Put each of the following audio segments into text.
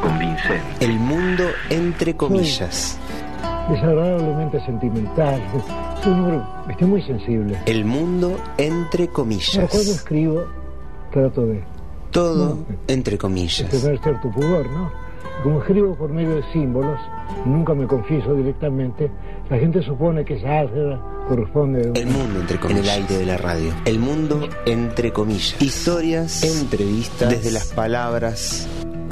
convincente. El mundo entre comillas. desagradablemente sentimental. Soy un estoy muy sensible. El mundo entre Pero cuando comillas. escribo, trato de Todo entre de comillas. tener cierto pudor, ¿no? Como escribo por medio de símbolos, nunca me confieso directamente, la gente supone que esa álgebra corresponde a El mundo entre comillas. En el aire de la radio. El mundo entre comillas. Historias, entrevistas, desde las palabras,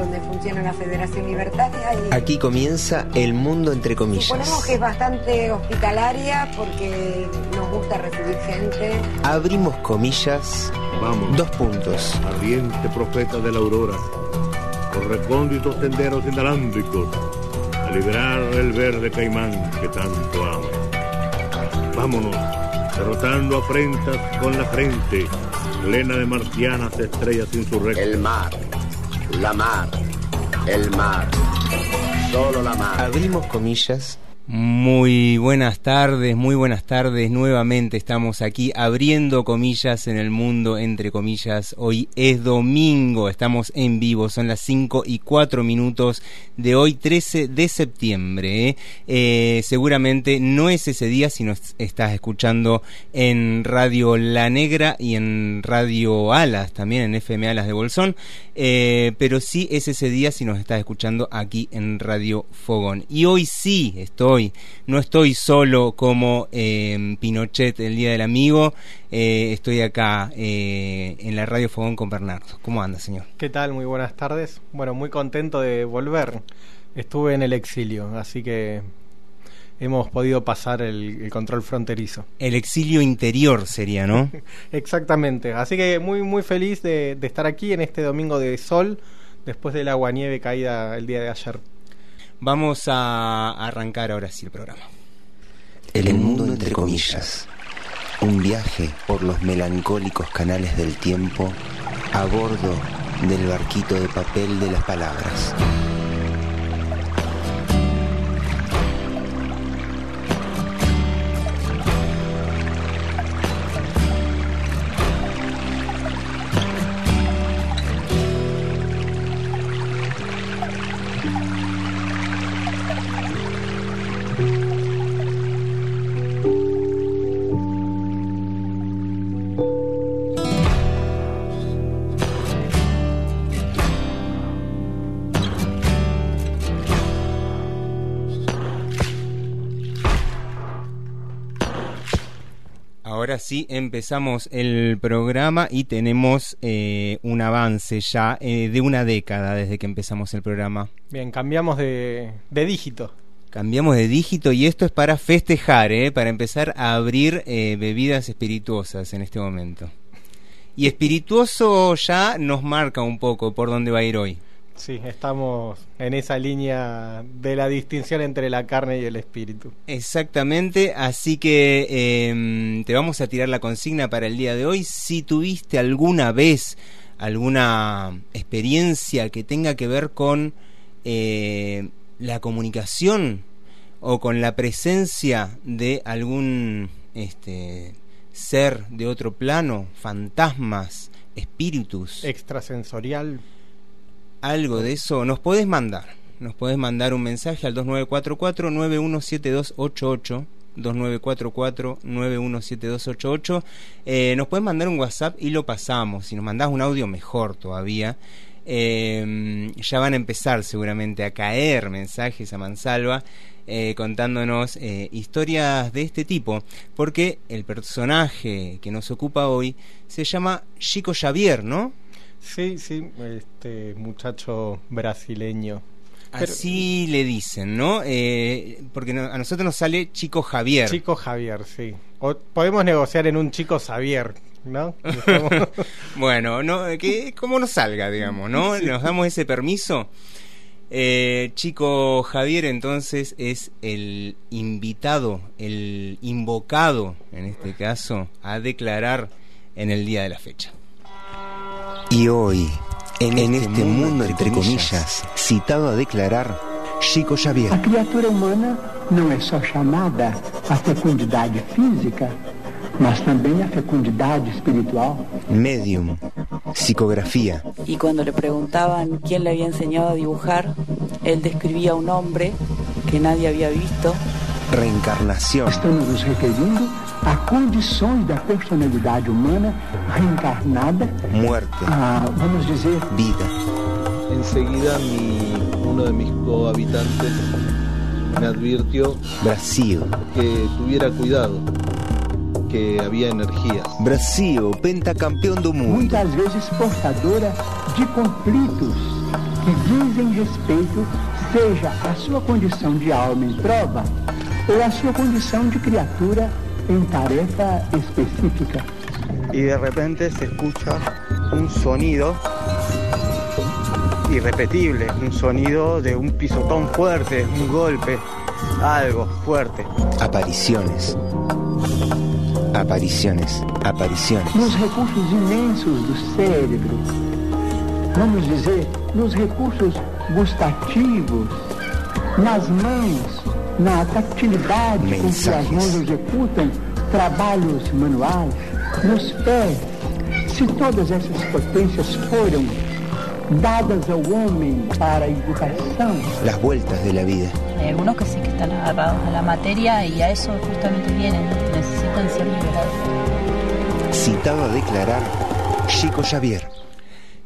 donde funciona la Federación Libertaria y Aquí comienza el mundo entre suponemos comillas. que es bastante hospitalaria porque nos gusta recibir gente. Abrimos comillas, Vamos, dos puntos. ardiente profeta de la aurora, por recónditos senderos inalámbricos, a liberar el verde caimán que tanto amo. Vámonos, derrotando afrentas con la frente, plena de marcianas estrellas insurrectas. El mar, la mar, el mar, solo la mar. Abrimos comillas, Muy buenas tardes, muy buenas tardes. Nuevamente estamos aquí abriendo comillas en el mundo, entre comillas. Hoy es domingo, estamos en vivo, son las 5 y 4 minutos de hoy, 13 de septiembre. ¿eh? Eh, seguramente no es ese día si nos estás escuchando en Radio La Negra y en Radio Alas, también en FM Alas de Bolsón. Eh, pero sí es ese día si nos estás escuchando aquí en Radio Fogón. Y hoy sí estoy, no estoy solo como eh, Pinochet el Día del Amigo, eh, estoy acá eh, en la Radio Fogón con Bernardo. ¿Cómo anda, señor? ¿Qué tal? Muy buenas tardes. Bueno, muy contento de volver. Estuve en el exilio, así que hemos podido pasar el, el control fronterizo. El exilio interior sería, ¿no? Exactamente. Así que muy, muy feliz de, de estar aquí en este domingo de sol, después del agua nieve caída el día de ayer. Vamos a arrancar ahora sí el programa. el mundo entre comillas. Un viaje por los melancólicos canales del tiempo a bordo del barquito de papel de las palabras. Ahora sí empezamos el programa y tenemos eh, un avance ya eh, de una década desde que empezamos el programa. Bien, cambiamos de, de dígito. Cambiamos de dígito y esto es para festejar, ¿eh? para empezar a abrir bebidas espirituosas en este momento. Y espirituoso ya nos marca un poco por dónde va a ir hoy. Sí, estamos en esa línea de la distinción entre la carne y el espíritu. Exactamente, así que eh, te vamos a tirar la consigna para el día de hoy. Si tuviste alguna vez alguna experiencia que tenga que ver con eh, la comunicación o con la presencia de algún este, ser de otro plano, fantasmas, espíritus, Extrasensorial. Algo de eso, nos podés mandar. Nos podés mandar un mensaje al 2944-917288. 2944-917288. Eh, nos podés mandar un WhatsApp y lo pasamos. Si nos mandás un audio, mejor todavía. Eh, ya van a empezar seguramente a caer mensajes a mansalva. eh, contándonos eh, historias de este tipo, porque el personaje que nos ocupa hoy se llama Chico Xavier, ¿no? Sí, sí, este muchacho brasileño. Así le dicen, ¿no? Eh, porque a nosotros nos sale Chico Javier. Chico Javier, sí. O podemos negociar en un Chico Xavier, ¿no? bueno, no, que como nos salga, digamos, ¿no? Nos damos ese permiso. Eh, Chico Javier entonces es el invitado, el invocado, en este caso, a declarar en el día de la fecha. Y hoy, en, este, este mundo, entre comillas, citado a declarar, Chico Xavier. A criatura humana não é só chamada a fecundidade física, mas também a fecundidade espiritual. Medium, psicografía. Y cuando le preguntaban quién le había enseñado a dibujar, él describía un hombre que nadie había visto. Reencarnación. Estamos nos referindo a condições da personalidade humana reencarnada. Muerte. A, vamos dizer. Vida. Enseguida mi, uno de mis cohabitantes me advirtió Brasil. que tuviera cuidado, que había energías. Brasil, pentacampeón do mundo. Muitas vezes portadora de conflitos que dizem respeito seja a sua condição de alma em prova ou a sua condição de criatura en tarefa específica. Y de repente se escucha un sonido irrepetible, un sonido de un pisotón fuerte, un golpe, algo fuerte. Apariciones. Apariciones, apariciones. Nos recursos inmensos do cérebro, vamos dizer, nos recursos gustativos, nas mãos, na tactilidade Mensagens. com que as mãos executam trabalhos manuais, nos pés. Se todas essas potências foram dadas ao homem para a educação. Las vueltas de la vida. Hay algunos que sí que están agarrados a la materia y a eso justamente vienen, necesitan ser liberados. Citado a declarar, Chico Xavier.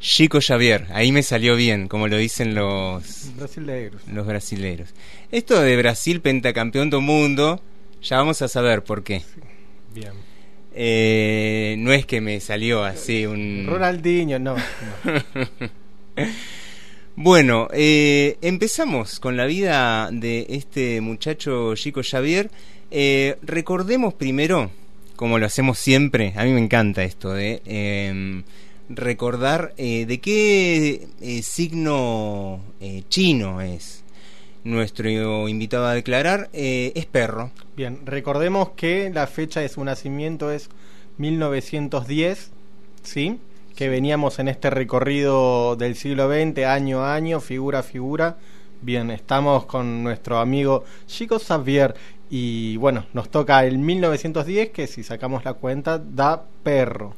Chico Xavier, ahí me salió bien, como lo dicen los brasileiros. Los brasileiros. Esto de Brasil pentacampeón del mundo, ya vamos a saber por qué. Bien. Eh, no es que me salió así un Ronaldinho, no. no. bueno, eh, empezamos con la vida de este muchacho Chico Xavier. Eh, recordemos primero, como lo hacemos siempre, a mí me encanta esto de em, recordar eh, de qué eh, signo eh, chino es nuestro invitado a declarar, es perro. Bien, recordemos que la fecha de su nacimiento es 1910, ¿sí? Que veníamos en este recorrido del siglo XX, año a año, figura a figura. Bien, estamos con nuestro amigo Chico Xavier y bueno, nos toca el 1910 que si sacamos la cuenta da perro.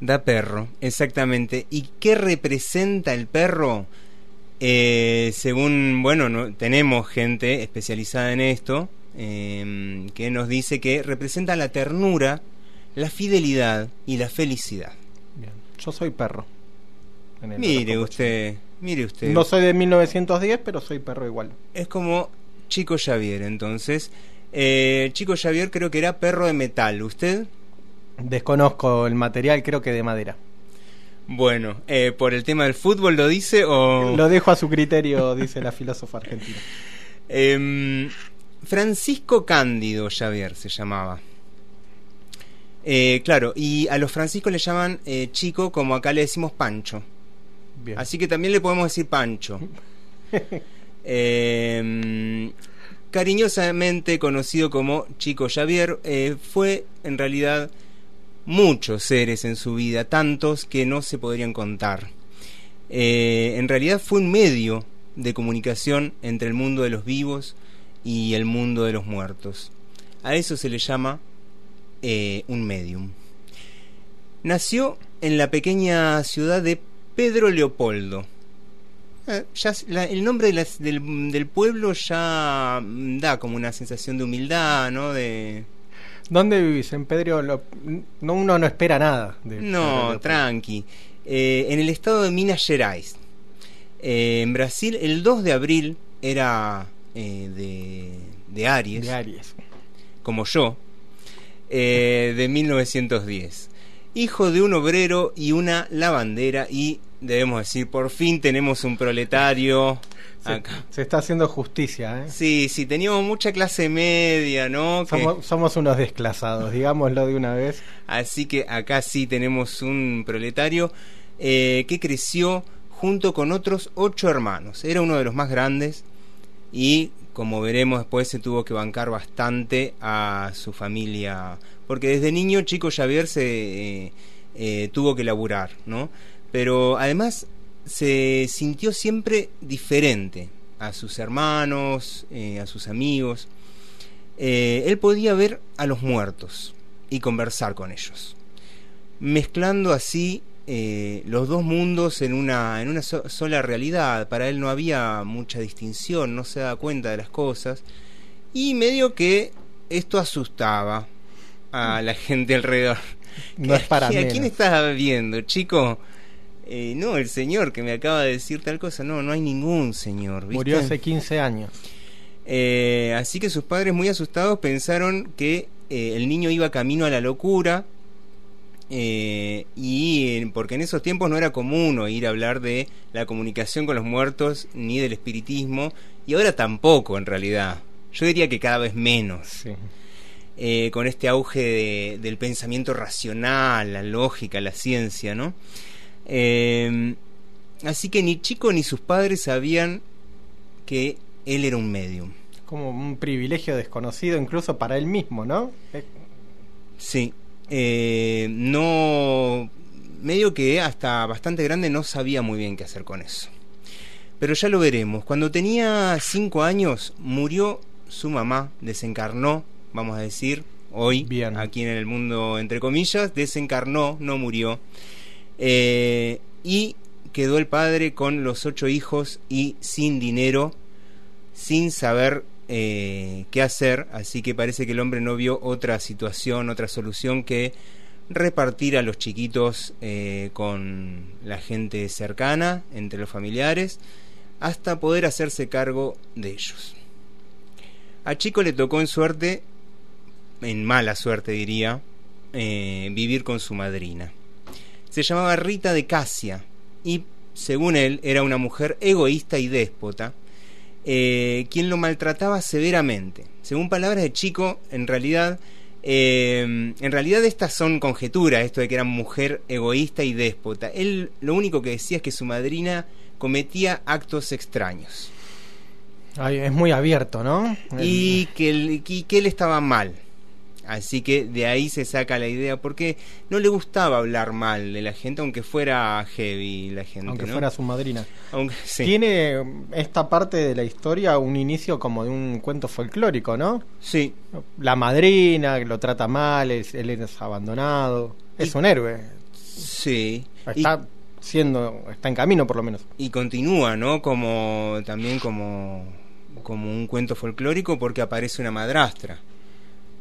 Da perro, exactamente. ¿Y qué representa el perro? Eh, según, bueno, no, tenemos gente especializada en esto eh, que nos dice que representa la ternura, la fidelidad y la felicidad. Bien. Yo soy perro. Mire usted, mire usted. No soy de 1910, pero soy perro igual. Es como Chico Xavier, entonces. Eh, Chico Xavier creo que era perro de metal. ¿Usted? Desconozco el material, creo que de madera. Bueno, eh, ¿por el tema del fútbol lo dice o...? Lo dejo a su criterio, dice la filósofa argentina. Eh, Francisco Cándido Xavier se llamaba. Eh, claro, y a los franciscos le llaman eh, chico como acá le decimos Pancho. Bien. Así que también le podemos decir Pancho. eh, cariñosamente conocido como Chico Xavier, fue en realidad muchos seres en su vida, tantos que no se podrían contar. Eh, en realidad fue un medio de comunicación entre el mundo de los vivos y el mundo de los muertos. A eso se le llama eh, un medium. Nació en la pequeña ciudad de Pedro Leopoldo. Eh, ya el nombre del, del, pueblo ya da como una sensación de humildad, ¿no? De, ¿Dónde vivís? En Pedro no, uno no espera nada. De no, tranqui. Eh, en el estado de Minas Gerais. Eh, en Brasil, el 2 de abril era de, de Aries, De Aries. como yo, eh, de 1910. Hijo de un obrero y una lavandera y debemos decir, por fin tenemos un proletario Se, acá. se está haciendo justicia, ¿eh? Sí, sí, teníamos mucha clase media, ¿no? Que- Somos, somos unos desclasados, digámoslo de una vez. Así que acá sí tenemos un proletario eh, que creció junto con otros ocho hermanos. Era uno de los más grandes y, como veremos después, se tuvo que bancar bastante a su familia. Porque desde niño Chico Xavier se eh, eh, tuvo que laburar, ¿no? Pero además se sintió siempre diferente a sus hermanos, eh, a sus amigos. Eh, él podía ver a los muertos y conversar con ellos, mezclando así eh, los dos mundos en una, en una so- sola realidad. Para él no había mucha distinción, no se daba cuenta de las cosas, y medio que esto asustaba a la gente alrededor. No es para ¿A quién menos. estás viendo, chico? Eh, no, el señor que me acaba de decir tal cosa. No, no hay ningún señor. ¿viste? Murió hace 15 años. Eh, así que sus padres muy asustados pensaron que eh, el niño iba camino a la locura eh, y porque en esos tiempos no era común oír hablar de la comunicación con los muertos ni del espiritismo y ahora tampoco en realidad yo diría que cada vez menos Eh, con este auge de- del pensamiento racional la lógica la ciencia no Eh, así que ni chico ni sus padres sabían que él era un medium Como un privilegio desconocido incluso para él mismo, ¿no? Eh, Sí, eh, no, medio que hasta bastante grande no sabía muy bien qué hacer con eso. Pero ya lo veremos. Cuando tenía cinco años murió su mamá, desencarnó, vamos a decir, hoy, aquí en el mundo, entre comillas, desencarnó, no murió. Eh, y quedó el padre con los ocho hijos y sin dinero, sin saber eh, qué hacer, así que parece que el hombre no vio otra situación, otra solución que repartir a los chiquitos eh, con la gente cercana, entre los familiares, hasta poder hacerse cargo de ellos. A Chico le tocó en suerte, en mala suerte diría, vivir con su madrina. Se llamaba Rita de Casia y, según él, era una mujer egoísta y déspota, eh, quien lo maltrataba severamente. Según palabras de Chico, en realidad, eh, en realidad estas son conjeturas, esto de que era mujer egoísta y déspota. Él lo único que decía es que su madrina cometía actos extraños ay, es muy abierto, ¿no? y que, él, y que él estaba mal. Así que de ahí se saca la idea, porque no le gustaba hablar mal de la gente, aunque fuera heavy la gente. aunque ¿no? fuera su madrina. Aunque- sí. Tiene esta parte de la historia un inicio como de un cuento folclórico, ¿no? Sí. La madrina que lo trata mal, es- él es abandonado. Es un héroe. Sí. Está siendo, está en camino por lo menos. y continúa, ¿no? Como también como como un cuento folclórico porque aparece una madrastra.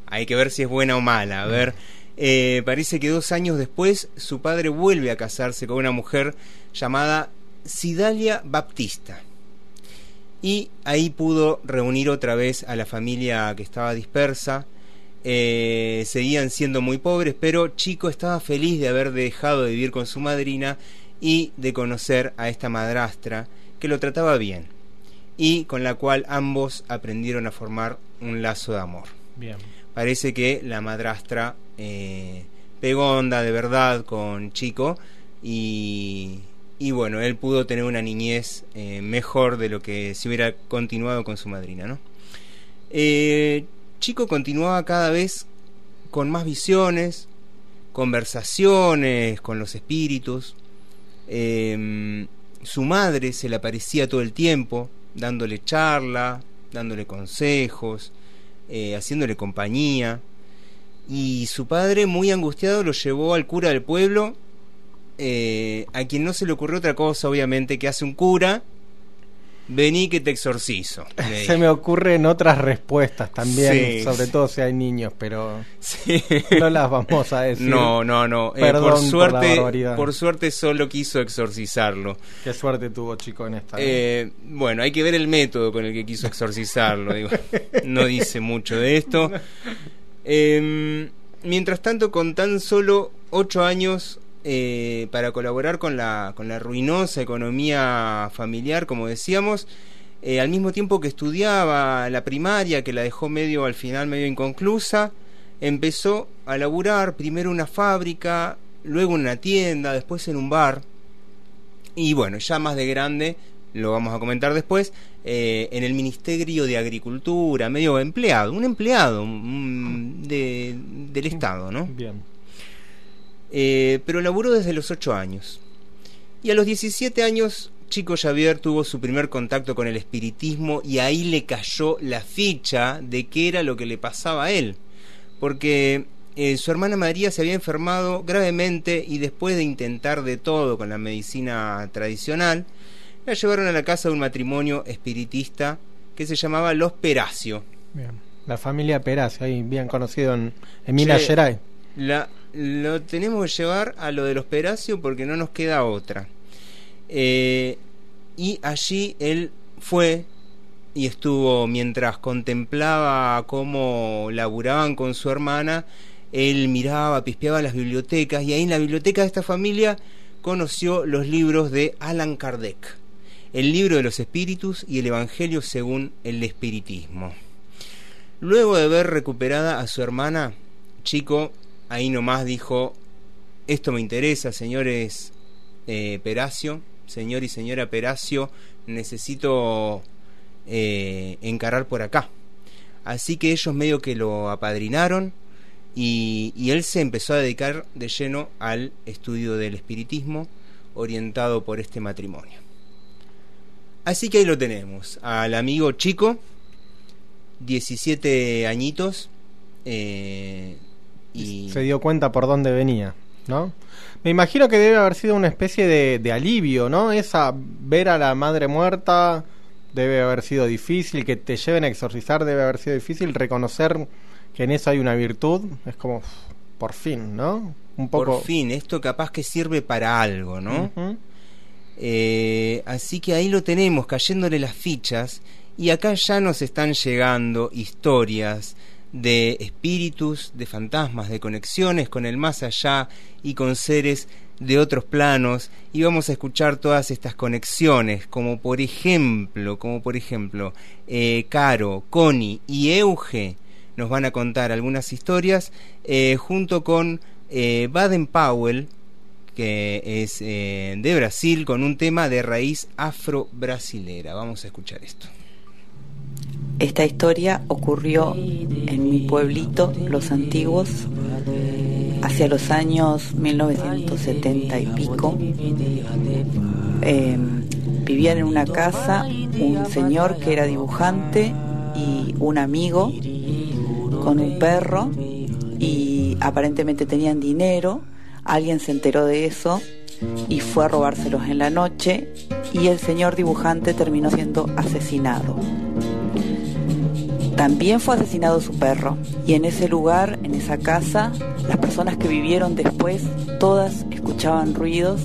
Hay que ver si es buena o mala. A ver, eh, parece que dos años después su padre vuelve a casarse con una mujer llamada Sidalia Baptista. Y ahí pudo reunir otra vez a la familia que estaba dispersa. Eh, seguían siendo muy pobres, pero Chico estaba feliz de haber dejado de vivir con su madrina y de conocer a esta madrastra que lo trataba bien y con la cual ambos aprendieron a formar un lazo de amor. Bien. Parece que la madrastra eh, pegó onda de verdad con Chico y, y bueno, él pudo tener una niñez eh, mejor de lo que si hubiera continuado con su madrina, ¿no? Eh, Chico continuaba cada vez con más visiones, conversaciones con los espíritus. Eh, su madre se le aparecía todo el tiempo, dándole charla, dándole consejos, eh, haciéndole compañía. Y su padre, muy angustiado, lo llevó al cura del pueblo, eh, a quien no se le ocurrió otra cosa, obviamente, que hace un cura vení que te exorcizo. Se me ocurren otras respuestas también, Sí, sobre sí. todo si hay niños, pero Sí. no las vamos a decir. No, no, no. Eh, por suerte, por suerte solo quiso exorcizarlo. Qué suerte tuvo chico en esta. Eh, bueno, hay que ver el método con el que quiso exorcizarlo. digo. No dice mucho de esto. Eh, mientras tanto, con tan solo ocho años eh, para colaborar con la, con la ruinosa economía familiar, como decíamos, eh, al mismo tiempo que estudiaba la primaria, que la dejó medio al final medio inconclusa, empezó a laburar primero una fábrica, luego en una tienda, después en un bar. Y bueno, ya más de grande, lo vamos a comentar después, eh, en el Ministerio de Agricultura, medio empleado, un empleado mm, de- del Estado, ¿no? Bien. Eh, pero laburó desde los 8 años. Y a los 17 años, Chico Xavier tuvo su primer contacto con el espiritismo y ahí le cayó la ficha de qué era lo que le pasaba a él. Porque eh, su hermana María se había enfermado gravemente y después de intentar de todo con la medicina tradicional, la llevaron a la casa de un matrimonio espiritista que se llamaba Los Peracio. Bien. La familia Peracio, ahí bien conocido en, en Minas Che, Gerais. La, lo tenemos que llevar a lo de los Peracio porque no nos queda otra. Eh, y allí él fue y estuvo mientras contemplaba cómo laburaban con su hermana, él miraba, pispeaba las bibliotecas y ahí en la biblioteca de esta familia conoció los libros de Alan Kardec, el libro de los espíritus y el Evangelio según el espiritismo. Luego de ver recuperada a su hermana, Chico ahí nomás dijo, esto me interesa, señores eh, Peracio, señor y señora Peracio, necesito eh, encarar por acá. Así que ellos medio que lo apadrinaron y, él se empezó a dedicar de lleno al estudio del espiritismo orientado por este matrimonio. Así que ahí lo tenemos, al amigo Chico, 17 añitos, eh, y Se dio cuenta por dónde venía, ¿no? Me imagino que debe haber sido una especie de, de alivio, ¿no? Esa ver a la madre muerta debe haber sido difícil, que te lleven a exorcizar debe haber sido difícil, reconocer que en eso hay una virtud, es como, por fin, ¿no? Un poco... por fin, esto capaz que sirve para algo, ¿no? Eh, así que ahí lo tenemos, cayéndole las fichas, y acá ya nos están llegando historias de espíritus, de fantasmas, de conexiones con el más allá y con seres de otros planos. Y vamos a escuchar todas estas conexiones como por ejemplo como por ejemplo eh, Caro, Connie y Euge nos van a contar algunas historias eh, junto con eh, Baden Powell que es eh, de Brasil con un tema de raíz afro-brasilera. Vamos a escuchar esto Esta historia ocurrió en mi pueblito, Los Antiguos, hacia los años 1970 y pico. Eh, vivían en una casa un señor que era dibujante y un amigo con un perro y aparentemente tenían dinero. Alguien se enteró de eso y fue a robárselos en la noche y el señor dibujante terminó siendo asesinado. También fue asesinado su perro y en ese lugar, en esa casa, las personas que vivieron después, todas escuchaban ruidos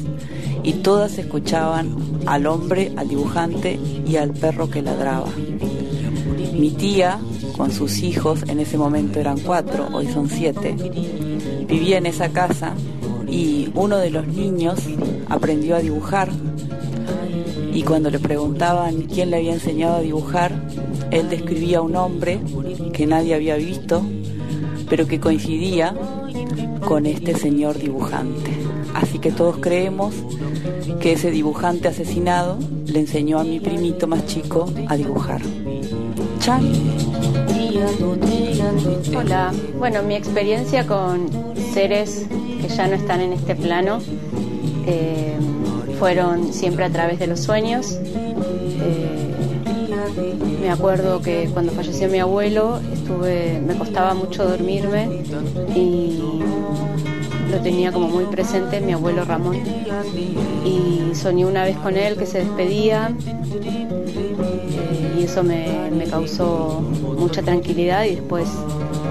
y todas escuchaban al hombre, al dibujante y al perro que ladraba. Mi tía, con sus hijos, en ese momento eran cuatro, hoy son siete, vivía en esa casa y uno de los niños aprendió a dibujar y cuando le preguntaban quién le había enseñado a dibujar, él describía un hombre que nadie había visto, pero que coincidía con este señor dibujante. Así que todos creemos que ese dibujante asesinado le enseñó a mi primito más chico a dibujar. Chan. Hola, bueno, mi experiencia con seres que ya no están en este plano eh, fueron siempre a través de los sueños. Eh, me acuerdo que cuando falleció mi abuelo me costaba mucho dormirme y lo tenía como muy presente mi abuelo Ramón y soñé una vez con él que se despedía eh, y eso me causó mucha tranquilidad y después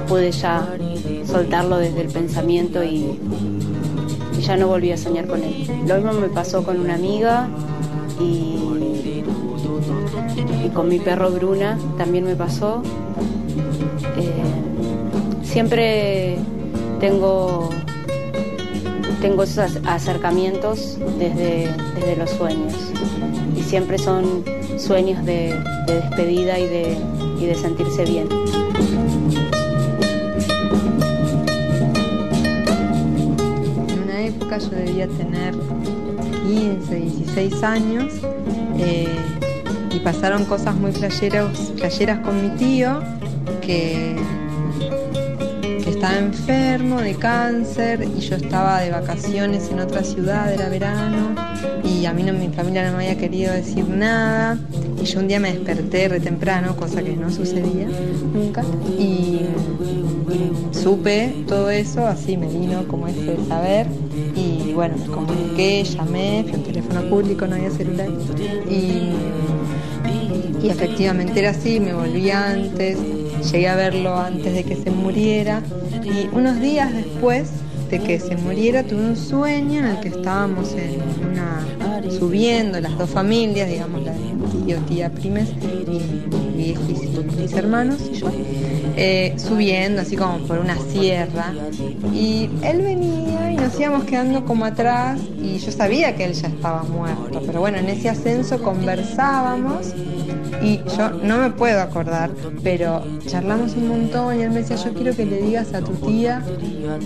pude ya soltarlo desde el pensamiento y, y ya no volví a soñar con él. Lo mismo me pasó con una amiga y, con mi perro Bruna también me pasó. Eh, siempre tengo, tengo esos acercamientos desde, desde los sueños y siempre son sueños de, de despedida y de, y de sentirse bien. Yo debía tener 15, 16 años eh, y pasaron cosas muy flasheras con mi tío que, estaba enfermo de cáncer y yo estaba de vacaciones en otra ciudad, era verano y a mí no, mi familia no me había querido decir nada y yo un día me desperté re temprano, cosa que no sucedía nunca y, y supe todo eso, así me vino como ese saber bueno, me comuniqué, llamé, fui a un teléfono público, no había celular. Y, efectivamente era así, me volví antes, llegué a verlo antes de que se muriera. Y unos días después de que se muriera tuve un sueño en el que estábamos subiendo las dos familias, digamos la tío, tía, primes y mis hermanos y yo, eh, subiendo así como por una sierra y él venía y nos íbamos quedando como atrás y yo sabía que él ya estaba muerto, pero bueno, en ese ascenso conversábamos y yo no me puedo acordar, pero charlamos un montón y él me decía, yo quiero que le digas a tu tía,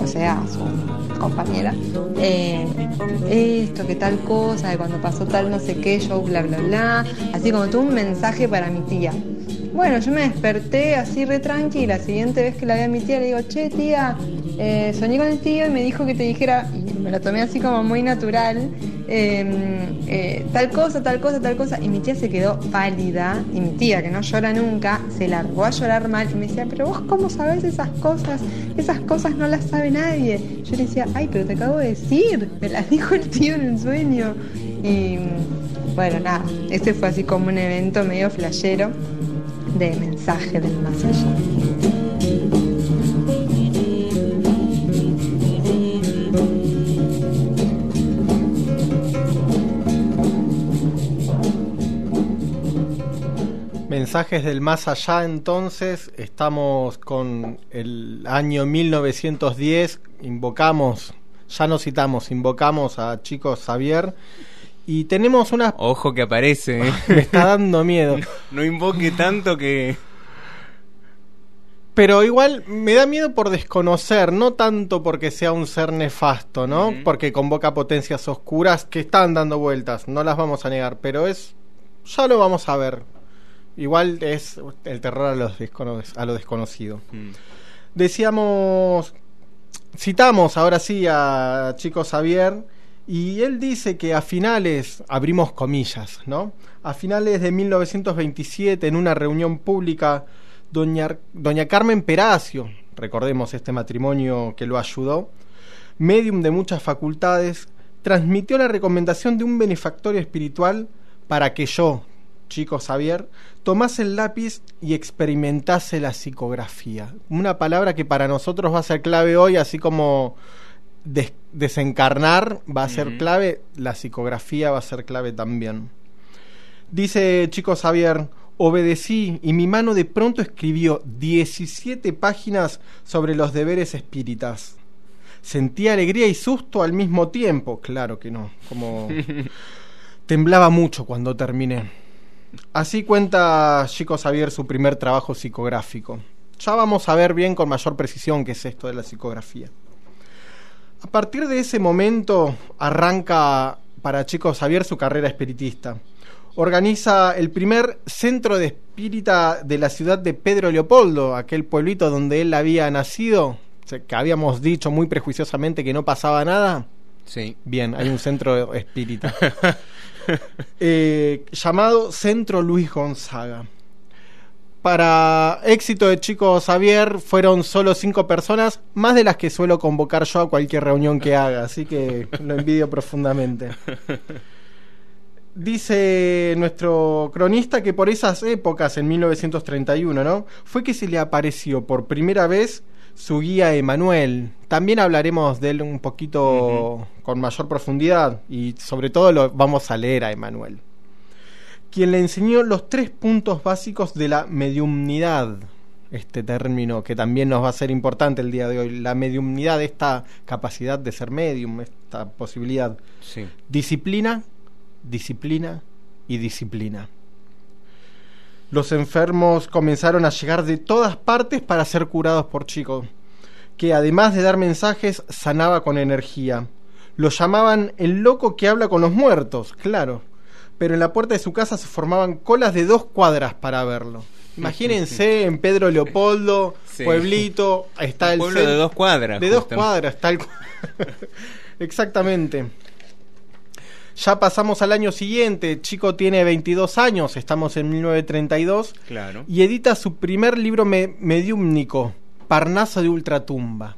o sea, a su compañera, eh, esto, que tal cosa, de cuando pasó tal no sé qué, yo bla bla bla, así como tuvo un mensaje para mi tía. Bueno, yo me desperté así re tranquila, la siguiente vez que la vi a mi tía le digo, che tía, eh, soñé con el tío y me dijo que te dijera, y me lo tomé así como muy natural, eh, eh, tal cosa, tal cosa, tal cosa, y mi tía se quedó pálida, y mi tía, que no llora nunca, se largó a llorar mal, y me decía, pero vos cómo sabes esas cosas, esas cosas no las sabe nadie. Yo le decía, ay, pero te acabo de decir, me las dijo el tío en el sueño. Y bueno, nada, ese fue así como un evento medio flashero de mensaje del más allá. Mensajes del más allá entonces, estamos con el año 1910, invocamos, ya nos citamos, invocamos a Chico Xavier y tenemos una... Ojo que aparece, ¿eh? Me está dando miedo. No, no invoque tanto que... Pero igual me da miedo por desconocer, no tanto porque sea un ser nefasto, ¿no? Porque convoca potencias oscuras que están dando vueltas, no las vamos a negar, pero es... Ya lo vamos a ver. Igual es el terror a, los descono- a lo desconocido. Mm. Decíamos, citamos ahora sí a Chico Xavier y él dice que a finales, abrimos comillas, ¿no? A finales de 1927 en una reunión pública, doña, doña Carmen Peracio, recordemos este matrimonio que lo ayudó, medium de muchas facultades, transmitió la recomendación de un benefactorio espiritual para que yo, chico Xavier, tomase el lápiz y experimentase la psicografía. Una palabra que para nosotros va a ser clave hoy, así como des- desencarnar va a ser clave, la psicografía va a ser clave también. Dice chico Xavier, obedecí y mi mano de pronto escribió 17 páginas sobre los deberes espíritas. Sentí alegría y susto al mismo tiempo. Claro que no, como temblaba mucho cuando terminé. Así cuenta Chico Xavier su primer trabajo psicográfico. Ya vamos a ver bien con mayor precisión qué es esto de la psicografía. A partir de ese momento arranca para Chico Xavier su carrera espiritista. Organiza el primer centro de espírita de la ciudad de Pedro Leopoldo, aquel pueblito donde él había nacido, que habíamos dicho muy prejuiciosamente que no pasaba nada. Sí. Bien, hay un centro espírita. Eh, llamado Centro Luis Gonzaga. Para éxito de Chico Xavier fueron solo cinco personas, más de las que suelo convocar yo a cualquier reunión que haga, así que lo envidio profundamente. Dice nuestro cronista que por esas épocas, en 1931, ¿no? Fue que se le apareció por primera vez su guía Emanuel. También hablaremos de él un poquito con mayor profundidad y sobre todo lo vamos a leer a Emanuel. Quien le enseñó los tres puntos básicos de la mediumnidad. Este término que también nos va a ser importante el día de hoy. La mediumnidad, esta capacidad de ser medium, esta posibilidad. Sí. Disciplina, disciplina y disciplina. Los enfermos comenzaron a llegar de todas partes para ser curados por Chico, que además de dar mensajes, sanaba con energía. Lo llamaban el loco que habla con los muertos, claro, pero en la puerta de su casa se formaban colas de dos cuadras para verlo. Imagínense en Pedro Leopoldo, Sí. pueblito, está el pueblo de dos cuadras. de dos cuadras, tal Exactamente. Ya pasamos al año siguiente, Chico tiene 22 años, estamos en 1932, Claro. y edita su primer libro me- mediúmnico, Parnaso de Ultratumba.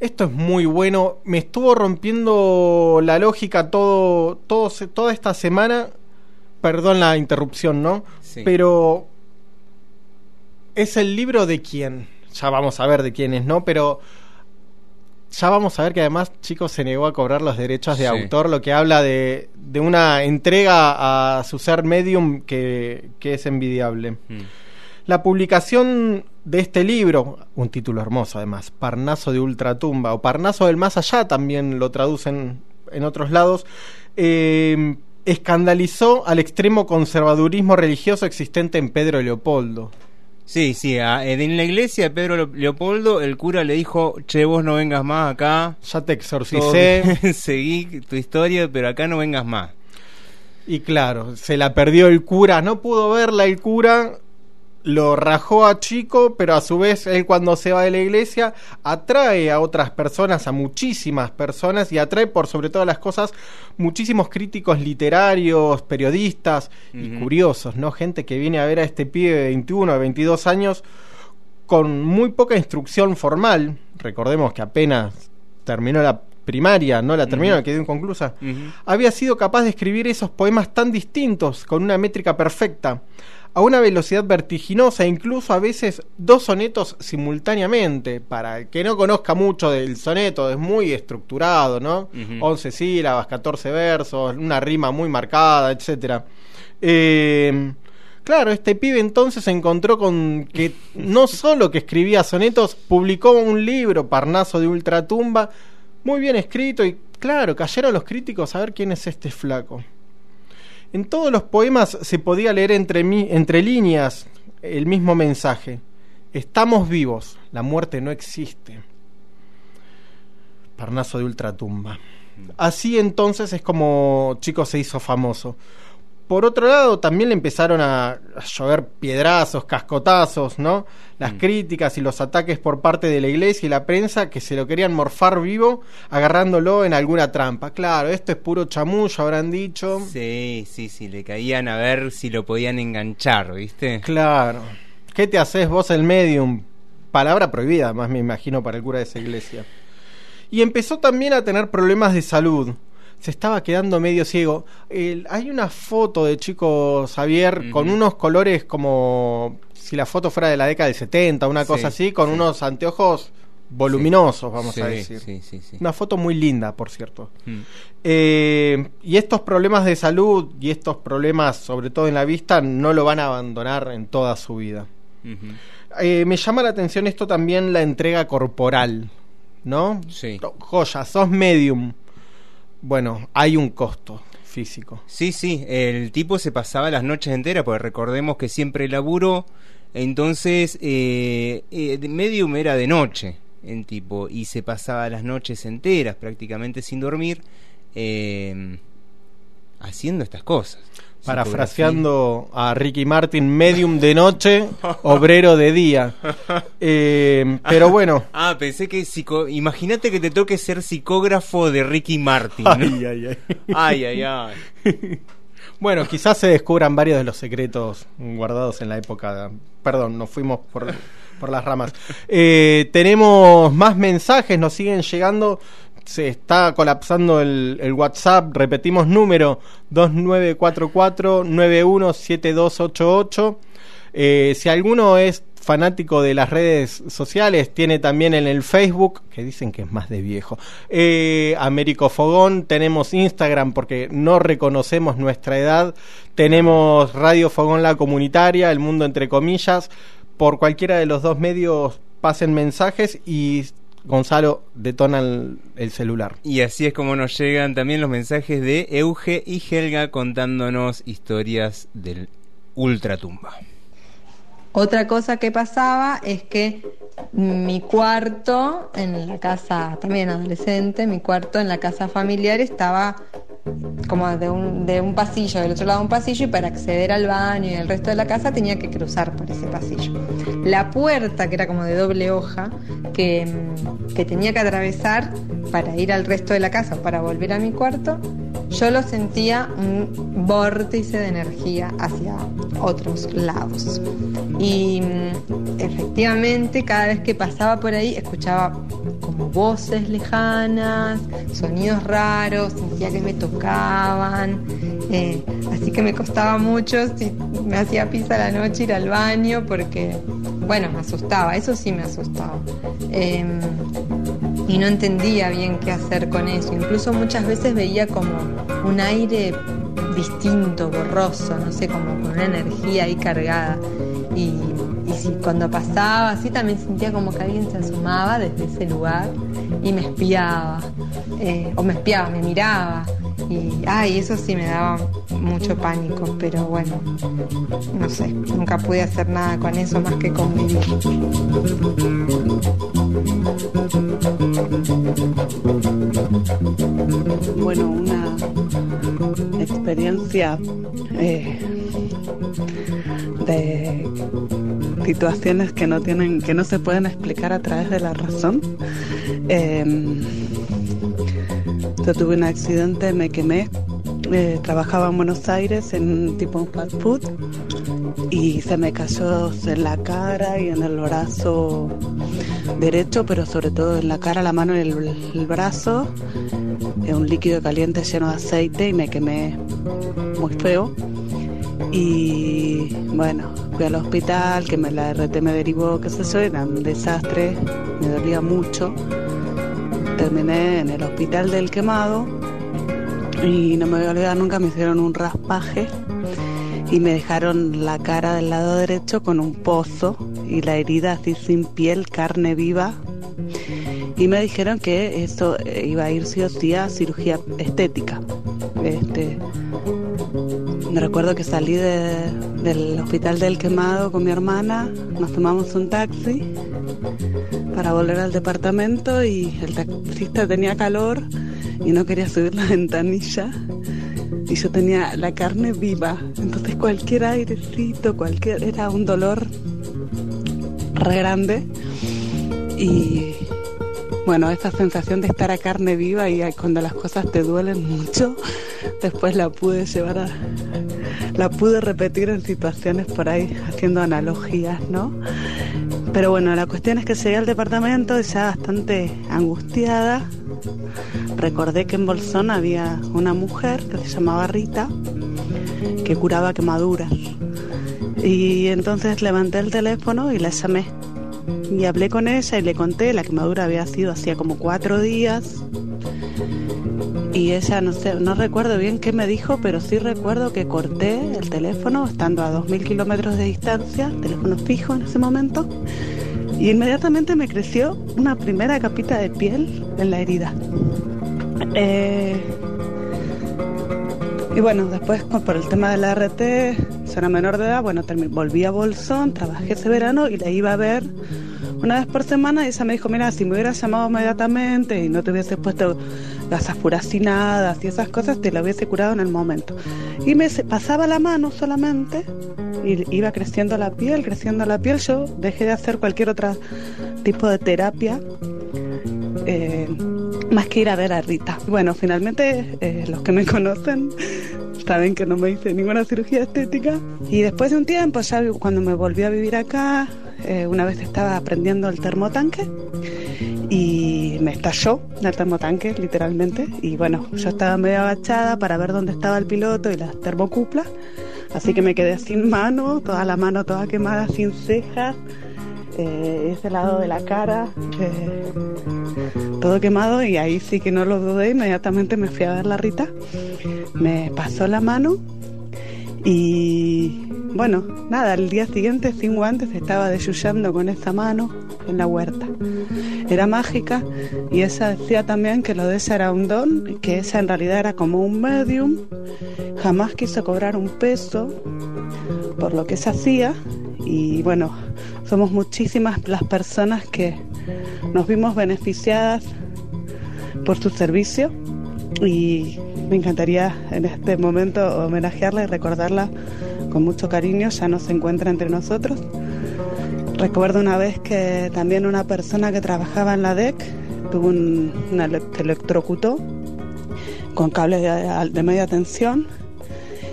Esto es muy bueno, me estuvo rompiendo la lógica todo, todo toda esta semana, perdón la interrupción, ¿no? Sí. Pero es el libro de quién, ya vamos a ver de quién es, ¿no? Pero ya vamos a ver que además Chico se negó a cobrar los derechos de Sí. autor, lo que habla de, de una entrega a su ser medium que, que es envidiable. Mm. La publicación de este libro, un título hermoso además, Parnaso de Ultratumba o Parnaso del Más Allá, también lo traducen en otros lados, eh, escandalizó al extremo conservadurismo religioso existente en Pedro Leopoldo. Sí, sí, a- en la iglesia de Pedro Leo- Leopoldo el cura le dijo, che, vos no vengas más acá. Ya te exorcicé. Seguí tu historia, pero acá no vengas más. Y claro, se la perdió el cura, no pudo verla el cura, lo rajó a Chico, pero a su vez él cuando se va de la iglesia atrae a otras personas, a muchísimas personas, y atrae por sobre todas las cosas muchísimos críticos literarios, periodistas y curiosos, ¿no? Gente que viene a ver a este pibe de 21 o 22 años con muy poca instrucción formal, recordemos que apenas terminó la primaria, no la terminó, Ujú. quedó inconclusa. Había sido capaz de escribir esos poemas tan distintos, con una métrica perfecta, a una velocidad vertiginosa, incluso a veces dos sonetos simultáneamente. Para el que no conozca mucho del soneto, es muy estructurado, ¿no? Ujú. 11 sílabas, 14 versos, una rima muy marcada, etcétera. Eh, Claro, este pibe entonces se encontró con que no solo que escribía sonetos, publicó un libro, Parnaso de Ultratumba, muy bien escrito y claro, cayeron los críticos a ver quién es este flaco. En todos los poemas se podía leer entre, mi- entre líneas el mismo mensaje. Estamos vivos, la muerte no existe. Parnaso de Ultratumba. Así entonces es como Chico se hizo famoso. Por otro lado, también le empezaron a, llover piedrazos, cascotazos, ¿no? Las críticas y los ataques por parte de la iglesia y la prensa que se lo querían morfar vivo agarrándolo en alguna trampa. Claro, esto es puro chamullo, habrán dicho. Sí, sí, sí, le caían a ver si lo podían enganchar, ¿viste? Claro. ¿Qué te haces vos el medium? Palabra prohibida, más me imagino, para el cura de esa iglesia. Y empezó también a tener problemas de salud. Se estaba quedando medio ciego. El- hay una foto de chico Xavier con unos colores como si la foto fuera de la década del 70, una Sí, cosa así, con sí. unos anteojos voluminosos, vamos Sí, a decir. Sí, sí, sí. Una foto muy linda, por cierto. Mm. Eh, y estos problemas de salud y estos problemas, sobre todo en la vista, no lo van a abandonar en toda su vida. Eh, me llama la atención esto también, la entrega corporal, ¿no? Sí. Joya, sos medium. Bueno, hay un costo físico. Sí, sí, el tipo se pasaba las noches enteras, porque recordemos que siempre laburó, entonces eh, eh, Medium era de noche, el tipo, y se pasaba las noches enteras prácticamente sin dormir, eh, haciendo estas cosas. Parafraseando a Ricky Martin, medium de noche, obrero de día. Eh, pero bueno. Ah, pensé que psico... imagínate que te toque ser psicógrafo de Ricky Martin. ¿no? Ay, ay, ay. ay, ay, ay. Bueno, quizás se descubran varios de los secretos guardados en la época. Perdón, nos fuimos por, por las ramas. Eh, tenemos más mensajes, nos siguen llegando. Se está colapsando el, WhatsApp. Repetimos número 2944-917288. Eh, si alguno es fanático de las redes sociales, tiene también en el Facebook, que dicen que es más de viejo, eh, Américo Fogón, tenemos Instagram porque no reconocemos nuestra edad, tenemos Radio Fogón La Comunitaria, El Mundo entre comillas, por cualquiera de los dos medios pasen mensajes y Gonzalo detona el, el, celular. Y así es como nos llegan también los mensajes de Euge y Helga contándonos historias del ultratumba. Otra cosa que pasaba es que mi cuarto en la casa, también adolescente, mi cuarto en la casa familiar estaba como de un, de un pasillo, del otro lado un pasillo, y para acceder al baño y al resto de la casa tenía que cruzar por ese pasillo. La puerta, que era como de doble hoja, que, que tenía que atravesar para ir al resto de la casa o para volver a mi cuarto, yo lo sentía un vórtice de energía hacia otros lados. Y efectivamente, cada vez que pasaba por ahí, escuchaba como voces lejanas, sonidos raros, sentía que me tocaban. Eh, así que me costaba mucho, si me hacía pisa la noche ir al baño, porque, bueno, me asustaba, eso sí me asustaba. Eh, y no entendía bien qué hacer con eso. Incluso muchas veces veía como un aire distinto, borroso, no sé, como con una energía ahí cargada. Y, y si cuando pasaba así también sentía como que alguien se asomaba desde ese lugar y me espiaba, eh, o me espiaba, me miraba. Y ay, eso sí me daba mucho pánico, pero bueno, no sé, nunca pude hacer nada con eso más que convivir. Bueno, una experiencia eh, de situaciones que no tienen, que no se pueden explicar a través de la razón. Eh, yo tuve un accidente, me quemé. Eh, trabajaba en Buenos Aires en un tipo de fast food y se me cayó en la cara y en el brazo derecho, pero sobre todo en la cara, la mano y el, el brazo. Eh, un líquido caliente lleno de aceite y me quemé muy feo. Y bueno, fui al hospital, que me la RT me derivó, qué sé yo, era un desastre, me dolía mucho terminé en el hospital del quemado y no me voy a olvidar nunca, me hicieron un raspaje y me dejaron la cara del lado derecho con un pozo y la herida así sin piel, carne viva. Y me dijeron que esto iba a ir sí o sí a cirugía estética. Este, recuerdo que salí del hospital del quemado con mi hermana, nos tomamos un taxi para volver al departamento y el taxista tenía calor y no quería subir la ventanilla y yo tenía la carne viva, entonces cualquier airecito, cualquier era un dolor re grande y bueno, esa sensación de estar a carne viva y cuando las cosas te duelen mucho, después la pude llevar a la pude repetir en situaciones por ahí haciendo analogías, ¿no? Pero bueno, la cuestión es que llegué al departamento ya bastante angustiada. Recordé que en Bolsón había una mujer que se llamaba Rita que curaba quemaduras. Y entonces levanté el teléfono y la llamé. Y hablé con ella y le conté, la quemadura había sido hacía como cuatro días. Y ella, no sé, no recuerdo bien qué me dijo, pero sí recuerdo que corté el teléfono estando a 2.000 kilómetros de distancia, teléfono fijo en ese momento, y inmediatamente me creció una primera capita de piel en la herida. Eh, y bueno, después por el tema de la RT, era menor de edad, bueno, volví a Bolsón, trabajé ese verano y la iba a ver una vez por semana y ella me dijo, mira, si me hubieras llamado inmediatamente y no te hubiese puesto gasas furacinadas y esas cosas, te la hubiese curado en el momento. Y me pasaba la mano solamente y iba creciendo la piel, creciendo la piel. Yo dejé de hacer cualquier otro tipo de terapia. Eh, más que ir a ver a Rita. Bueno, finalmente eh, los que me conocen saben que no me hice ninguna cirugía estética. Y después de un tiempo, cuando me volví a vivir acá, eh, una vez estaba aprendiendo el termotanque y me estalló el termotanque, literalmente. Y bueno, yo estaba medio agachada para ver dónde estaba el piloto y las termocuplas. Así que me quedé sin mano, toda la mano toda quemada, sin cejas, eh, ese lado de la cara, eh, todo quemado. Y ahí sí que no lo dudé, inmediatamente me fui a ver la Rita. Me pasó la mano y bueno, nada, al día siguiente sin guantes estaba desyuyando con esa mano en la huerta. Era mágica y esa decía también que lo de esa era un don, que esa en realidad era como un medium. Jamás quiso cobrar un peso por lo que se hacía y bueno, somos muchísimas las personas que nos vimos beneficiadas por su servicio y me encantaría en este momento homenajearla y recordarla con mucho cariño, ya no se encuentra entre nosotros. Recuerdo una vez que también una persona que trabajaba en la DEC tuvo un, una electrocutó con cables de, de, media tensión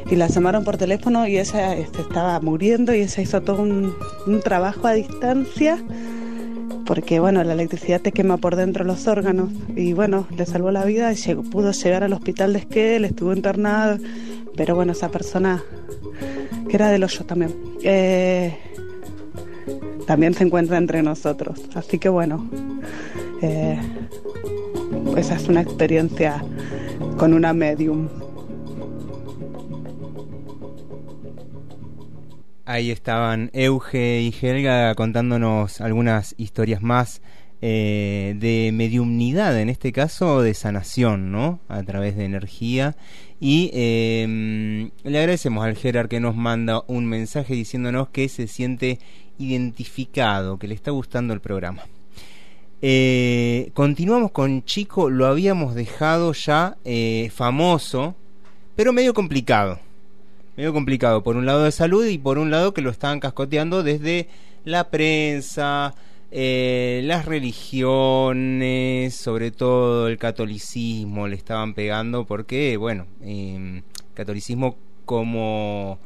y la llamaron por teléfono y ella este, estaba muriendo y ella hizo todo un, trabajo a distancia porque bueno, la electricidad te quema por dentro los órganos y bueno, le salvó la vida y pudo llegar al hospital de Esquel, estuvo internado, pero bueno, esa persona que era del hoyo también, eh, también se encuentra entre nosotros, así que bueno, eh, esa es una experiencia con una medium. Ahí estaban Euge y Helga contándonos algunas historias más eh, de mediumnidad, en este caso de sanación, ¿no? A través de energía. Y eh, le agradecemos al Gerard que nos manda un mensaje diciéndonos que se siente identificado, que le está gustando el programa. Eh, continuamos con Chico, lo habíamos dejado ya eh, famoso, pero medio complicado medio complicado. Por un lado de salud y por un lado que lo estaban cascoteando desde la prensa, eh, las religiones, sobre todo el catolicismo le estaban pegando porque, bueno, eh, catolicismo como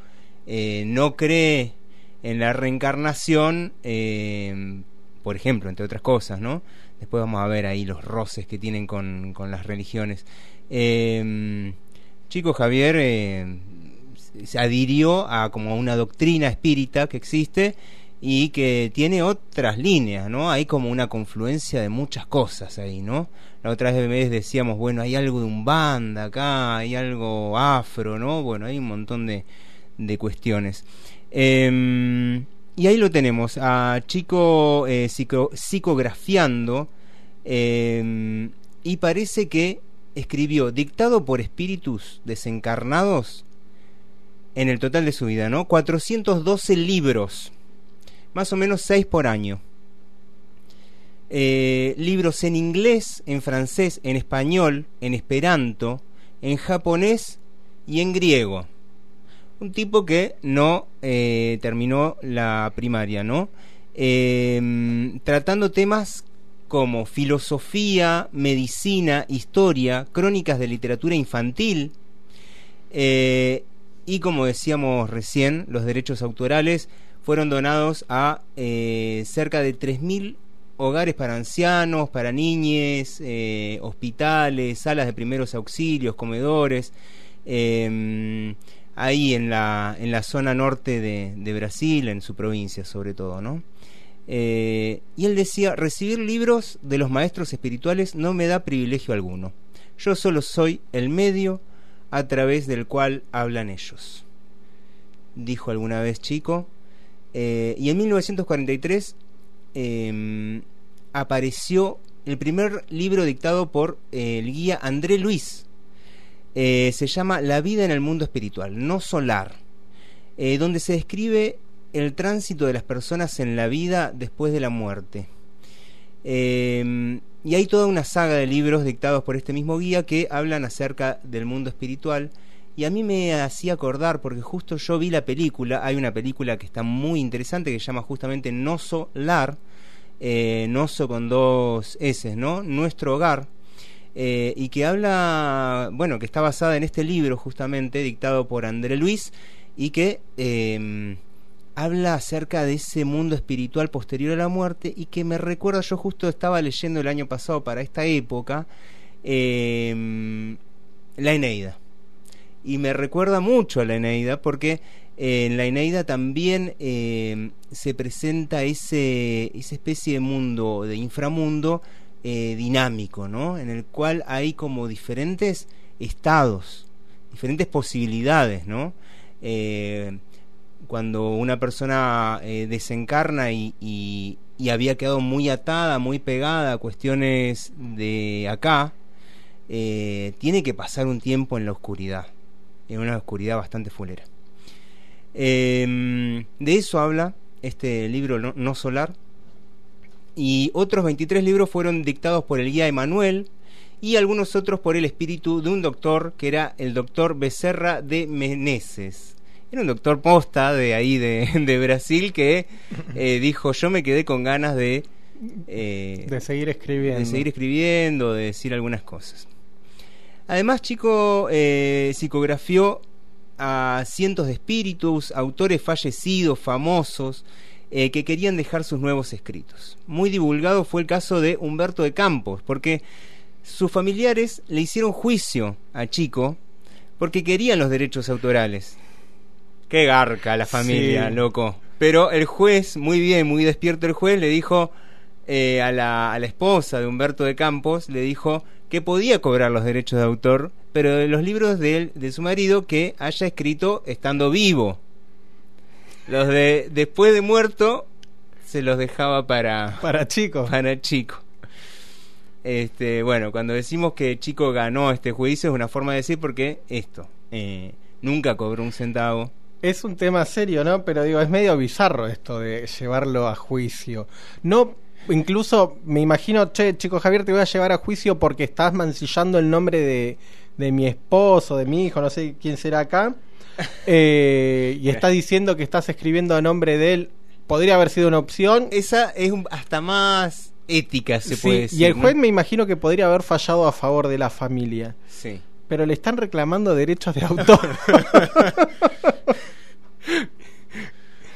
eh, no cree en la reencarnación, eh, por ejemplo, entre otras cosas, ¿no? Después vamos a ver ahí los roces que tienen con, con las religiones. Eh, chico Javier se adhirió a como una doctrina espírita que existe y que tiene otras líneas, ¿no? Hay como una confluencia de muchas cosas ahí, ¿no? La otra vez decíamos, bueno, hay algo de un banda acá, hay algo afro, ¿no? Bueno, hay un montón de, de cuestiones. Eh, y ahí lo tenemos, a Chico eh, psico, psicografiando, eh, y parece que escribió, dictado por espíritus desencarnados, en el total de su vida, ¿no? 412 libros, más o menos 6 por año. Eh, libros en inglés, en francés, en español, en esperanto, en japonés y en griego. Un tipo que no eh, terminó la primaria, ¿no? Eh, tratando temas como filosofía, medicina, historia, crónicas de literatura infantil, eh, y como decíamos recién, los derechos autorales fueron donados a eh, cerca de 3.000 hogares para ancianos, para niñes, eh, hospitales, salas de primeros auxilios, comedores, eh, ahí en la, en la zona norte de, de, Brasil, en su provincia sobre todo, ¿no? Eh, y él decía, recibir libros de los maestros espirituales no me da privilegio alguno. Yo solo soy el medio a través del cual hablan ellos. Dijo alguna vez Chico. Eh, y en 1943 eh, apareció el primer libro dictado por eh, el guía André Luis. Eh, se llama La vida en el mundo espiritual, no solar, donde se describe el tránsito de las personas en la vida después de la muerte. Eh, y hay toda una saga de libros dictados por este mismo guía que hablan acerca del mundo espiritual. Y a mí me hacía acordar, porque justo yo vi la película, hay una película que está muy interesante que se llama justamente Noso Lar, eh, Noso con dos S, ¿no? Nuestro hogar, eh, y que habla, bueno, que está basada en este libro justamente, dictado por André Luis, y que eh, habla acerca de ese mundo espiritual posterior a la muerte y que me recuerda, yo justo estaba leyendo el año pasado para esta época, eh, la Eneida. Y me recuerda mucho a la Eneida porque eh, en la Eneida también eh, se presenta ese, esa especie de mundo, de inframundo eh, dinámico, ¿no? En el cual hay como diferentes estados, diferentes posibilidades, ¿no? Cuando una persona eh, desencarna y, había quedado muy atada, muy pegada a cuestiones de acá, eh, tiene que pasar un tiempo en la oscuridad, en una oscuridad bastante fulera. Eh, de eso habla este libro no, no, solar. Y otros 23 libros fueron dictados por el guía Emanuel y algunos otros por el espíritu de un doctor que era el doctor Becerra de Meneses. Era un doctor posta de ahí de, de Brasil que eh, dijo yo me quedé con ganas de... Eh, de seguir escribiendo. De seguir escribiendo, de decir algunas cosas. Además, Chico eh, psicografió a cientos de espíritus, autores fallecidos, famosos, eh, que querían dejar sus nuevos escritos. Muy divulgado fue el caso de Humberto de Campos, porque sus familiares le hicieron juicio a Chico porque querían los derechos autorales. Qué garca la familia, sí. loco. Pero el juez, muy bien, muy despierto el juez, le dijo eh, a, la, a la esposa de Humberto de Campos, le dijo que podía cobrar los derechos de autor, pero de los libros de, él, de su marido que haya escrito estando vivo. Los de después de muerto se los dejaba para para Chico. Para Chico. Este, bueno, cuando decimos que Chico ganó este juicio es una forma de decir porque esto eh, nunca cobró un centavo. Es un tema serio, ¿no? Pero digo, es medio bizarro esto de llevarlo a juicio. No incluso me imagino, che, chico Javier, te voy a llevar a juicio porque estás mancillando el nombre de, de mi esposo, de mi hijo, no sé quién será acá, eh, y estás diciendo que estás escribiendo a nombre de él. Podría haber sido una opción. Esa es un, hasta más ética, se sí, puede decir. Y el juez ¿no? me imagino que podría haber fallado a favor de la familia. Sí. Pero le están reclamando derechos de autor.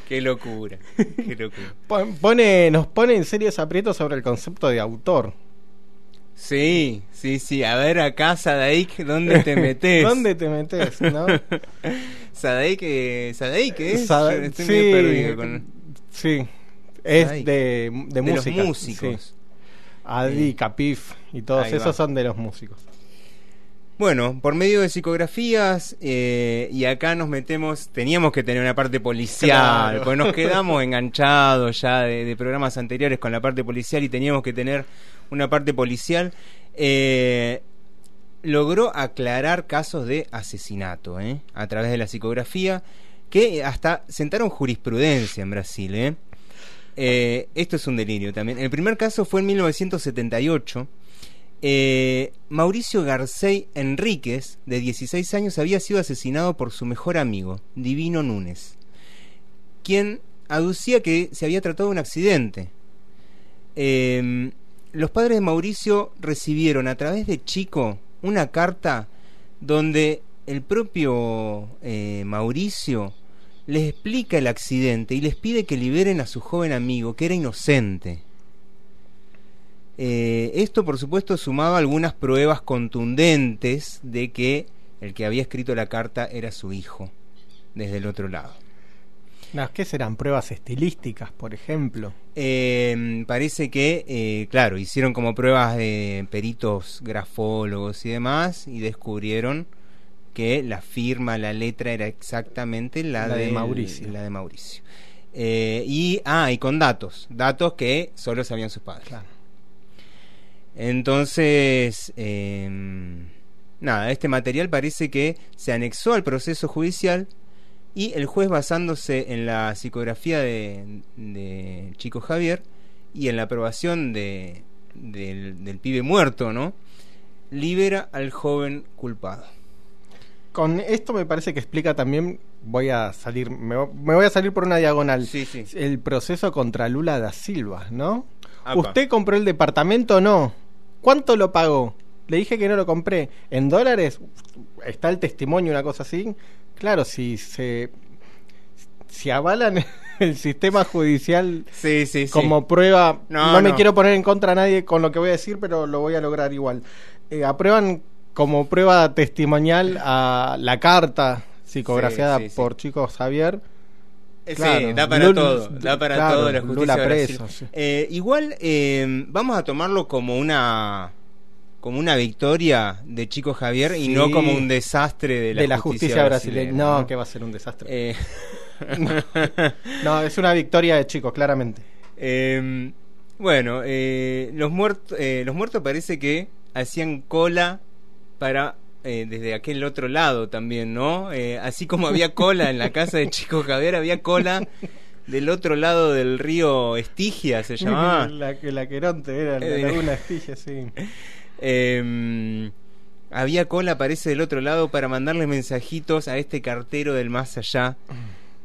Qué locura, qué locura. Pone, nos pone en serios aprietos sobre el concepto de autor. Sí, sí, sí. A ver acá, Sadaik, ¿dónde te metes? ¿Dónde te metes, no? Sadaik, eh, Sadaik. Sada Estoy sí, medio perdido con... sí, es Sadaik. de, de, De los músicos. Sí. Adi, Capif y todos esos son de los músicos. Bueno, por medio de psicografías, eh, y acá nos metemos, teníamos que tener una parte policial, Claro. pues nos quedamos enganchados ya de, de programas anteriores con la parte policial y teníamos que tener una parte policial. Eh, logró aclarar casos de asesinato ¿eh? a través de la psicografía que hasta sentaron jurisprudencia en Brasil. ¿eh? Eh, esto es un delirio también. El primer caso fue en 1978. Eh, Mauricio Garcey Enríquez, de 16 años, había sido asesinado por su mejor amigo, Divino Núñez, quien aducía que se había tratado de un accidente. Eh, los padres de Mauricio recibieron a través de Chico una carta donde el propio eh, Mauricio les explica el accidente y les pide que liberen a su joven amigo, que era inocente. Eh, esto, por supuesto, sumaba algunas pruebas contundentes de que el que había escrito la carta era su hijo, desde el otro lado. No, ¿Qué serán pruebas estilísticas, por ejemplo? Eh, parece que, eh, claro, hicieron como pruebas de peritos grafólogos y demás y descubrieron que la firma, la letra era exactamente la, La de Mauricio. La de Mauricio. Eh, y, ah, y con datos, datos que solo sabían sus padres. Claro. Entonces, eh, nada, este material parece que se anexó al proceso judicial y el juez basándose en la psicografía de, de Chico Javier y en la aprobación de, del, del pibe muerto, ¿no? Libera al joven culpado. Con esto me parece que explica también, voy a salir, me, me voy a salir por una diagonal, Sí, sí. el proceso contra Lula da Silva, ¿no? Apa. ¿Usted compró el departamento o no? ¿Cuánto lo pagó? Le dije que no lo compré. ¿En dólares? ¿Está el testimonio, una cosa así? Claro, si se... si avalan el sistema judicial Sí, sí, sí. como prueba, No, no, me no. quiero poner en contra a nadie con lo que voy a decir, pero lo voy a lograr igual. Eh, aprueban como prueba testimonial a la carta psicografiada por Chico Javier. Claro, sí, da para todo, da para claro, todo la justicia preso, sí. Eh, igual eh, vamos a tomarlo como una como una victoria de Chico Javier y no como un desastre de la, de la justicia, brasileña. No, que va a ser un desastre. Eh, no, es una victoria de Chico, claramente. Eh, bueno, los muertos, los muertos parece que hacían cola para eh, desde aquel otro lado también, ¿no? Eh, así como había cola en la casa de Chico Javier, había cola del otro lado del río Estigia, se llamaba. la, la Queronte era la Eh, laguna Estigia, sí. Eh, había cola, parece, del otro lado para mandarle mensajitos a este cartero del más allá,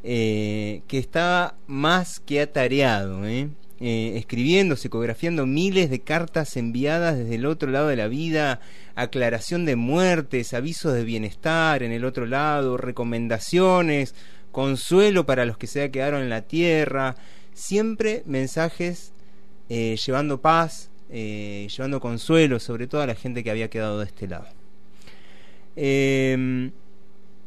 eh, que estaba más que atareado, ¿eh? Eh, escribiendo, psicografiando miles de cartas enviadas desde el otro lado de la vida, aclaración de muertes, avisos de bienestar en el otro lado, recomendaciones, consuelo para los que se quedaron en la tierra, siempre mensajes eh, llevando paz, eh, llevando consuelo, sobre todo a la gente que había quedado de este lado. Eh,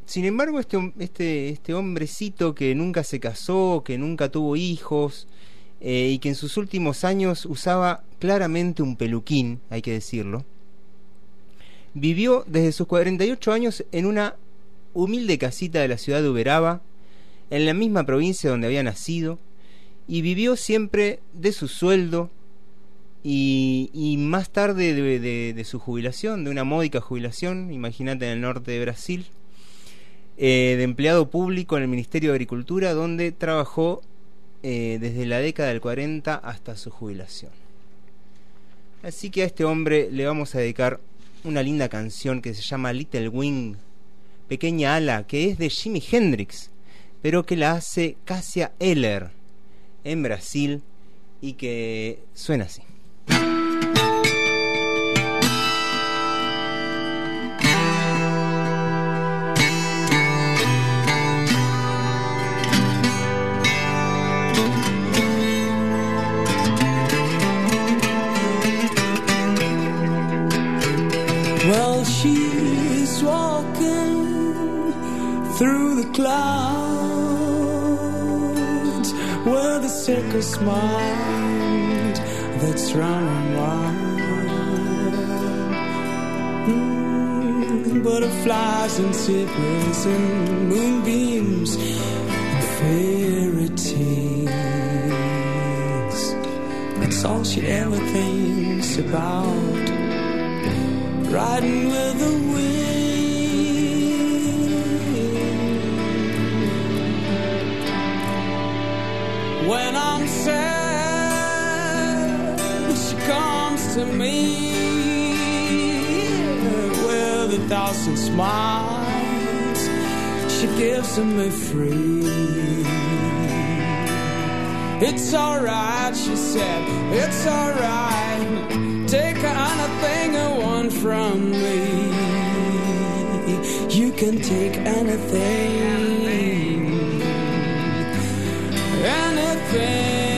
sin embargo, este, este, este hombrecito que nunca se casó, que nunca tuvo hijos, eh, y que en sus últimos años usaba claramente un peluquín, hay que decirlo, vivió desde sus 48 años en una humilde casita de la ciudad de Uberaba, en la misma provincia donde había nacido, y vivió siempre de su sueldo y, más tarde de, de- de su jubilación, de una módica jubilación, imagínate en el norte de Brasil, eh, de empleado público en el Ministerio de Agricultura, donde trabajó eh, desde la década del 40 hasta su jubilación. Así que a este hombre le vamos a dedicar una linda canción que se llama Little Wing, Pequeña Ala, que es de Jimi Hendrix, pero que la hace Cassia Eller en Brasil y que suena así. Clouds where the circus mind that's running wild. Mm, butterflies and zebras and moonbeams and fairy tales. That's all she ever thinks about riding with the wind. When I'm sad, she comes to me with a thousand smiles. She gives me free. It's alright, she said. It's alright. Take anything you want from me. You can take anything. again.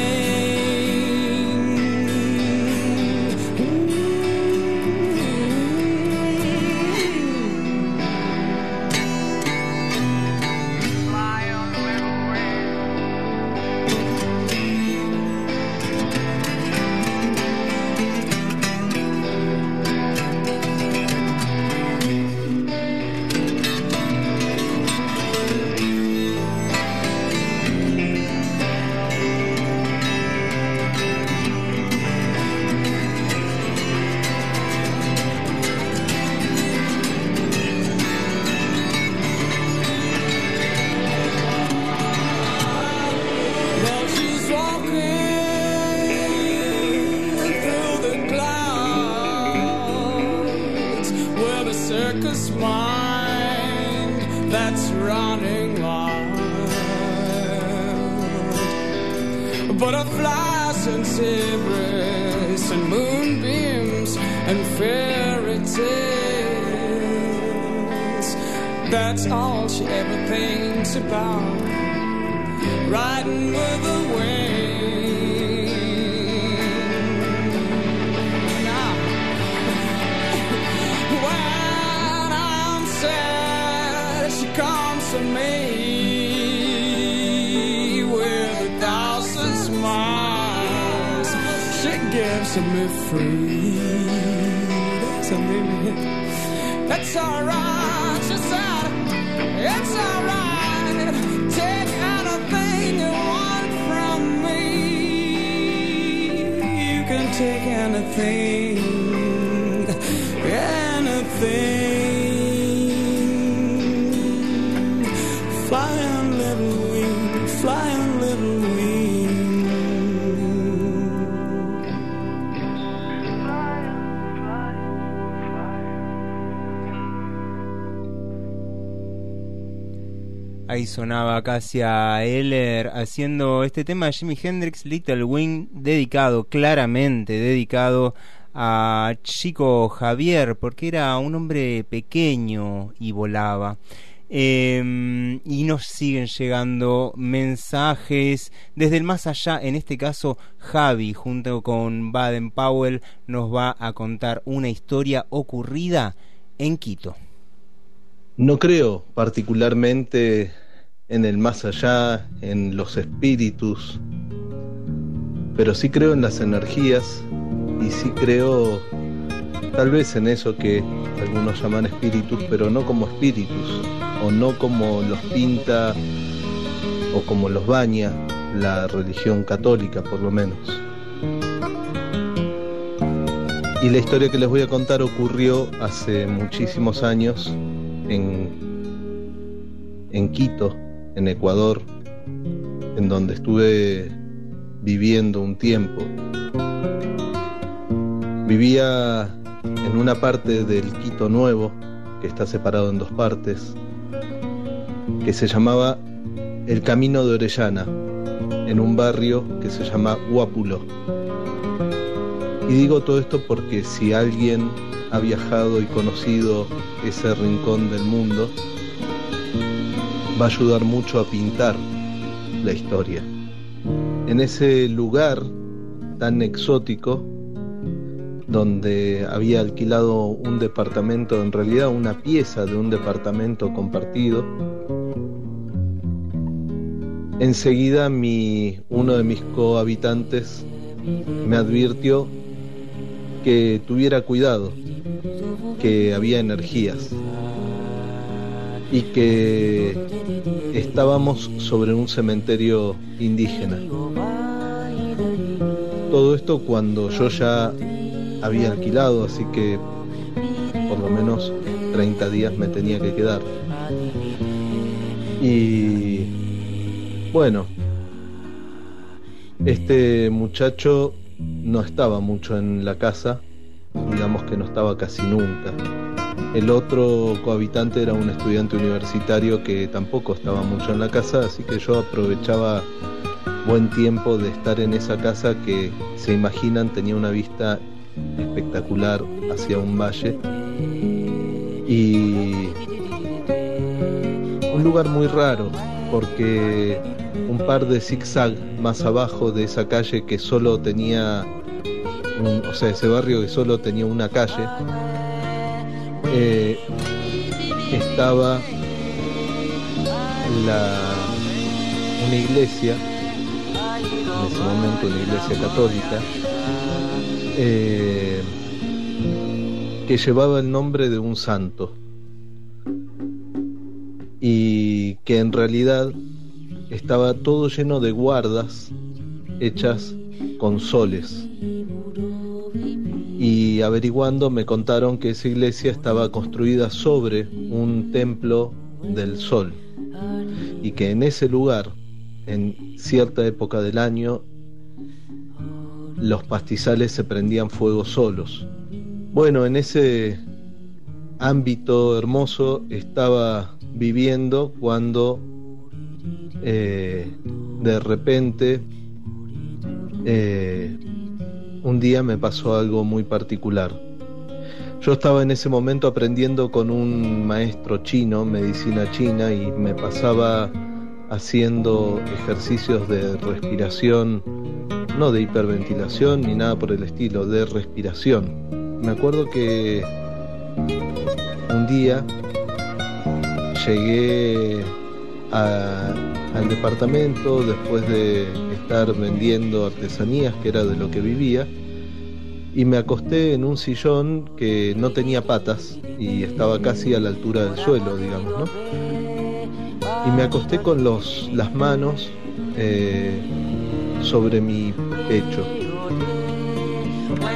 All she ever thinks about riding with the wind. Now, when I'm sad, she comes to me with a thousand smiles. She gives me free. That's alright, take anything, you want from me. You can take anything, anything. Ahí sonaba Cassia Eller haciendo este tema de Jimi Hendrix, Little Wing, dedicado, claramente dedicado a Chico Javier, porque era un hombre pequeño y volaba. Eh, y nos siguen llegando mensajes desde el más allá. En este caso, Javi, junto con Baden Powell, nos va a contar una historia ocurrida en Quito. No creo particularmente en el más allá, en los espíritus, pero sí creo en las energías y sí creo tal vez en eso que algunos llaman espíritus, pero no como espíritus, o no como los pinta o como los baña la religión católica por lo menos. Y la historia que les voy a contar ocurrió hace muchísimos años en, en Quito, en Ecuador, en donde estuve viviendo un tiempo. Vivía en una parte del Quito Nuevo, que está separado en dos partes, que se llamaba El Camino de Orellana, en un barrio que se llama Huápulo. Y digo todo esto porque si alguien ha viajado y conocido ese rincón del mundo, va a ayudar mucho a pintar la historia. En ese lugar tan exótico, donde había alquilado un departamento, en realidad una pieza de un departamento compartido, enseguida mi, uno de mis cohabitantes me advirtió que tuviera cuidado, que había energías y que estábamos sobre un cementerio indígena. Todo esto cuando yo ya había alquilado, así que por lo menos 30 días me tenía que quedar. Y bueno, este muchacho no estaba mucho en la casa, digamos que no estaba casi nunca. El otro cohabitante era un estudiante universitario que tampoco estaba mucho en la casa, así que yo aprovechaba buen tiempo de estar en esa casa que se imaginan tenía una vista espectacular hacia un valle. Y un lugar muy raro porque un par de zigzag más abajo de esa calle que solo tenía un- o sea ese barrio que solo tenía una calle eh, estaba la una iglesia en ese momento una iglesia católica eh, que llevaba el nombre de un santo y que en realidad estaba todo lleno de guardas hechas con soles. Y averiguando me contaron que esa iglesia estaba construida sobre un templo del sol y que en ese lugar, en cierta época del año, los pastizales se prendían fuego solos. Bueno, en ese ámbito hermoso estaba viviendo cuando eh, de repente eh, un día me pasó algo muy particular. Yo estaba en ese momento aprendiendo con un maestro chino, medicina china, y me pasaba haciendo ejercicios de respiración, no de hiperventilación ni nada por el estilo, de respiración. Me acuerdo que un día llegué al departamento después de estar vendiendo artesanías, que era de lo que vivía, y me acosté en un sillón que no tenía patas y estaba casi a la altura del suelo, digamos, ¿no? Y me acosté con los, las manos eh, sobre mi pecho.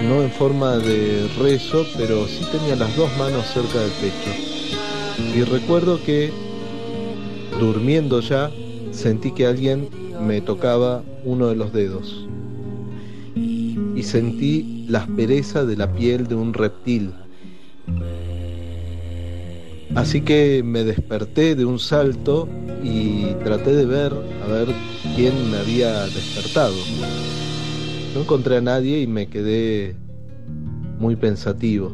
No en forma de rezo, pero sí tenía las dos manos cerca del pecho. Y recuerdo que, durmiendo ya, sentí que alguien me tocaba uno de los dedos. Y sentí la aspereza de la piel de un reptil. Así que me desperté de un salto y traté de ver a ver quién me había despertado. No encontré a nadie y me quedé muy pensativo.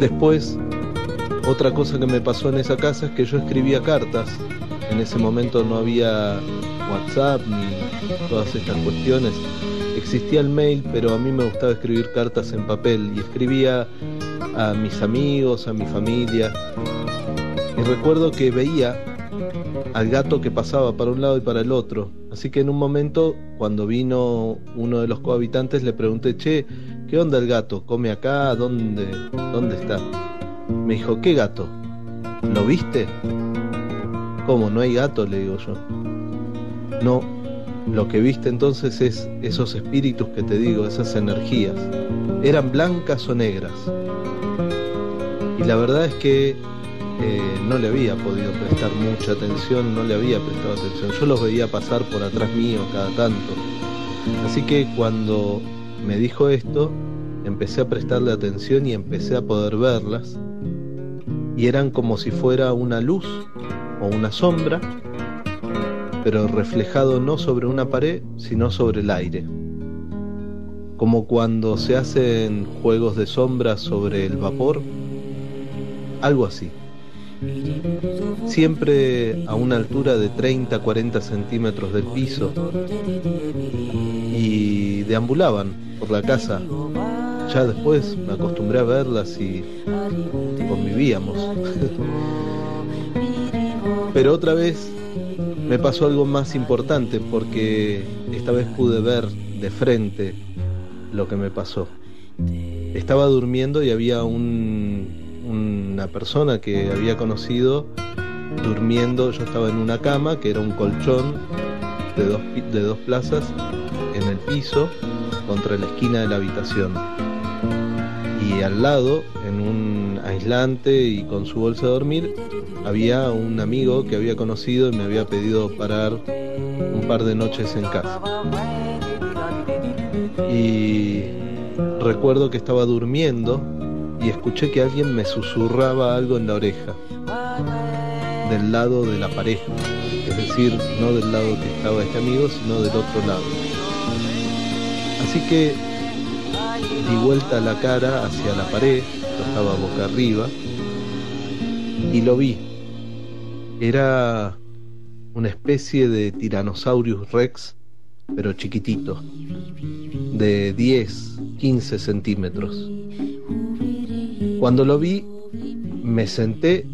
Después, otra cosa que me pasó en esa casa es que yo escribía cartas. En ese momento no había WhatsApp ni todas estas cuestiones. Existía el mail, pero a mí me gustaba escribir cartas en papel y escribía a mis amigos, a mi familia. Y recuerdo que veía al gato que pasaba para un lado y para el otro. Así que en un momento, cuando vino uno de los cohabitantes, le pregunté, che, ¿qué onda el gato? ¿Come acá? ¿Dónde, dónde está? Me dijo, ¿qué gato? ¿Lo viste? ¿Cómo? ¿No hay gato? Le digo yo. No, lo que viste entonces es esos espíritus que te digo, esas energías. ¿Eran blancas o negras? Y la verdad es que eh, no le había podido prestar mucha atención, no le había prestado atención. Yo los veía pasar por atrás mío cada tanto. Así que cuando me dijo esto, empecé a prestarle atención y empecé a poder verlas. Y eran como si fuera una luz una sombra, pero reflejado no sobre una pared, sino sobre el aire. Como cuando se hacen juegos de sombras sobre el vapor, algo así siempre a una altura de 30-40 centímetros del piso y deambulaban por la casa. Ya después me acostumbré a verlas y convivíamos. Pero otra vez me pasó algo más importante porque esta vez pude ver de frente lo que me pasó. Estaba durmiendo y había un una persona que había conocido durmiendo, yo estaba en una cama que era un colchón de dos, de dos plazas en el piso contra la esquina de la habitación. Y al lado, en un aislante y con su bolsa de dormir, había un amigo que había conocido y me había pedido parar un par de noches en casa. Y recuerdo que estaba durmiendo y escuché que alguien me susurraba algo en la oreja, del lado de la pared, es decir, no del lado que estaba este amigo, sino del otro lado. Así que di vuelta la cara hacia la pared, yo estaba boca arriba, y lo vi. Era una especie de Tyrannosaurus Rex, pero chiquitito, de 10, 15 centímetros. Cuando lo vi, me senté,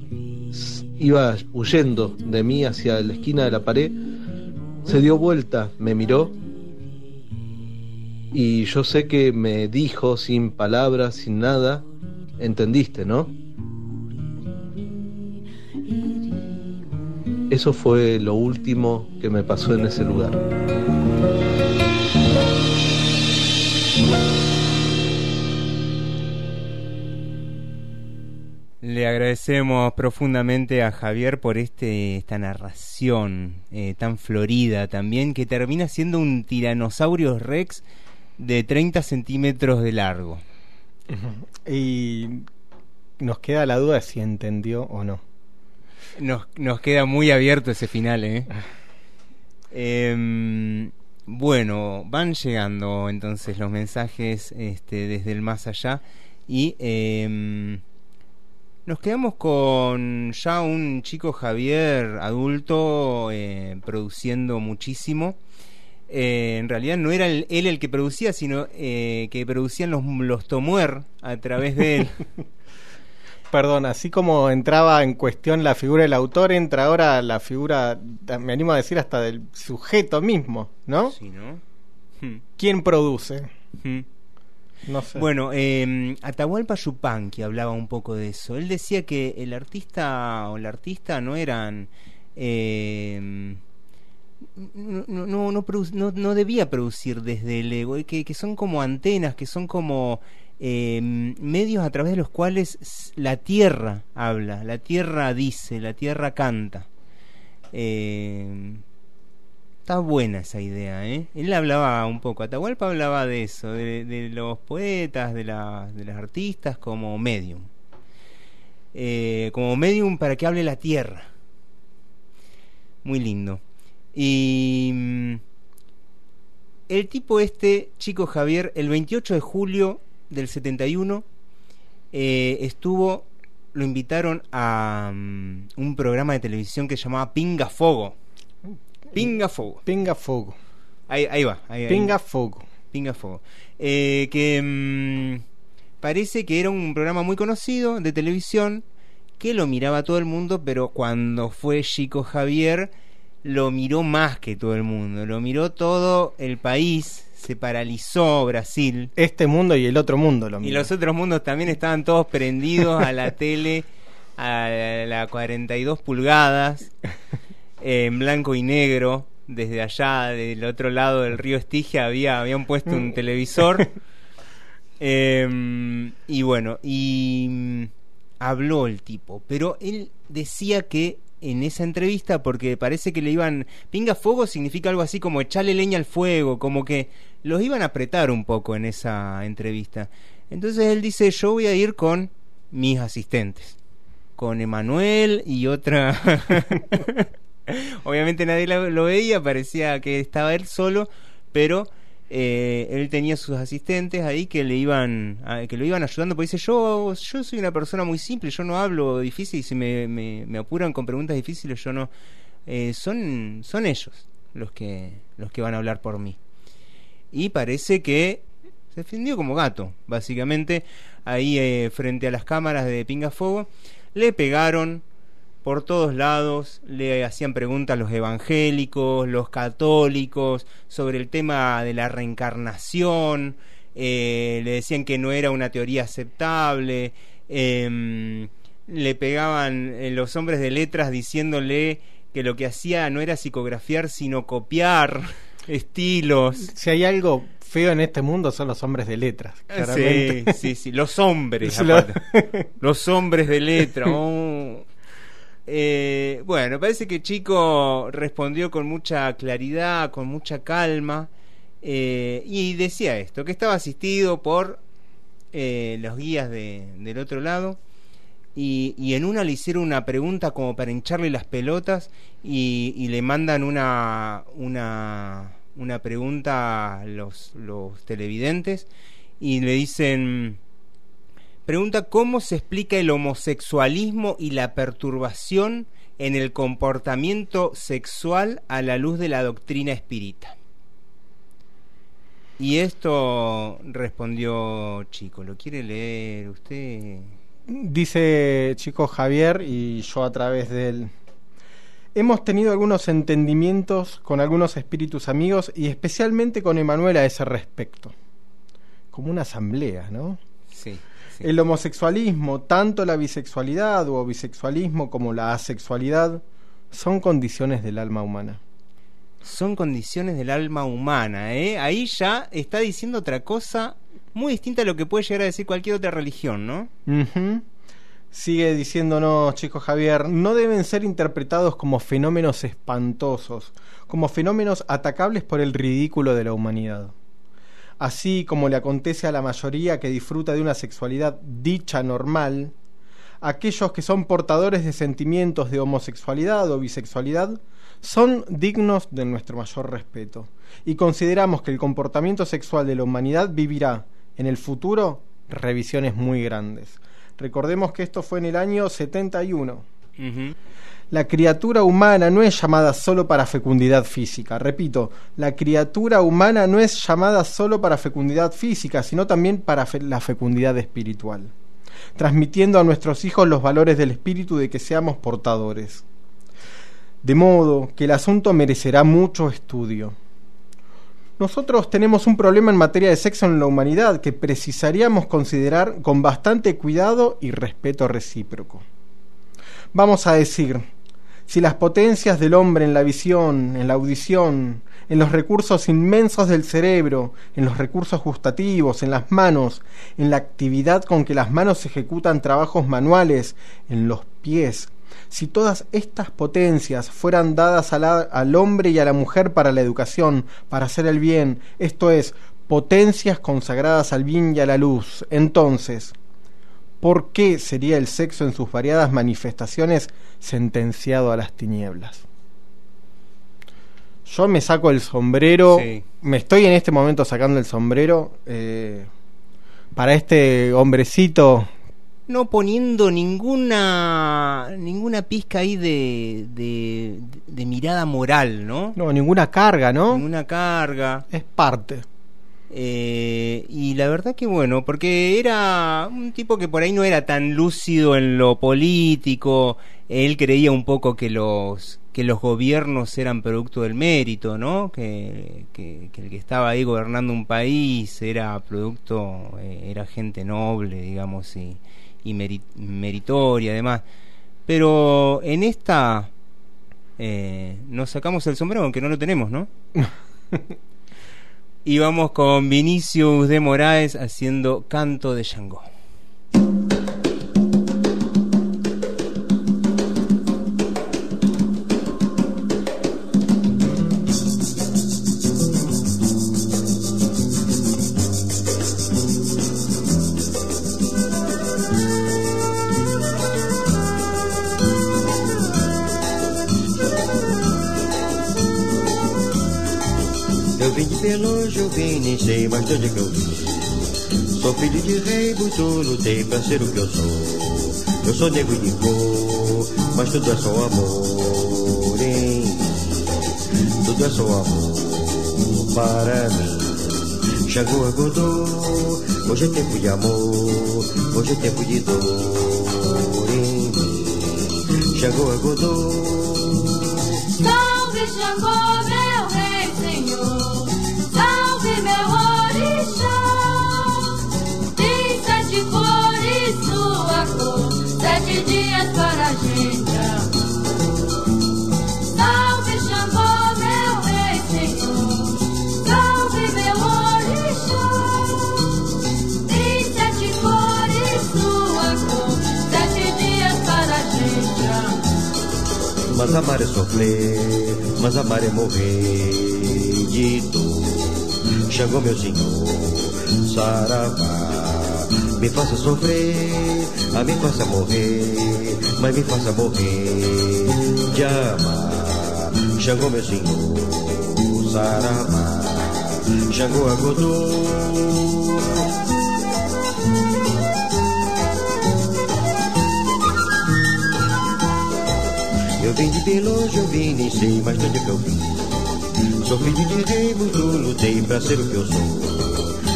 iba huyendo de mí hacia la esquina de la pared, se dio vuelta, me miró y yo sé que me dijo sin palabras, sin nada, entendiste, ¿no? Eso fue lo último que me pasó en ese lugar. Le agradecemos profundamente a Javier por este, esta narración eh, tan florida también, que termina siendo un tiranosaurio rex de 30 centímetros de largo. Y nos queda la duda de si entendió o no. Nos, nos queda muy abierto ese final, ¿eh? Em, bueno, van llegando entonces los mensajes este, desde el más allá y... Eh, Nos quedamos con ya un chico Javier adulto eh, produciendo muchísimo. Eh, en realidad no era él el que producía, sino eh, que producían los, los Tomuer a través de él. Perdón, así como entraba en cuestión la figura del autor, entra ahora la figura, me animo a decir, hasta del sujeto mismo, ¿no? Sí, ¿no? Hmm. ¿Quién produce? Hmm. No sé. Bueno, eh, Atahualpa Yupanqui hablaba un poco de eso. Él decía que el artista o la artista no eran... eh, no, no, no, debía producir desde el ego, que, que son como antenas, que son como eh, medios a través de los cuales la tierra habla, la tierra dice, la tierra canta. Eh, Está buena esa idea, ¿eh? Él hablaba un poco, Atahualpa hablaba de eso, de, de los poetas, de, la- de las artistas como medium. Eh, como medium para que hable la tierra. Muy lindo. Y mm, el tipo este, chico Javier, el 28 de julio del 71, eh, estuvo, lo invitaron a mm, un programa de televisión que se llamaba Pinga Fogo. Pinga Fogo. Pinga Fogo. Ahí, ahí va. ahí- ahí. Pinga Fogo. Pinga Fogo. Eh, que mm, parece que era un programa muy conocido de televisión que lo miraba todo el mundo, pero cuando fue Chico Javier lo miró más que todo el mundo, lo miró todo el país, se paralizó Brasil. Este mundo y el otro mundo lo Y mismo. los otros mundos también estaban todos prendidos a la tele a la 42 pulgadas en blanco y negro. Desde allá, del otro lado del río Estigia, había, habían puesto un televisor. Em, y bueno, y mm, habló el tipo, pero él decía que en esa entrevista, porque parece que le iban. Pinga fuego significa algo así como echarle leña al fuego, como que los iban a apretar un poco en esa entrevista. Entonces él dice: Yo voy a ir con mis asistentes, con Emanuel y otra. Obviamente nadie lo, veía, parecía que estaba él solo, pero eh, él tenía sus asistentes ahí que le iban que lo iban ayudando porque dice yo yo soy una persona muy simple yo no hablo difícil y si me, me, me apuran con preguntas difíciles yo no Eh, son son ellos los que los que van a hablar por mí. Y parece que se defendió como gato básicamente ahí eh, frente a las cámaras de Pinga Fuego le pegaron por todos lados le hacían preguntas los evangélicos, los católicos, sobre el tema de la reencarnación, eh, le decían que no era una teoría aceptable, em, le pegaban eh, los hombres de letras diciéndole que lo que hacía no era psicografiar, sino copiar estilos. Si hay algo feo en este mundo son los hombres de letras. claramente. Sí, sí, sí, los hombres. Sí, lo- aparte. los hombres de letra. oh. Eh, bueno, parece que Chico respondió con mucha claridad, con mucha calma, eh, y decía esto, que estaba asistido por eh, los guías de- del otro lado, y, en una le hicieron una pregunta como para hincharle las pelotas, y, le mandan una, una, una pregunta a los televidentes, y le dicen... Pregunta cómo se explica el homosexualismo y la perturbación en el comportamiento sexual a la luz de la doctrina espírita. Y esto respondió Chico. ¿Lo quiere leer usted? Dice Chico Javier y yo a través de él. Hemos tenido algunos entendimientos con algunos espíritus amigos y especialmente con Emanuel a ese respecto. Como una asamblea, ¿no? Sí. El homosexualismo, tanto la bisexualidad o bisexualismo como la asexualidad, son condiciones del alma humana. Son condiciones del alma humana, ¿eh? Ahí ya está diciendo otra cosa muy distinta a lo que puede llegar a decir cualquier otra religión, ¿no? Sigue diciéndonos, chico Javier, no deben ser interpretados como fenómenos espantosos, como fenómenos atacables por el ridículo de la humanidad. Así como le acontece a la mayoría que disfruta de una sexualidad dicha normal, aquellos que son portadores de sentimientos de homosexualidad o bisexualidad son dignos de nuestro mayor respeto. Y consideramos que el comportamiento sexual de la humanidad vivirá en el futuro revisiones muy grandes, Recordemos que esto fue en el año 71. La criatura humana no es llamada solo para fecundidad física. Repito, la criatura humana no es llamada solo para fecundidad física, sino también para la fecundidad espiritual, transmitiendo a nuestros hijos los valores del espíritu de que seamos portadores. De modo que el asunto merecerá mucho estudio. Nosotros tenemos un problema en materia de sexo en la humanidad que precisaríamos considerar con bastante cuidado y respeto recíproco. Vamos a decir, si las potencias del hombre en la visión, en la audición, en los recursos inmensos del cerebro, en los recursos gustativos, en las manos, en la actividad con que las manos ejecutan trabajos manuales, en los pies, si todas estas potencias fueran dadas al hombre y a la mujer para la educación, para hacer el bien, esto es, potencias consagradas al bien y a la luz, entonces, ¿por qué sería el sexo en sus variadas manifestaciones sentenciado a las tinieblas? Yo me saco el sombrero, Sí. me estoy en este momento sacando el sombrero eh, para este hombrecito no poniendo ninguna ninguna pizca ahí de, de, de mirada moral, ¿no? No, ninguna carga, ¿no? Ninguna carga. Es parte. Eh, y la verdad que bueno, porque era un tipo que por ahí no era tan lúcido en lo político, él creía un poco que los que los gobiernos eran producto del mérito, ¿no? Que, que, el que estaba ahí gobernando un país era producto, eh, era gente noble, digamos, y, y meri- meritoria, además. Pero en esta eh, nos sacamos el sombrero, aunque no lo tenemos, ¿no? y vamos con Vinicius de Moraes haciendo Canto de Shango. De que eu vim. Sou filho de rei, muito lutei pra ser o que eu sou. Eu sou negro de cor, mas tudo é só amor mim. Tudo é só amor para mim. Xangô acordou, hoje é tempo de amor, hoje é tempo de dor em mim. Xangô acordou. Salve Xangô, Mas amar é sofrer, mas amar é morrer de dor. Xangô, meu senhor, saravá. Me faça sofrer, a me faça morrer, mas me faça morrer de amar. Xangô, meu senhor, saravá. Xangô, agodô. Eu vim de bem longe, eu vim, nem sei mais de onde é que eu vim. Sou filho de rei, muito lutei pra ser o que eu sou.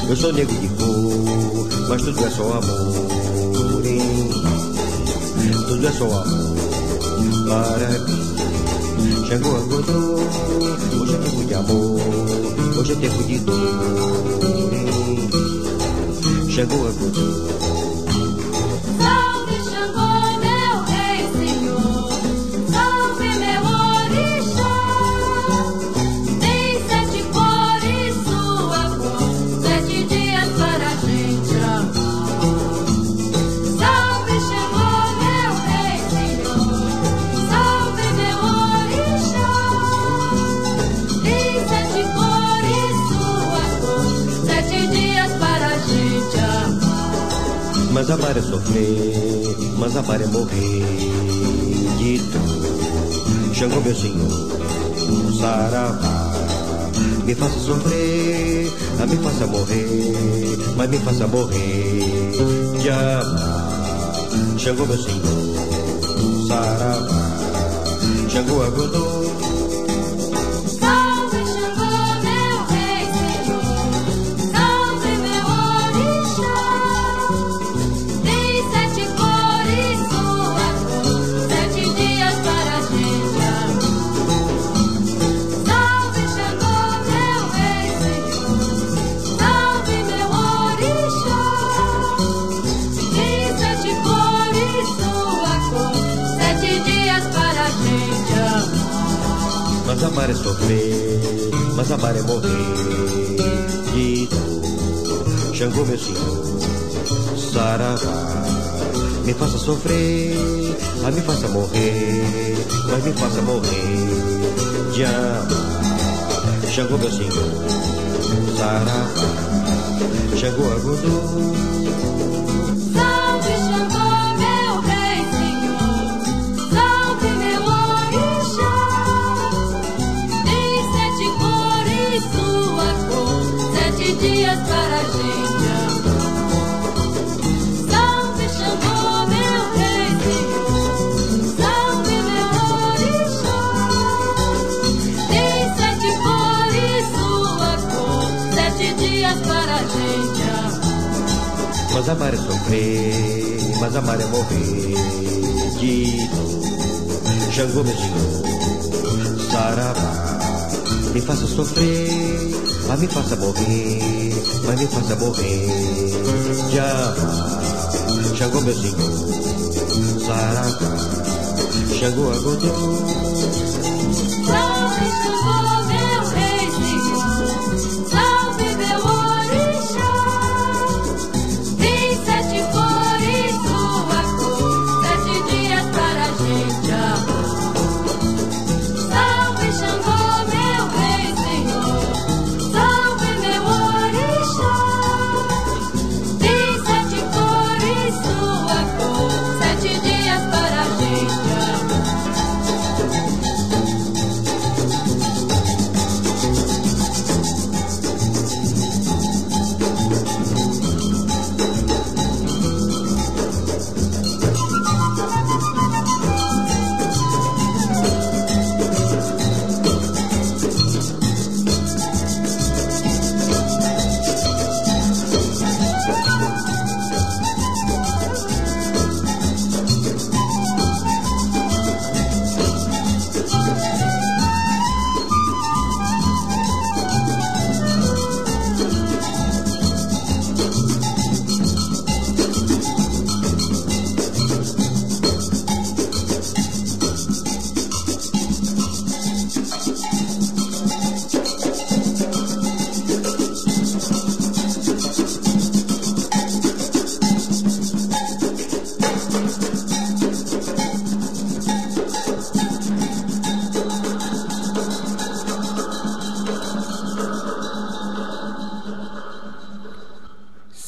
Eu sou negro de cor, mas tudo é só amor mim. Tudo é só amor para mim. Xangô acordou, hoje é tempo de amor, hoje é tempo de dor em mim. Xangô acordou. Mas amar é sofrer, mas amar é morrer dor. Xangô, meu senhor, saravá. Me faça sofrer, a me faça morrer, mas me faça morrer de amar. Xangô meu senhor, saravá, Xangô agudou. Amar é sofrer, mas amar é morrer de dor. Xangô, meu senhor, saravá, me faça sofrer, mas me faça morrer, mas me faça morrer de amar. Xangô, meu senhor, saravá, Xangô, agudou. Dias para a gente amar. Salve Xangô, meu rei senhor, salve meu orixá. Tem sete cores sua cor, sete dias para a gente amar. Mas amar é sofrer, mas amar é morrer de dor. Xangô, meu senhor, saravá, me faça sofrer, mas me faça morrer, mas me faça morrer de amar. Xangô, meu senhor, saravá, Xangô, agudou. Salve Xangô,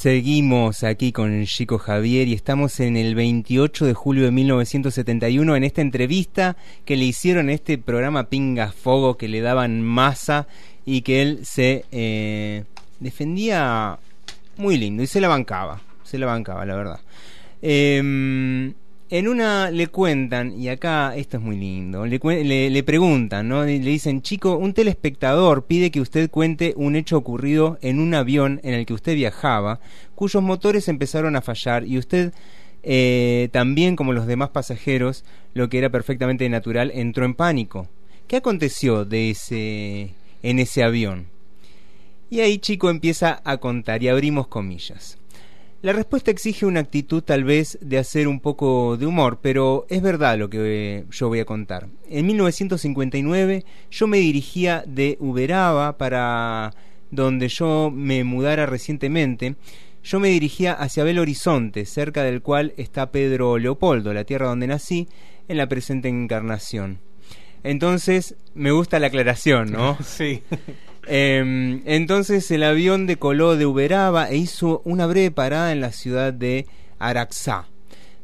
Seguimos aquí con Chico Javier y estamos en el 28 de julio de 1971 en esta entrevista que le hicieron este programa Pinga Fogo que le daban masa y que él se eh, defendía muy lindo y se la bancaba, se la bancaba, la verdad. Em, en una le cuentan, y acá esto es muy lindo, le, le, le preguntan, ¿no? Le dicen, chico, un telespectador pide que usted cuente un hecho ocurrido en un avión en el que usted viajaba, cuyos motores empezaron a fallar y usted, eh, también como los demás pasajeros, lo que era perfectamente natural, entró en pánico. ¿Qué aconteció de ese, en ese avión? Y ahí Chico empieza a contar y abrimos comillas. La respuesta exige una actitud tal vez de hacer un poco de humor, pero es verdad lo que eh, yo voy a contar. En 1959 yo me dirigía de Uberaba para donde yo me mudara recientemente. Yo me dirigía hacia Belo Horizonte, cerca del cual está Pedro Leopoldo, la tierra donde nací, en la presente encarnación. Entonces, me gusta la aclaración, ¿no? Sí. Em, entonces el avión decoló de Uberaba e hizo una breve parada en la ciudad de Araxá.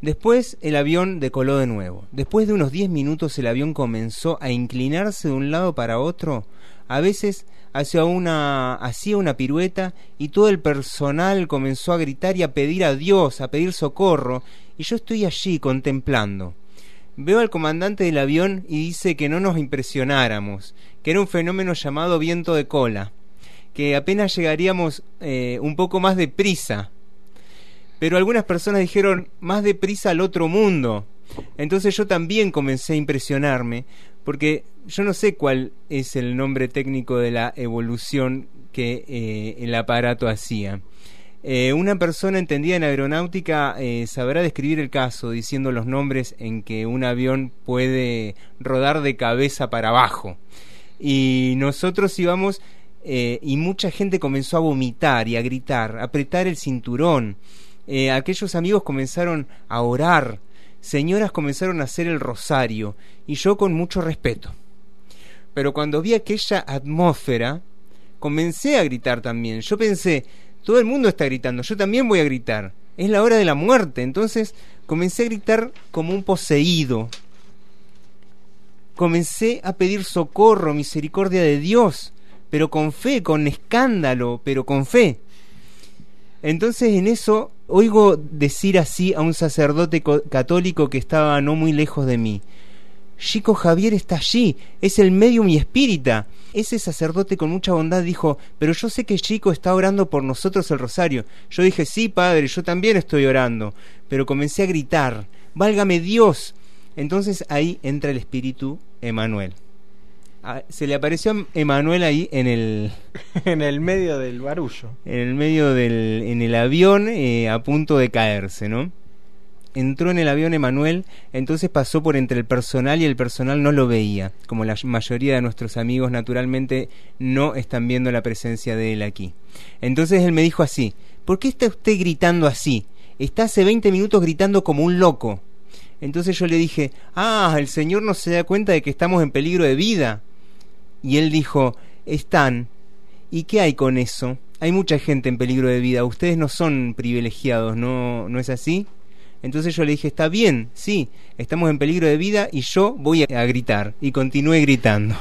Después el avión decoló de nuevo. Después de unos 10 minutos el avión comenzó a inclinarse de un lado para otro, a veces hacia una, hacía una pirueta y todo el personal comenzó a gritar y a pedir a Dios, a pedir socorro, y yo estoy allí contemplando. Veo al comandante del avión y dice que no nos impresionáramos, que era un fenómeno llamado viento de cola, que apenas llegaríamos eh, un poco más deprisa pero algunas personas dijeron más deprisa al otro mundo. Entonces yo también comencé a impresionarme, porque yo no sé cuál es el nombre técnico de la evolución que eh, el aparato hacía. Eh, una persona entendida en aeronáutica sabrá describir el caso diciendo los nombres en que un avión puede rodar de cabeza para abajo. Y nosotros íbamos y mucha gente comenzó a vomitar y a gritar, a apretar el cinturón. Eh, aquellos amigos comenzaron a orar, señoras comenzaron a hacer el rosario, y yo con mucho respeto. Pero cuando vi aquella atmósfera, comencé a gritar también. Yo pensé, todo el mundo está gritando, yo también voy a gritar. Es la hora de la muerte. Entonces comencé a gritar como un poseído. Comencé a pedir socorro, misericordia de Dios, pero con fe, con escándalo, pero con fe. Entonces en eso oigo decir así a un sacerdote católico que estaba no muy lejos de mí. Chico Javier está allí, es el medium y espírita. Ese sacerdote con mucha bondad dijo, pero yo sé que Chico está orando por nosotros el rosario. Yo dije, sí, padre, yo también estoy orando. Pero comencé a gritar, válgame Dios. Entonces ahí entra el espíritu Emanuel. Ah, se le apareció Emanuel ahí en el en el medio del barullo en el medio del en el avión eh, a punto de caerse no entró en el avión Emanuel entonces pasó por entre el personal y el personal no lo veía como la mayoría de nuestros amigos naturalmente no están viendo la presencia de él aquí entonces él me dijo así ¿por qué está usted gritando así? está hace 20 minutos gritando como un loco entonces yo le dije, ah, el Señor no se da cuenta de que estamos en peligro de vida. Y él dijo, están. ¿Y qué hay con eso? Hay mucha gente en peligro de vida. Ustedes no son privilegiados, ¿no, ¿no es así? Entonces yo le dije, está bien, sí, estamos en peligro de vida y yo voy a gritar. Y continué gritando.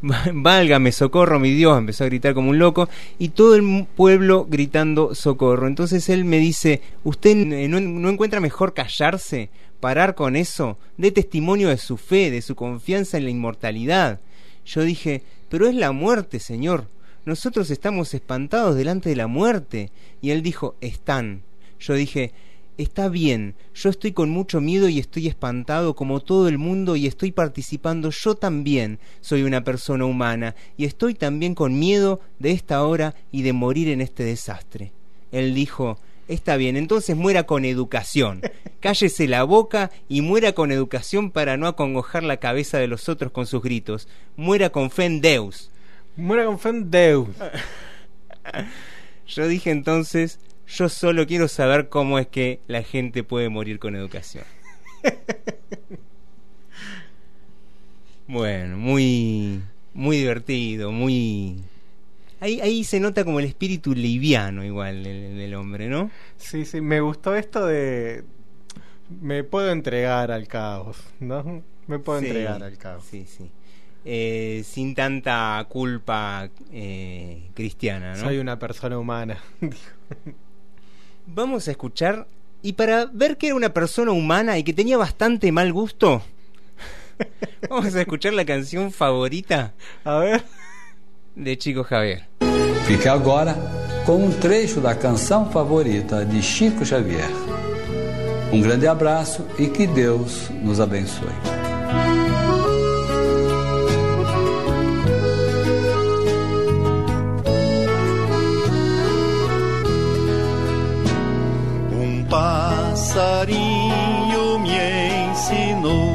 Válgame, socorro, mi Dios, empezó a gritar como un loco y todo el pueblo gritando socorro. Entonces él me dice, ¿usted no, no encuentra mejor callarse? Parar con eso, dé testimonio de su fe, de su confianza en la inmortalidad. Yo dije, pero es la muerte, Señor. Nosotros estamos espantados delante de la muerte. Y él dijo, están. Yo dije, está bien, yo estoy con mucho miedo y estoy espantado como todo el mundo y estoy participando, yo también soy una persona humana y estoy también con miedo de esta hora y de morir en este desastre. Él dijo, Está bien, entonces muera con educación. Cállese la boca y muera con educación para no acongojar la cabeza de los otros con sus gritos. Muera con fe en Deus. Muera con fe en Deus. Yo dije entonces, yo solo quiero saber cómo es que la gente puede morir con educación. bueno, muy muy divertido, muy Ahí, ahí se nota como el espíritu liviano igual del, hombre, ¿no? Sí, sí, me gustó esto de... Me puedo entregar al caos, ¿no? Me puedo entregar al caos. Sí, sí. Eh, sin tanta culpa eh, cristiana, ¿no? Soy una persona humana. Vamos a escuchar, y para ver que era una persona humana y que tenía bastante mal gusto, vamos a escuchar la canción favorita. A ver. De Chico Javier. Fique agora com um trecho da canção favorita de Chico Xavier. Um grande abraço e que Deus nos abençoe. Um passarinho me ensinou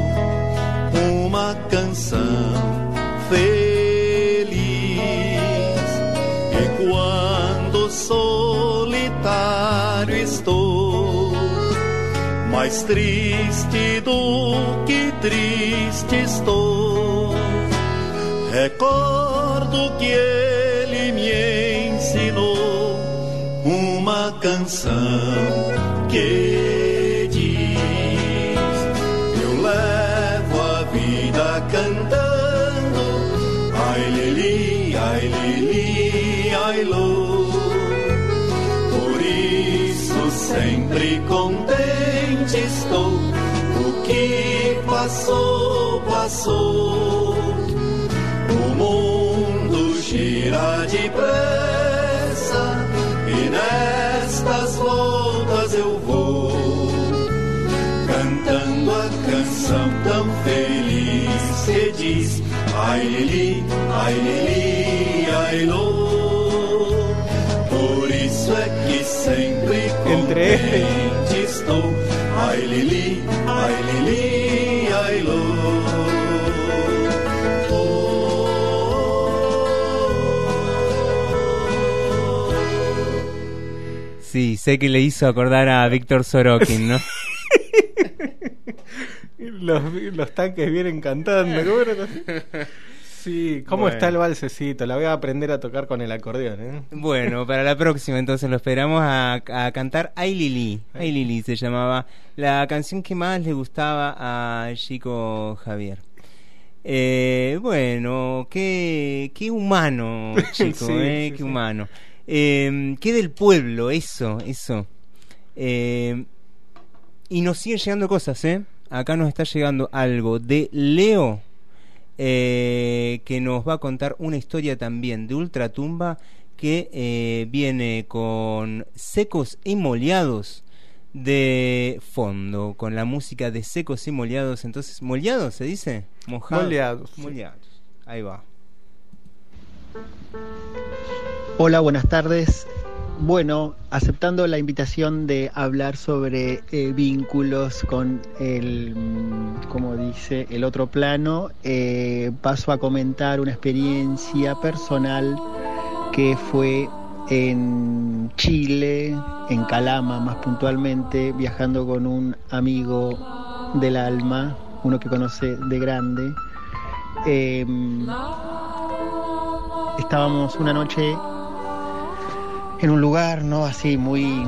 uma canção mais triste do que triste estou. Recordo que ele me ensinou uma canção que sempre contente estou. O que passou, passou. O mundo gira depressa e nestas voltas eu vou cantando a canção tão feliz que diz ai Lili, ai Lili, ai Lô. Sempre Entre contente estou ai Lili, ai Lili, ai Lô. Sí, sé que le hizo acordar a Víctor Sorokin, ¿no? Los, los tanques vienen cantando. ¿cómo era? Sí, ¿cómo Bueno. está el balsecito? La voy a aprender a tocar con el acordeón, ¿eh? Bueno, para la próxima entonces lo esperamos a, a cantar Ay Lili. Ay Lili se llamaba la canción que más le gustaba a Chico Javier. Eh, bueno, qué, qué humano, chico, Sí, eh, sí, qué sí. humano. Eh, qué del pueblo, eso, eso. Eh, y nos siguen llegando cosas, ¿eh? Acá nos está llegando algo de Leo, eh, que nos va a contar una historia también de Ultratumba que eh, viene con secos y moleados de fondo, con la música de secos y moleados. Entonces, ¿moleados se dice? Mojados. Moleados, sí. Moleados. Ahí va. Hola, buenas tardes. Bueno, aceptando la invitación de hablar sobre eh, vínculos con el, mm, como dice, el otro plano, eh, paso a comentar una experiencia personal que fue en Chile, en Calama más puntualmente, viajando con un amigo del alma, uno que conoce de grande. Em, estábamos una noche en un lugar no así muy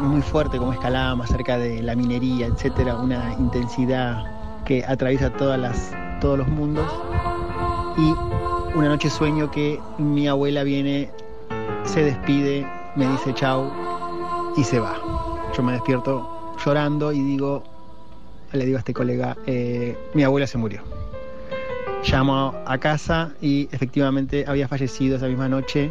muy fuerte como es Calama, cerca de la minería, etcétera, una intensidad que atraviesa todas las todos los mundos y una noche sueño que mi abuela viene, se despide, me dice chau y se va. Yo me despierto llorando y digo, le digo a este colega, eh, mi abuela se murió. Llamo a casa y efectivamente había fallecido esa misma noche,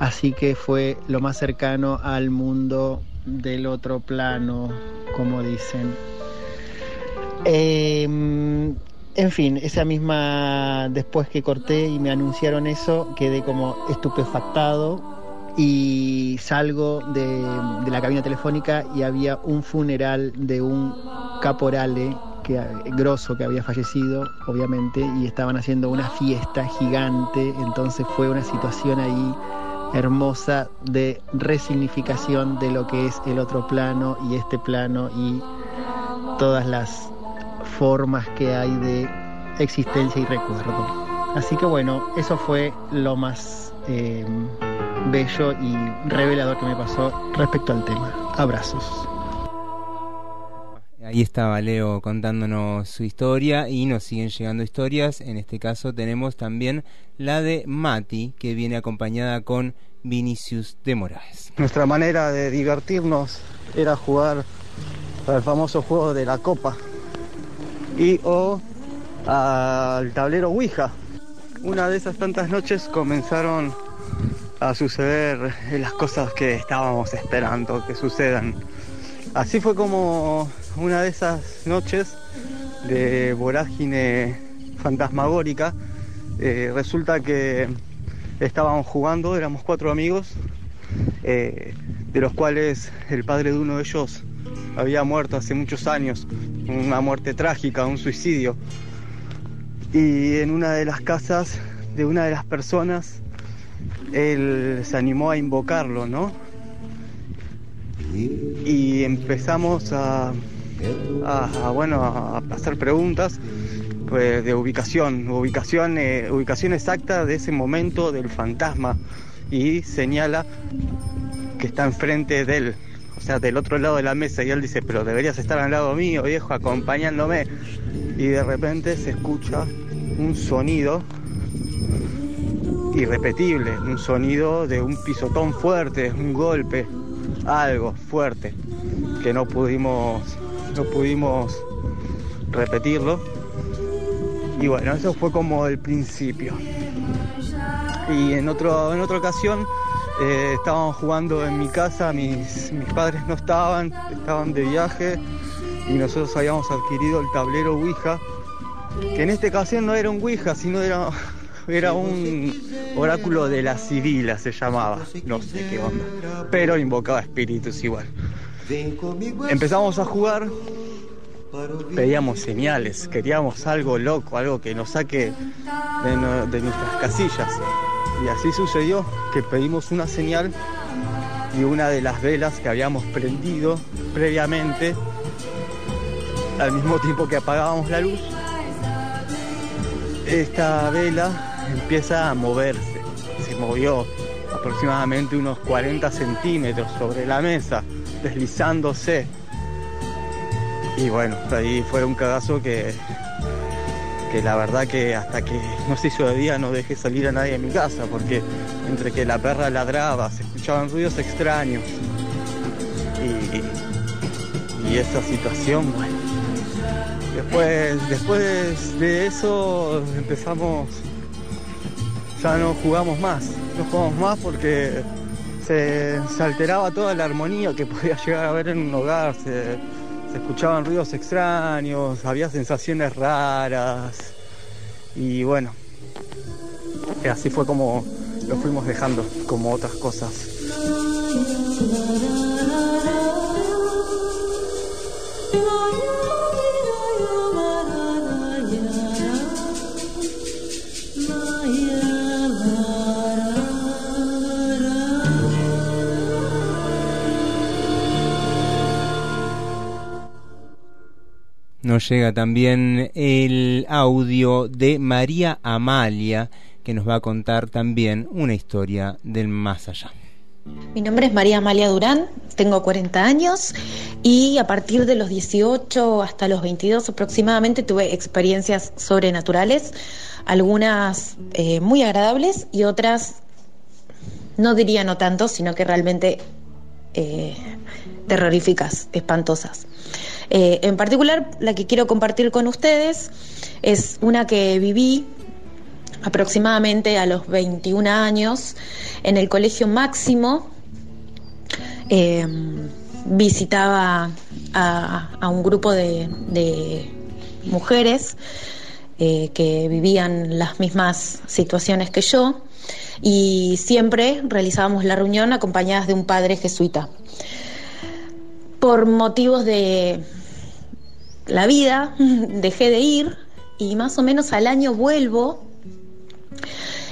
así que fue lo más cercano al mundo del otro plano, como dicen. Eh, en fin, esa misma, después que corté y me anunciaron eso, quedé como estupefactado y salgo de, de la cabina telefónica y había un funeral de un caporale que, grosso que había fallecido, obviamente, y estaban haciendo una fiesta gigante, entonces fue una situación ahí hermosa de resignificación de lo que es el otro plano y este plano y todas las formas que hay de existencia y recuerdo. Así que bueno, eso fue lo más eh, bello y revelador que me pasó respecto al tema. Abrazos. Ahí estaba Leo contándonos su historia y nos siguen llegando historias. En este caso tenemos también la de Mati, que viene acompañada con Vinicius de Moraes. Nuestra manera de divertirnos era jugar al famoso juego de la copa y o al tablero Ouija. Una de esas tantas noches comenzaron a suceder las cosas que estábamos esperando que sucedan. Así fue como una de esas noches de vorágine fantasmagórica, eh, resulta que estábamos jugando, éramos cuatro amigos, eh, de los cuales el padre de uno de ellos había muerto hace muchos años, una muerte trágica, un suicidio. Y en una de las casas de una de las personas, él se animó a invocarlo, ¿no? Y empezamos a, a- bueno, a hacer preguntas pues, de ubicación, ubicación, eh, ubicación exacta de ese momento del fantasma y señala que está enfrente de él, o sea, del otro lado de la mesa, y él dice, pero deberías estar al lado mío, viejo, acompañándome. Y de repente se escucha un sonido irrepetible, un sonido de un pisotón fuerte, un golpe, algo fuerte, que no pudimos, no pudimos repetirlo. Y bueno, eso fue como el principio. Y en, otro, en otra ocasión eh, estábamos jugando en mi casa, mis, mis padres no estaban, estaban de viaje y nosotros habíamos adquirido el tablero Ouija, que en esta ocasión no era un Ouija, sino era, era un oráculo de la Sibila, se llamaba, no sé qué onda, pero invocaba espíritus igual. Empezamos a jugar, pedíamos señales, queríamos algo loco, algo que nos saque de, nuestras casillas. Y así sucedió que pedimos una señal y una de las velas que habíamos prendido previamente, al mismo tiempo que apagábamos la luz, esta vela empieza a moverse. Se movió aproximadamente unos 40 centímetros sobre la mesa, deslizándose. Y bueno, ahí fue un cagazo que, que la verdad que hasta que no se hizo de día no dejé salir a nadie de mi casa, porque entre que la perra ladraba, se escuchaban ruidos extraños. Y, y esa situación, bueno. Después, después de eso empezamos, ya no jugamos más, no jugamos más porque se, alteraba toda la armonía que podía llegar a haber en un hogar, se, escuchaban ruidos extraños, había sensaciones raras y bueno, así fue como lo fuimos dejando, como otras cosas. Nos llega también el audio de María Amalia, que nos va a contar también una historia del más allá. Mi nombre es María Amalia Durán, tengo 40 años y a partir de los 18 hasta los 22 aproximadamente tuve experiencias sobrenaturales, algunas eh, muy agradables y otras no diría no tanto, sino que realmente eh, terroríficas, espantosas. Eh, en particular, la que quiero compartir con ustedes es una que viví aproximadamente a los 21 años en el colegio máximo. Eh, visitaba a, un grupo de, de mujeres eh, que vivían las mismas situaciones que yo y siempre realizábamos la reunión acompañadas de un padre jesuita. Por motivos de la vida dejé de ir y más o menos al año vuelvo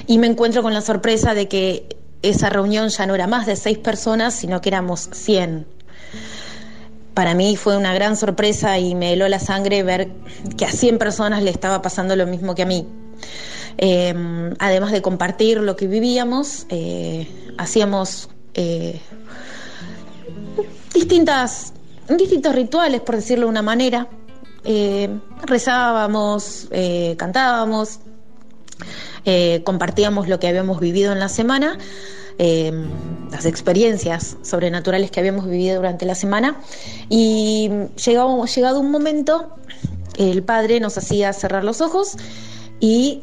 y me encuentro con la sorpresa de que esa reunión ya no era más de seis personas, sino que éramos 100. Para mí fue una gran sorpresa y me heló la sangre ver que a 100 personas le estaba pasando lo mismo que a mí. Eh, además de compartir lo que vivíamos, eh, hacíamos eh, distintas, distintos rituales, por decirlo de una manera. Eh, rezábamos, eh, cantábamos, eh, compartíamos lo que habíamos vivido en la semana, las experiencias sobrenaturales que habíamos vivido durante la semana y llegado, llegado un momento, el padre nos hacía cerrar los ojos y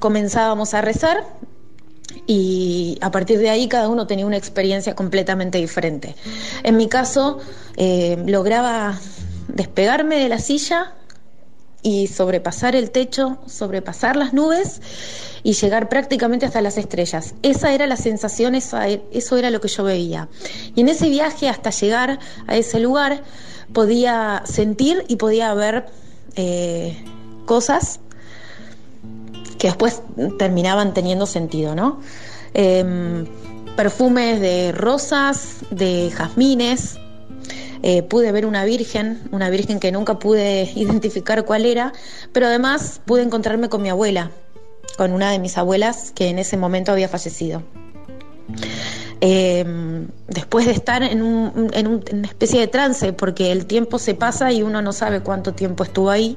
comenzábamos a rezar y a partir de ahí cada uno tenía una experiencia completamente diferente. En mi caso, eh, lograba despegarme de la silla y sobrepasar el techo, sobrepasar las nubes y llegar prácticamente hasta las estrellas. Esa era la sensación, esa, eso era lo que yo veía. Y en ese viaje hasta llegar a ese lugar podía sentir y podía ver eh, cosas que después terminaban teniendo sentido, ¿no? Eh, perfumes de rosas, de jazmines. Eh, pude ver una virgen, una virgen que nunca pude identificar cuál era, pero además pude encontrarme con mi abuela, con una de mis abuelas que en ese momento había fallecido. Eh, después de estar en, un- en un- una especie de trance, porque el tiempo se pasa y uno no sabe cuánto tiempo estuvo ahí,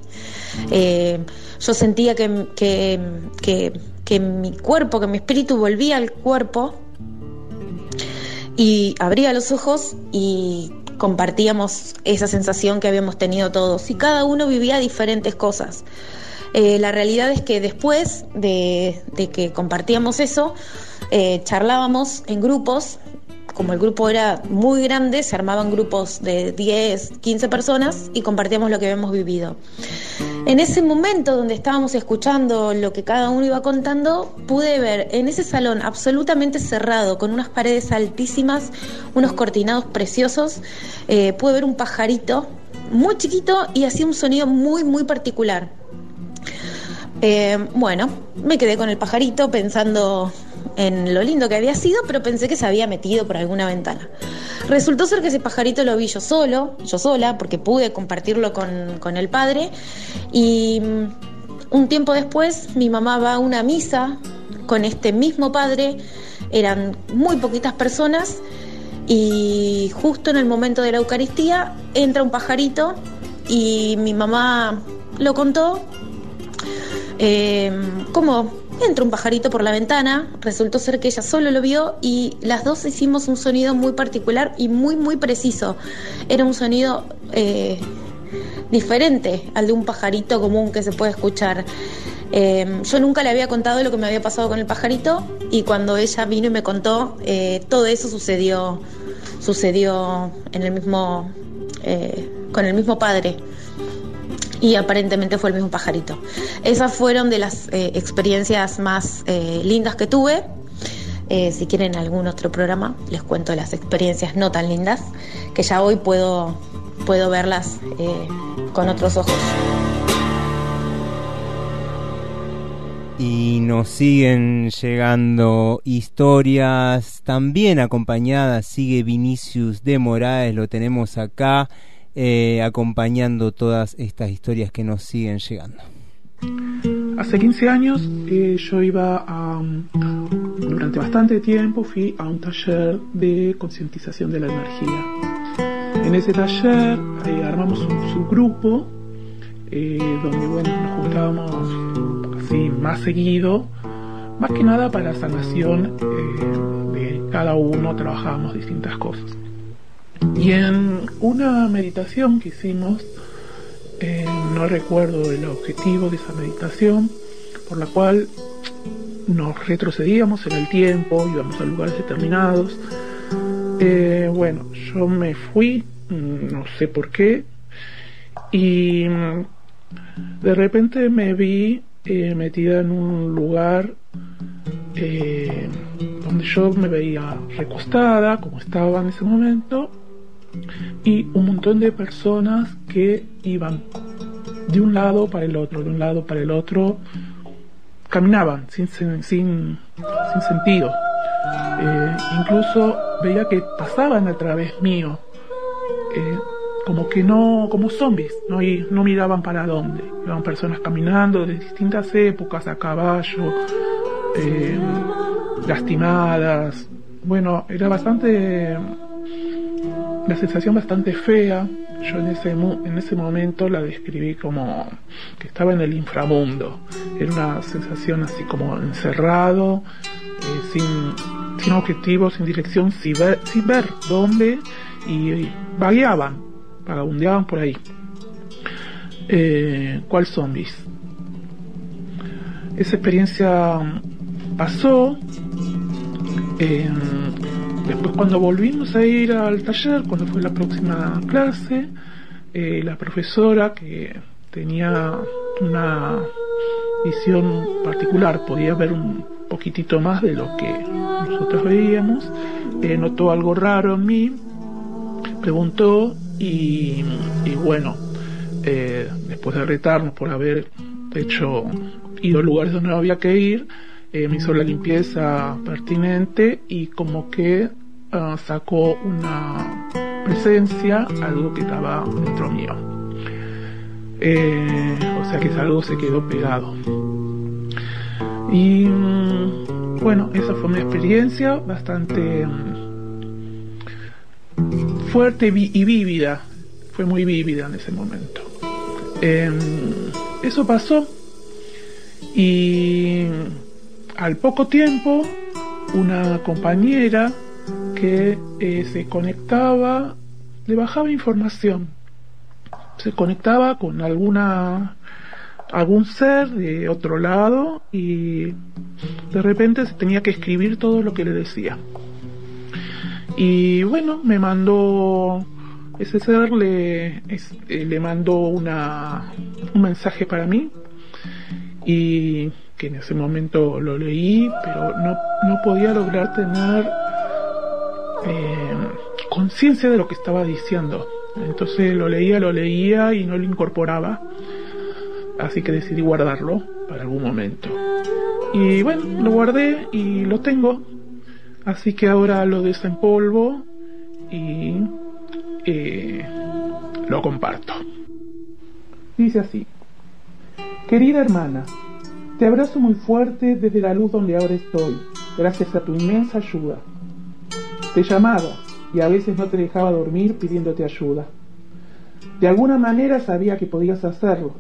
eh, yo sentía que mi cuerpo, que mi espíritu volvía al cuerpo y abría los ojos y compartíamos esa sensación que habíamos tenido todos y cada uno vivía diferentes cosas. Eh, la realidad es que después de, que compartíamos eso, eh, charlábamos en grupos, como el grupo era muy grande, se armaban grupos de 10, 15 personas y compartíamos lo que habíamos vivido. En ese momento donde estábamos escuchando lo que cada uno iba contando, pude ver en ese salón absolutamente cerrado, con unas paredes altísimas, unos cortinados preciosos, eh, pude ver un pajarito muy chiquito y hacía un sonido muy, muy particular. Eh, bueno, me quedé con el pajarito pensando en lo lindo que había sido, pero pensé que se había metido por alguna ventana. Resultó ser que ese pajarito lo vi yo solo, yo sola, porque pude compartirlo con, con el padre. Y mm, un tiempo después mi mamá va a una misa con este mismo padre, eran muy poquitas personas y justo en el momento de la Eucaristía entra un pajarito y mi mamá lo contó eh, como entra un pajarito por la ventana, resultó ser que ella solo lo vio y las dos hicimos un sonido muy particular y muy, muy preciso. Era un sonido eh, diferente al de un pajarito común que se puede escuchar. Eh, yo nunca le había contado lo que me había pasado con el pajarito y cuando ella vino y me contó, eh, todo eso sucedió, sucedió en el mismo, eh, con el mismo padre y aparentemente fue el mismo pajarito. Esas fueron de las eh, experiencias más eh, lindas que tuve. Eh, si quieren algún otro programa, les cuento las experiencias no tan lindas, que ya hoy puedo, puedo verlas con otros ojos. Y nos siguen llegando historias también acompañadas. Sigue Vinicius de Moraes, lo tenemos acá, eh, acompañando todas estas historias que nos siguen llegando. Hace 15 años eh, yo iba a, um, durante bastante tiempo fui a un taller de concientización de la energía. En ese taller eh, armamos un subgrupo donde bueno, nos juntábamos así más seguido, más que nada para sanación de cada uno, trabajábamos distintas cosas. Y en una meditación que hicimos, eh, no recuerdo el objetivo de esa meditación, por la cual nos retrocedíamos en el tiempo, íbamos a lugares determinados. Eh, bueno, yo me fui, mm, no sé por qué, y mm, de repente me vi eh, metida en un lugar donde yo me veía recostada, como estaba en ese momento, y un montón de personas que iban de un lado para el otro, de un lado para el otro, caminaban sin, sin, sin, sentido. Eh, incluso veía que pasaban a través mío, eh, como que no, como zombies, no, y no miraban para dónde. Iban personas caminando de distintas épocas a caballo, eh, lastimadas. Bueno, era bastante la sensación bastante fea. Yo en ese, en ese momento la describí como que estaba en el inframundo. Era una sensación así como encerrado, eh, sin, sin objetivo, sin dirección, sin ver, sin ver dónde, y, y vagueaban, vagabundeaban por ahí. Eh, ¿Cuál zombies? Esa experiencia pasó. eh, Después cuando volvimos a ir al taller, cuando fue la próxima clase, eh, la profesora que tenía una visión particular, podía ver un poquitito más de lo que nosotros veíamos, eh, notó algo raro en mí, preguntó y, y bueno, eh, después de retarnos por haber hecho, ido a lugares donde no había que ir, eh, me hizo la limpieza pertinente y como que ah, sacó una presencia, algo que estaba dentro mío. Eh, o sea que algo se quedó pegado. Y mm, bueno, esa fue mi experiencia bastante mm, fuerte y vívida. Fue muy vívida en ese momento. Em, eso pasó y al poco tiempo una compañera que eh, se conectaba, le bajaba información, se conectaba con alguna algún ser de otro lado y de repente se tenía que escribir todo lo que le decía. Y bueno, me mandó, ese ser le, eh, le mandó una, un mensaje para mí y que en ese momento lo leí, pero no, no podía lograr tener eh, conciencia de lo que estaba diciendo. Entonces lo leía, lo leía y no lo incorporaba. Así que decidí guardarlo para algún momento. Y bueno, lo guardé y lo tengo. Así que ahora lo desempolvo y eh, lo comparto. Dice así. Querida hermana, te abrazo muy fuerte desde la luz donde ahora estoy, gracias a tu inmensa ayuda. Te llamaba y a veces no te dejaba dormir pidiéndote ayuda. De alguna manera sabía que podías hacerlo.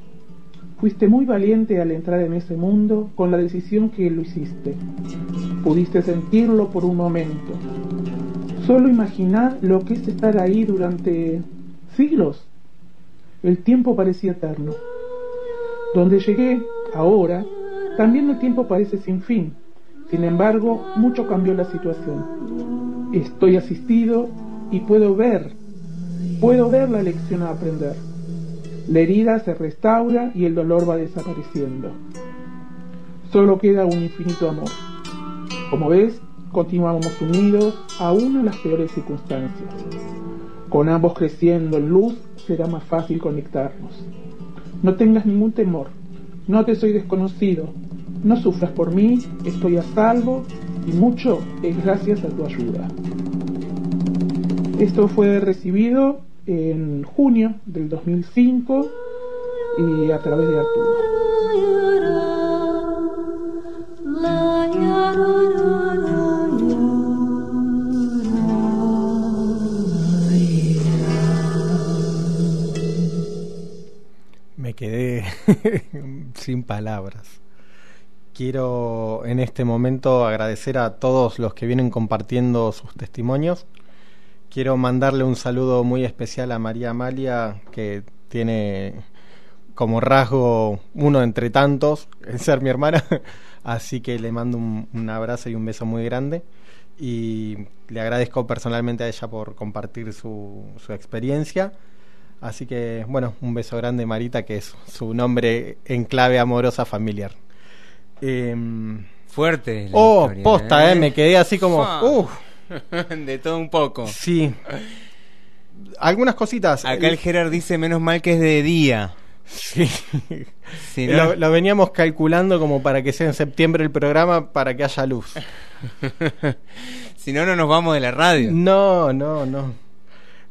Fuiste muy valiente al entrar en ese mundo con la decisión que lo hiciste. Pudiste sentirlo por un momento. Solo imaginar lo que es estar ahí durante siglos. El tiempo parecía eterno. Donde llegué, ahora, también el tiempo parece sin fin. Sin embargo, mucho cambió la situación. Estoy asistido y puedo ver, puedo ver la lección a aprender. La herida se restaura y el dolor va desapareciendo. Solo queda un infinito amor. Como ves, continuamos unidos aún en las peores circunstancias. Con ambos creciendo en luz será más fácil conectarnos. No tengas ningún temor, no te soy desconocido, no sufras por mí, estoy a salvo y mucho es gracias a tu ayuda. Esto fue recibido en junio del 2005 y a través de Arturo. Me quedé sin palabras. Quiero en este momento agradecer a todos los que vienen compartiendo sus testimonios. Quiero mandarle un saludo muy especial a María Amalia, que tiene como rasgo uno entre tantos, el ser mi hermana. Así que le mando un, un abrazo y un beso muy grande. Y le agradezco personalmente a ella por compartir su, su experiencia. Así que, bueno, un beso grande, Marita, que es su nombre en clave amorosa familiar. Em, Fuerte. oh, historia, posta, ¿eh? eh, me quedé así como. Uf. de todo un poco. Sí. Algunas cositas. Acá el Gerard dice, menos mal que es de día. Sí. No- lo, lo veníamos calculando como para que sea en septiembre el programa para que haya luz. si no, no nos vamos de la radio. No, no, no.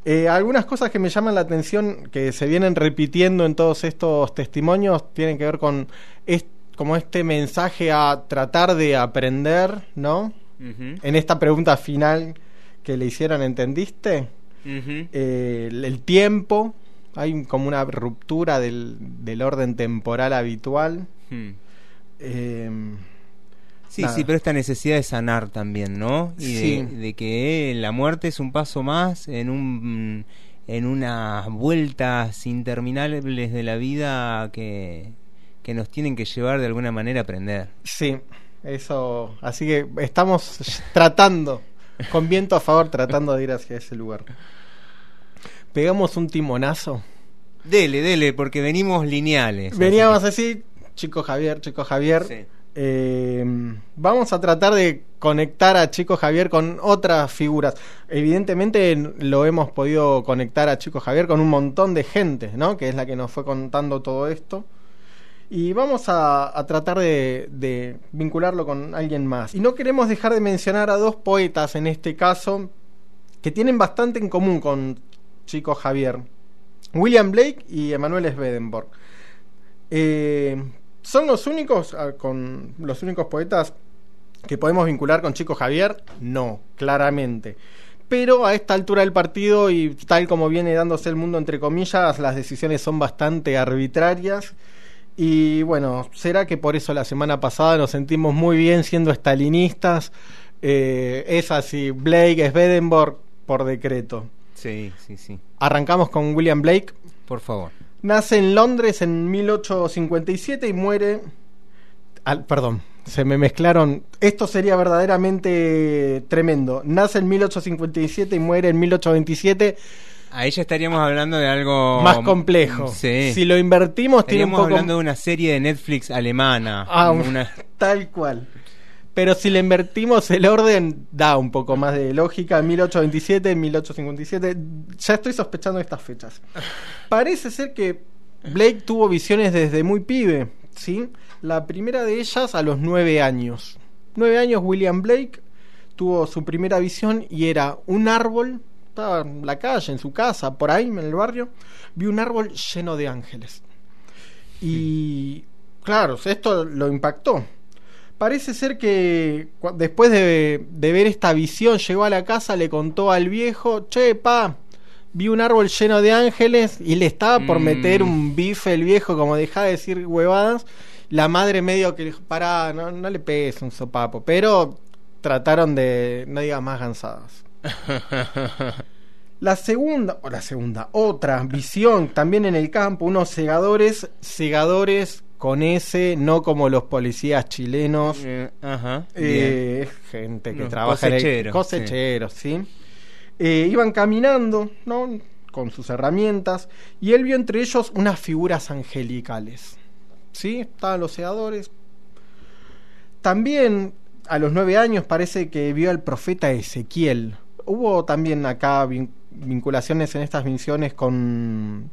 Eh, algunas cosas que me llaman la atención, que se vienen repitiendo en todos estos testimonios, tienen que ver con es, como este mensaje a tratar de aprender, ¿no? En esta pregunta final que le hicieron, ¿entendiste? Eh, el, el tiempo, hay como una ruptura del, del orden temporal habitual. Hmm. Eh, Sí, nada. sí, pero esta necesidad de sanar también, ¿no? Y de, Sí. de que la muerte es un paso más en un en unas vueltas interminables de la vida que, que nos tienen que llevar de alguna manera a aprender. Sí, eso. Así que estamos tratando, con viento a favor, tratando de ir hacia ese lugar. Pegamos un timonazo. Dele, dele, porque venimos lineales. Veníamos así chico Javier, chico Javier. Sí. Eh, vamos a tratar de conectar a Chico Javier con otras figuras. Evidentemente lo hemos podido conectar a Chico Javier con un montón de gente, ¿no? Que es la que nos fue contando todo esto. Y vamos a, tratar de, de vincularlo con alguien más. Y no queremos dejar de mencionar a dos poetas en este caso que tienen bastante en común con Chico Javier. William Blake y Emanuel Swedenborg. Eh, ¿Son los únicos ah, con los únicos poetas que podemos vincular con Chico Javier? No, claramente. pero a esta altura del partido y tal como viene dándose el mundo entre comillas, las decisiones son bastante arbitrarias. Y bueno, será que por eso la semana pasada nos sentimos muy bien siendo estalinistas. Eh, es así, Blake Swedenborg por decreto. Sí, sí, sí. Arrancamos con William Blake. Por favor. Nace en Londres en 1857 y muere. al- perdón, se me mezclaron. Esto sería verdaderamente tremendo. Nace en 1857 y muere en 1827. Ahí ya estaríamos hablando de algo Más complejo. Sí. Si lo invertimos, tiene un Estaríamos poco. hablando de una serie de Netflix alemana. Ah, una... Tal cual. Pero si le invertimos el orden, da un poco más de lógica. 1827, 1857. Ya estoy sospechando de estas fechas. Parece ser que Blake tuvo visiones desde muy pibe. ¿sí? La primera de ellas a los nueve años. Nueve años, William Blake tuvo su primera visión y era un árbol. Estaba en la calle, en su casa, por ahí, en el barrio. Vi un árbol lleno de ángeles. Y claro, esto lo impactó. Parece ser que después de, de ver esta visión llegó a la casa, le contó al viejo, che, pa, vi un árbol lleno de ángeles y le estaba por Mm. meter un bife el viejo, como deja de decir huevadas. La madre medio que le dijo, pará, no, no le pegues un sopapo, pero trataron de, no digas más gansadas. La segunda, o la segunda, otra visión también en el campo, unos segadores, segadores con S, no como los policías chilenos. Eh, ajá. Eh, gente que No, trabaja en el- cosecheros, cosecheros, sí. Eh, iban caminando, ¿no? Con sus herramientas y él vio entre ellos unas figuras angelicales. ¿Sí? Estaban los segadores. También a los nueve años parece que vio al profeta Ezequiel. Hubo también acá vin- vinculaciones en estas misiones con,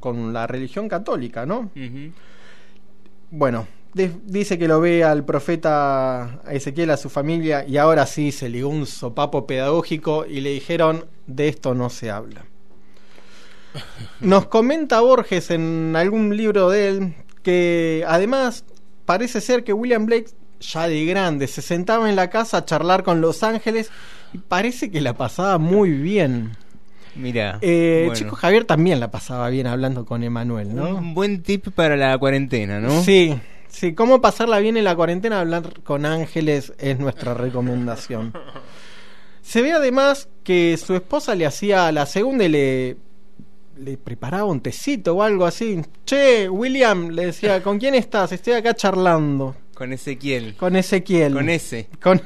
con la religión católica, ¿no? Bueno, dice que lo ve al profeta Ezequiel, a su familia, y ahora sí se ligó un sopapo pedagógico y le dijeron, de esto no se habla. Nos comenta Borges en algún libro de él que además parece ser que William Blake, ya de grande, se sentaba en la casa a charlar con los ángeles parece que la pasaba muy bien. Mira. Eh, bueno. Chico Javier también la pasaba bien hablando con Emanuel, ¿no? Un buen tip para la cuarentena, ¿no? Sí, sí, cómo pasarla bien en la cuarentena, hablar con ángeles es nuestra recomendación. Se ve además que su esposa le hacía la segunda y le, le preparaba un tecito o algo así. Che, William, le decía, ¿con quién estás? Estoy acá charlando. Con Ezequiel. Con Ezequiel. Con ese. Con...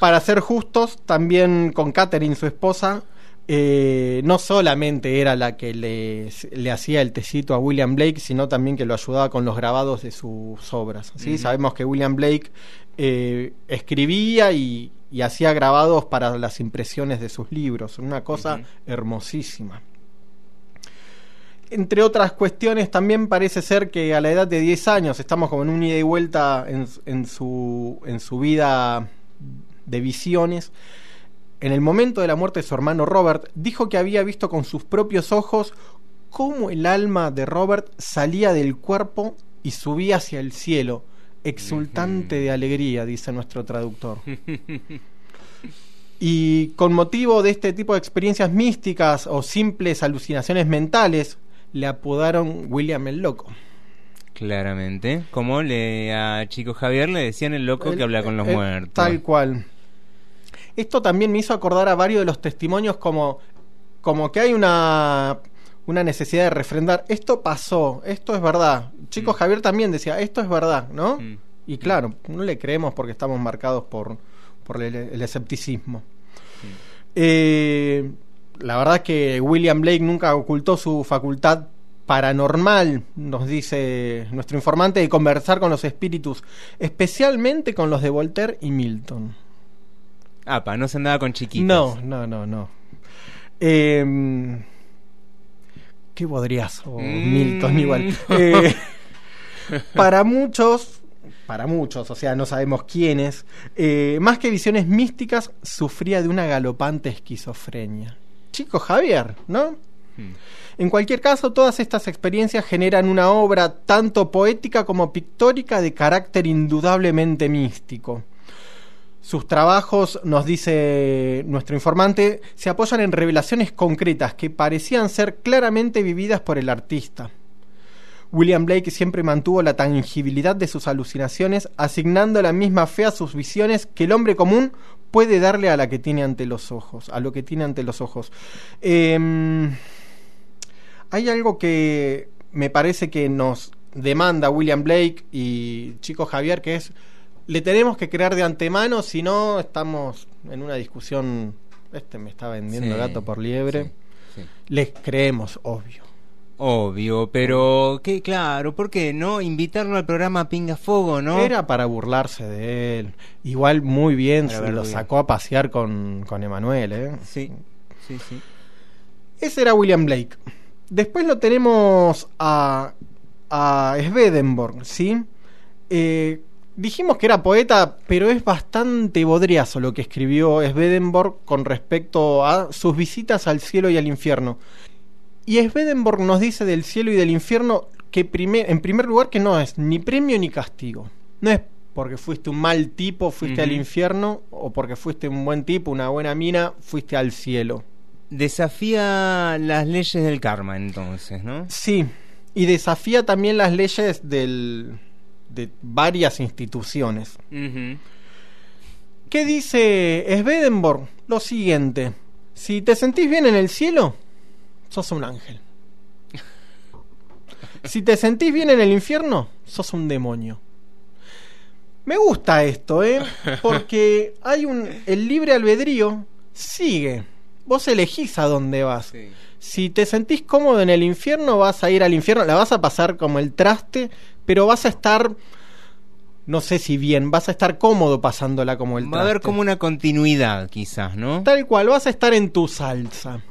Para ser justos, también con Catherine, su esposa, eh, no solamente era la que le, le hacía el tecito a William Blake, sino también que lo ayudaba con los grabados de sus obras. ¿sí? Sabemos que William Blake eh, escribía y, y hacía grabados para las impresiones de sus libros, una cosa hermosísima. Entre otras cuestiones, también parece ser que a la edad de 10 años, estamos como en un ida y vuelta en, en su, en su vida de visiones. En el momento de la muerte de su hermano Robert, dijo que había visto con sus propios ojos cómo el alma de Robert salía del cuerpo y subía hacia el cielo, exultante de alegría, dice nuestro traductor. Y con motivo de este tipo de experiencias místicas o simples alucinaciones mentales, le apodaron William el Loco. Claramente. Como le a Chico Javier le decían el loco El- que habla con los el- muertos. Tal cual. Esto también me hizo acordar a varios de los testimonios como, como que hay una, una necesidad de refrendar. Esto pasó, esto es verdad. Chico Javier también decía, esto es verdad, ¿no? Y claro, no le creemos porque estamos marcados por, por el, el escepticismo. Eh, la verdad es que William Blake nunca ocultó su facultad paranormal, nos dice nuestro informante, de conversar con los espíritus, especialmente con los de Voltaire y Milton. Apa, no se andaba con chiquitos. No, no, no, no. Eh, ¿Qué podrías? Mm. Milton igual. Eh, para muchos, para muchos, o sea, no sabemos quiénes, eh, más que visiones místicas, sufría de una galopante esquizofrenia. Chico Javier, ¿no? En cualquier caso, todas estas experiencias generan una obra tanto poética como pictórica de carácter indudablemente místico. Sus trabajos, nos dice nuestro informante, se apoyan en revelaciones concretas que parecían ser claramente vividas por el artista. William Blake siempre mantuvo la tangibilidad de sus alucinaciones, asignando la misma fe a sus visiones que el hombre común puede darle a la que tiene ante los ojos, a lo que tiene ante los ojos. Em, hay algo que me parece que nos demanda William Blake y Chico Javier, que es le tenemos que crear de antemano, si no estamos en una discusión. Este me está vendiendo Sí, gato por liebre. sí, sí. Les creemos, obvio. Obvio, pero que claro, ¿por qué no invitarlo al programa Pinga Fuego, no? Era para burlarse de él. Igual muy bien, se lo sacó a pasear con, con Emanuel, ¿eh? Sí, sí, sí. Ese era William Blake. Después lo tenemos a, a Swedenborg, ¿sí? Eh, dijimos que era poeta, pero es bastante bodriazo lo que escribió Swedenborg con respecto a sus visitas al cielo y al infierno. Y Swedenborg nos dice del cielo y del infierno que primer- en primer lugar que no es ni premio ni castigo. No es porque fuiste un mal tipo, fuiste al infierno, o porque fuiste un buen tipo, una buena mina, fuiste al cielo. Desafía las leyes del karma, entonces, ¿no? Sí, y desafía también las leyes del, de varias instituciones. ¿Qué dice Swedenborg? Lo siguiente, si te sentís bien en el cielo, sos un ángel. Si te sentís bien en el infierno, sos un demonio. Me gusta esto, ¿eh? Porque hay un. El libre albedrío sigue. Vos elegís a dónde vas. Si te sentís cómodo en el infierno, vas a ir al infierno. La vas a pasar como el traste, pero vas a estar. No sé si bien, vas a estar cómodo pasándola como el Va a haber como una continuidad, quizás, ¿no? Tal cual, vas a estar en tu salsa.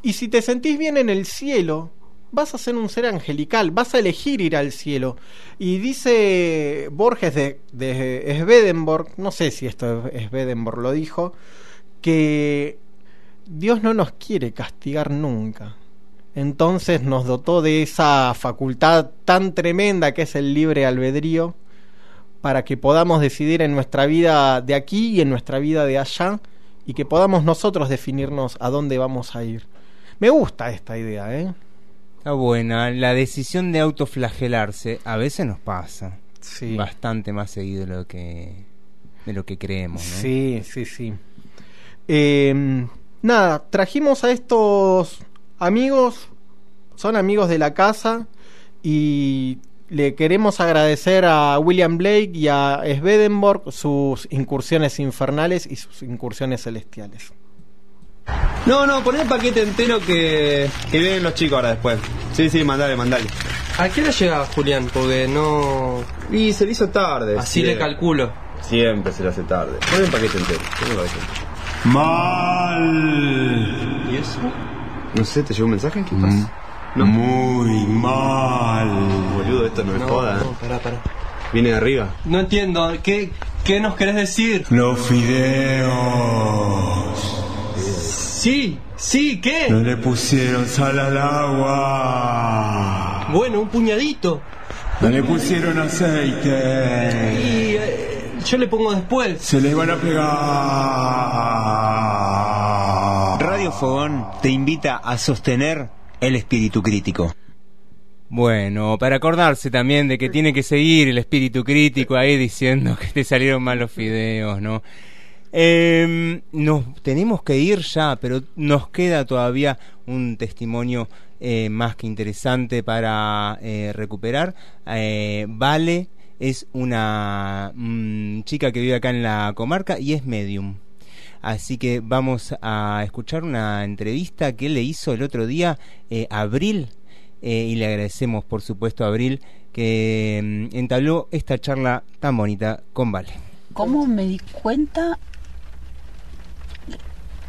Y si te sentís bien en el cielo, vas a ser un ser angelical, vas a elegir ir al cielo. Y dice Borges de, de Swedenborg, no sé si esto Swedenborg lo dijo, que Dios no nos quiere castigar nunca. Entonces nos dotó de esa facultad tan tremenda que es el libre albedrío para que podamos decidir en nuestra vida de aquí y en nuestra vida de allá y que podamos nosotros definirnos a dónde vamos a ir. Me gusta esta idea, ¿eh? Está buena. La decisión de autoflagelarse a veces nos pasa. Sí. Bastante más seguido de lo que, de lo que creemos, ¿no? Sí, sí, sí. Eh, nada, trajimos a estos amigos, son amigos de la casa y le queremos agradecer a William Blake y a Swedenborg sus incursiones infernales y sus incursiones celestiales. No, no, poné el paquete entero que, que vienen los chicos ahora después. Sí, sí, mandale, mandale. ¿A qué hora llega Julián? Porque no. Y se le hizo tarde. Así le calculo. Siempre se le hace tarde. Poné el paquete entero. poné el paquete entero. Mal. ¿Y eso? No sé, ¿te llegó un mensaje? ¿Qué pasa? Muy mal. Boludo, esto no es No, joda. no, pará, pará. Viene de arriba. No entiendo. ¿Qué, qué nos querés decir? Los fideos. Sí, sí, ¿qué? No le pusieron sal al agua. Bueno, un puñadito. No le pusieron aceite. Y eh, yo le pongo después. Se les van a pegar. Fogón te invita a sostener el espíritu crítico. Bueno, para acordarse también de que tiene que seguir el espíritu crítico ahí diciendo que te salieron mal los fideos, ¿no? Eh, nos tenemos que ir ya, pero nos queda todavía un testimonio eh, más que interesante para eh, recuperar. Eh, vale es una mm, chica que vive acá en la comarca y es medium. Así que vamos a escuchar una entrevista que le hizo el otro día eh, Abril eh, y le agradecemos por supuesto a Abril que mm, entabló esta charla tan bonita con Vale. ¿Cómo me di cuenta?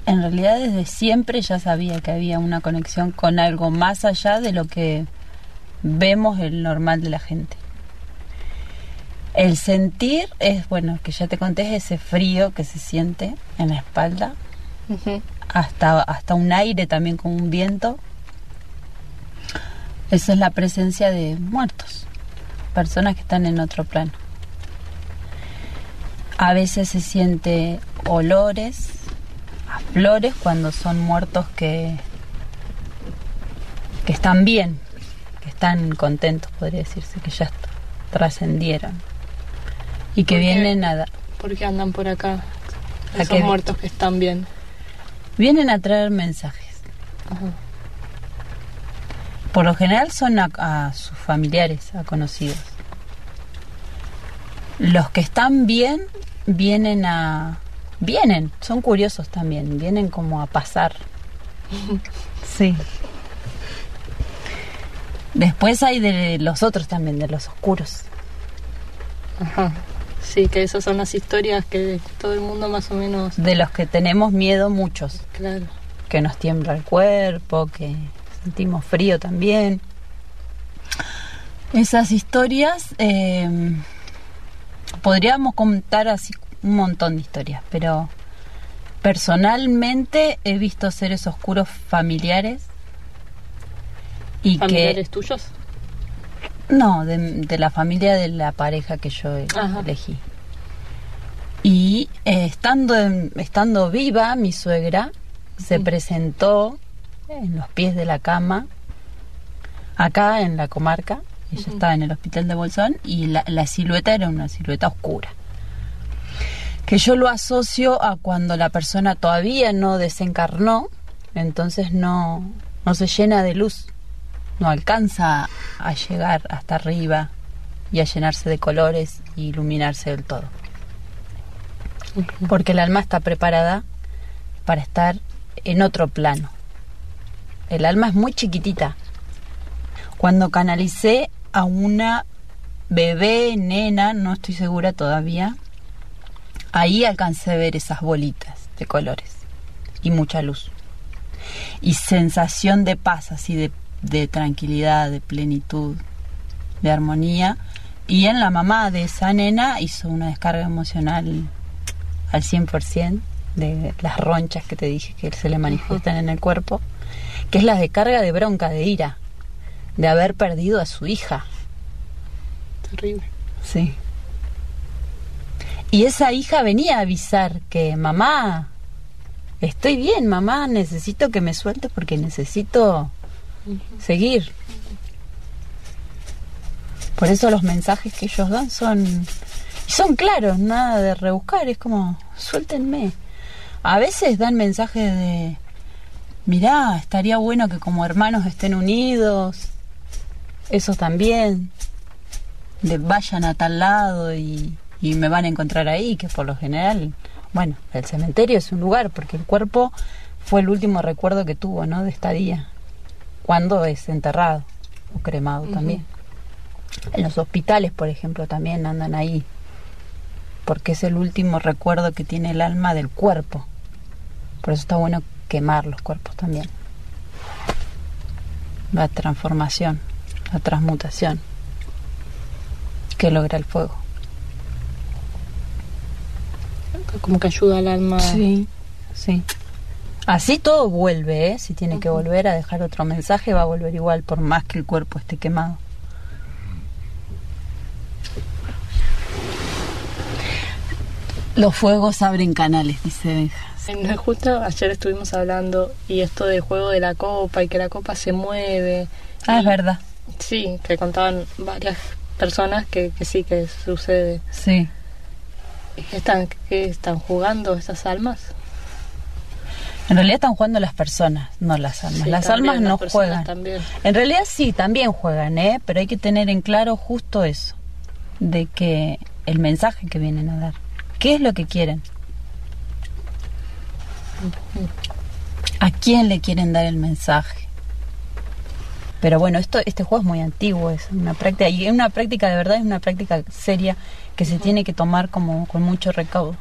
En realidad desde siempre ya sabía que había una conexión con algo más allá de lo que vemos el normal de la gente. El sentir es, bueno, que ya te conté, es ese frío que se siente en la espalda, hasta, hasta un aire también con un viento. Esa es la presencia de muertos, personas que están en otro plano. A veces se siente olores a flores cuando son muertos que, que están bien, que están contentos, podría decirse, que ya trascendieron. Y que vienen a, da- ¿Por qué andan por acá? ¿A Esos qué? muertos que están bien. vienen a traer mensajes. Por lo general son a, a sus familiares, a conocidos. Los que están bien vienen a... Vienen, son curiosos también, vienen como a pasar. Sí. Después hay de los otros también, de los oscuros. Ajá. Sí, que esas son las historias que todo el mundo más o menos... De los que tenemos miedo muchos. Claro. Que nos tiembla el cuerpo, que sentimos frío también. Esas historias, eh, podríamos contar así un montón de historias, pero personalmente he visto seres oscuros familiares y ¿Familiares que tuyos? No de, de la familia de la pareja que yo Ajá. elegí. Y eh, estando en- estando viva mi suegra se presentó en los pies de la cama acá en la comarca. Ella estaba en el hospital de Bolsón y la, la silueta era una silueta oscura que yo lo asocio a cuando la persona todavía no desencarnó entonces no no se llena de luz no alcanza a llegar hasta arriba y a llenarse de colores y iluminarse del todo. Porque el alma está preparada para estar en otro plano. El alma es muy chiquitita. Cuando canalicé a una bebé, nena, no estoy segura todavía, ahí alcancé a ver esas bolitas de colores y mucha luz. Y sensación de paz, así de, de tranquilidad, de plenitud, de armonía. Y en la mamá de esa nena hizo una descarga emocional al 100% de las ronchas que te dije que se le manifiestan en el cuerpo, que es la descarga de bronca, de ira, de haber perdido a su hija. Terrible. Sí. Y esa hija venía a avisar que mamá, estoy bien, mamá, necesito que me sueltes porque necesito seguir. Por eso los mensajes que ellos dan son son claros, nada de rebuscar, es como suéltenme. A veces dan mensajes de mirá, estaría bueno que como hermanos estén unidos. Eso también de vayan a tal lado y, y me van a encontrar ahí, que por lo general, bueno, el cementerio es un lugar, porque el cuerpo fue el último recuerdo que tuvo, ¿no? De estadía, cuando es enterrado o cremado también. En los hospitales, por ejemplo, también andan ahí, porque es el último recuerdo que tiene el alma del cuerpo. Por eso está bueno quemar los cuerpos también. La transformación, la transmutación que logra el fuego. Como que ayuda al alma. Sí, sí. Así todo vuelve, ¿eh? Si tiene que volver a dejar otro mensaje, va a volver igual, por más que el cuerpo esté quemado. Los fuegos abren canales, dice Benja. En- Justo ayer estuvimos hablando y esto del juego de la copa y que la copa se mueve. Ah, es verdad. Sí, que contaban varias personas que, que sí, que sucede. Sí. ¿Están, ¿Qué están jugando estas almas? En realidad están jugando las personas, no las almas. Sí, las también, almas no juegan. también. En realidad sí, también juegan, ¿eh? Pero hay que tener en claro justo eso, de que el mensaje que vienen a dar. ¿Qué es lo que quieren? ¿A quién le quieren dar el mensaje? Pero bueno, esto, este juego es muy antiguo, es una práctica, y es una práctica de verdad, es una práctica seria que se tiene que tomar como con mucho recaudo,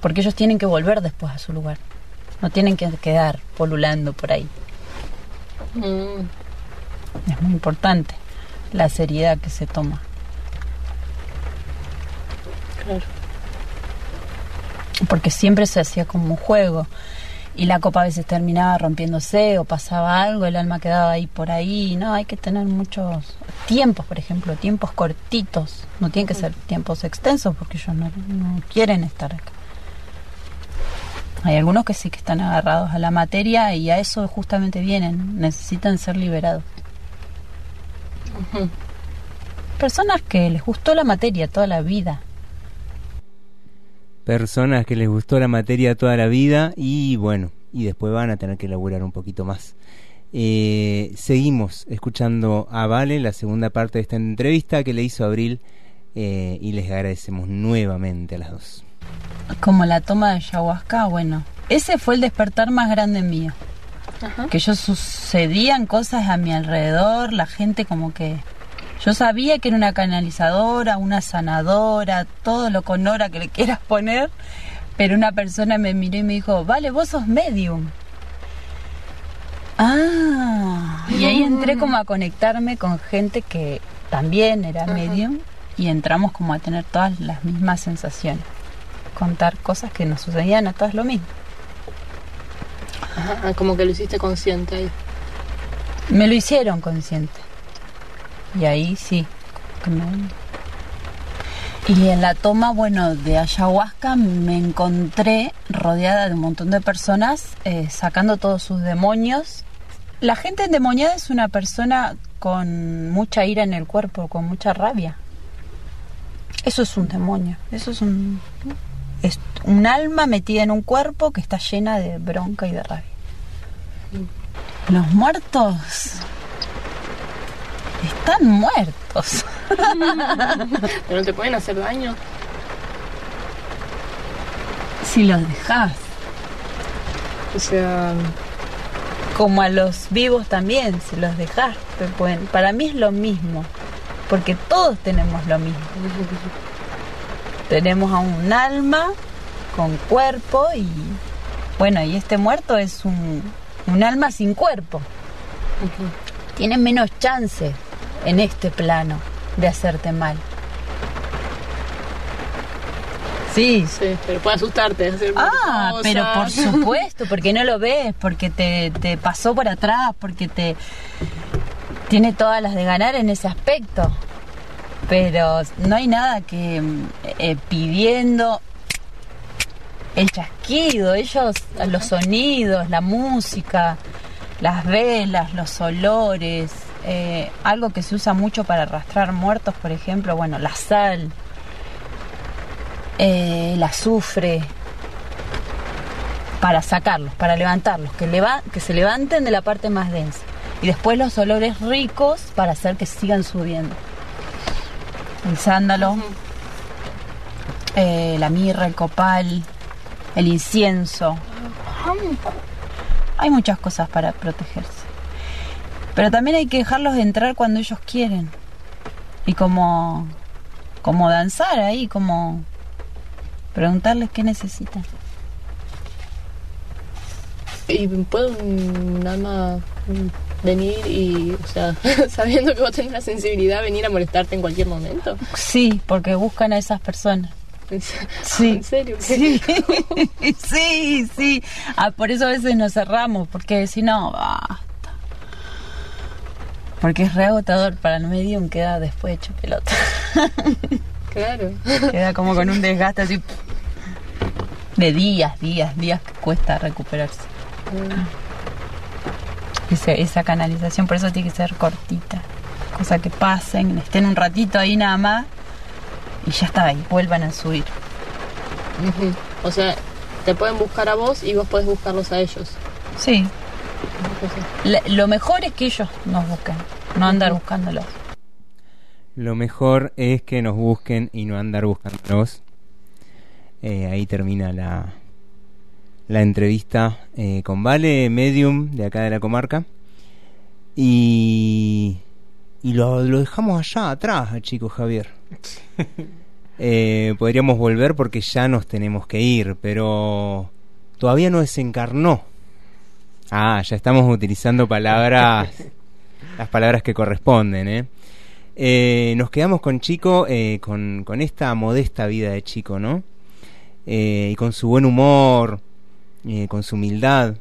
porque ellos tienen que volver después a su lugar, no tienen que quedar polulando por ahí. Mm, Es muy importante la seriedad que se toma. claro. porque siempre se hacía como un juego. y la copa a veces terminaba rompiéndose o pasaba algo, el alma quedaba ahí por ahí, no, hay que tener muchos tiempos, por ejemplo, tiempos cortitos, no tienen que ser tiempos extensos porque ellos no, no quieren estar acá. Hay algunos que sí que están agarrados a la materia y a eso justamente vienen, necesitan ser liberados. Personas que les gustó la materia toda la vida. Personas que les gustó la materia toda la vida y bueno, y después van a tener que elaborar un poquito más. Eh, seguimos escuchando a Vale, la segunda parte de esta entrevista que le hizo Abril eh, y les agradecemos nuevamente a las dos. Como la toma de ayahuasca, bueno, ese fue el despertar más grande mío. Que yo sucedían cosas a mi alrededor, la gente como que... Yo sabía que era una canalizadora, una sanadora, todo lo con hora que le quieras poner, pero una persona me miró y me dijo, vale, vos sos medium. Ah, y ahí entré como a conectarme con gente que también era medium y entramos como a tener todas las mismas sensaciones. Contar cosas que nos sucedían a todas lo mismo. Ajá, como que lo hiciste consciente ahí. Me lo hicieron consciente. Y ahí sí. me- Y en la toma, bueno, de ayahuasca me encontré rodeada de un montón de personas eh, sacando todos sus demonios. La gente endemoniada es una persona con mucha ira en el cuerpo, con mucha rabia. Eso es un demonio. Eso es un, es un alma metida en un cuerpo que está llena de bronca y de rabia. Los muertos están muertos. Pero no te pueden hacer daño. si los dejas. O sea, Como a los vivos también, si los dejas, te pueden. Para mí es lo mismo, porque todos tenemos lo mismo. Tenemos a un alma con cuerpo y bueno, y este muerto es un, un alma sin cuerpo. Tiene menos chance en este plano de hacerte mal. Sí. sí, pero puede asustarte. Hacer Ah, cosas. pero por supuesto, porque no lo ves, porque te, te pasó por atrás, porque te tiene todas las de ganar en ese aspecto. Pero no hay nada que mm, eh, pidiendo el chasquido, ellos, los sonidos, la música, las velas, los olores, eh, algo que se usa mucho para arrastrar muertos, por ejemplo, bueno, la sal, eh, el azufre, para sacarlos, para levantarlos, que, leva- que se levanten de la parte más densa. Y después los olores ricos para hacer que sigan subiendo. El sándalo, eh, la mirra, el copal, el incienso. Hay muchas cosas para protegerse. Pero también hay que dejarlos entrar cuando ellos quieren. Y como, como danzar ahí, como preguntarles qué necesitan. ¿Y puede un alma venir y, o sea, sabiendo que vos tenés la sensibilidad, venir a molestarte en cualquier momento? Sí, porque buscan a esas personas. Sí, ¿En serio? Sí, sí, sí. Ah, por eso a veces nos cerramos, porque si no, basta. Porque es re agotador para el medium, queda después hecho pelota. Claro. Queda como con un desgaste así de días, días, días que cuesta recuperarse. Ese- esa canalización, por eso tiene que ser cortita. Cosa que pasen, estén un ratito ahí nada más y ya está ahí, vuelvan a subir. O sea, te pueden buscar a vos y vos podés buscarlos a ellos. Sí. La- lo mejor es que ellos nos busquen, no andar buscándolos. Lo mejor es que nos busquen y no andar buscándonos. Eh, ahí termina la, la entrevista eh, con Vale, medium de acá de la comarca. Y, y lo, lo dejamos allá atrás, chico Javier. Eh, podríamos volver porque ya nos tenemos que ir, pero todavía no desencarnó. Ah, ya estamos utilizando palabras, las palabras que corresponden, ¿eh? Eh, nos quedamos con Chico, eh, con, con esta modesta vida de Chico, ¿no? Eh, y con su buen humor, eh, con su humildad.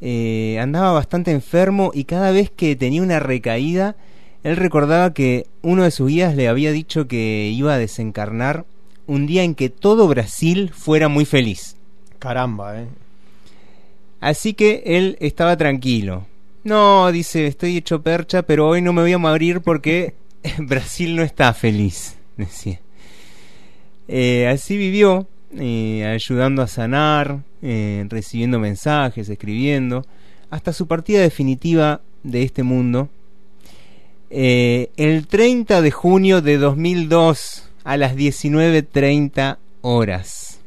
Eh, andaba bastante enfermo y cada vez que tenía una recaída, él recordaba que uno de sus guías le había dicho que iba a desencarnar un día en que todo Brasil fuera muy feliz. Caramba, ¿eh? Así que él estaba tranquilo. No, dice, estoy hecho percha, pero hoy no me voy a morir porque Brasil no está feliz, decía. Eh, así vivió, eh, ayudando a sanar, eh, recibiendo mensajes, escribiendo, hasta su partida definitiva de este mundo. Eh, el 30 de junio de 2002 a las 19.30 horas.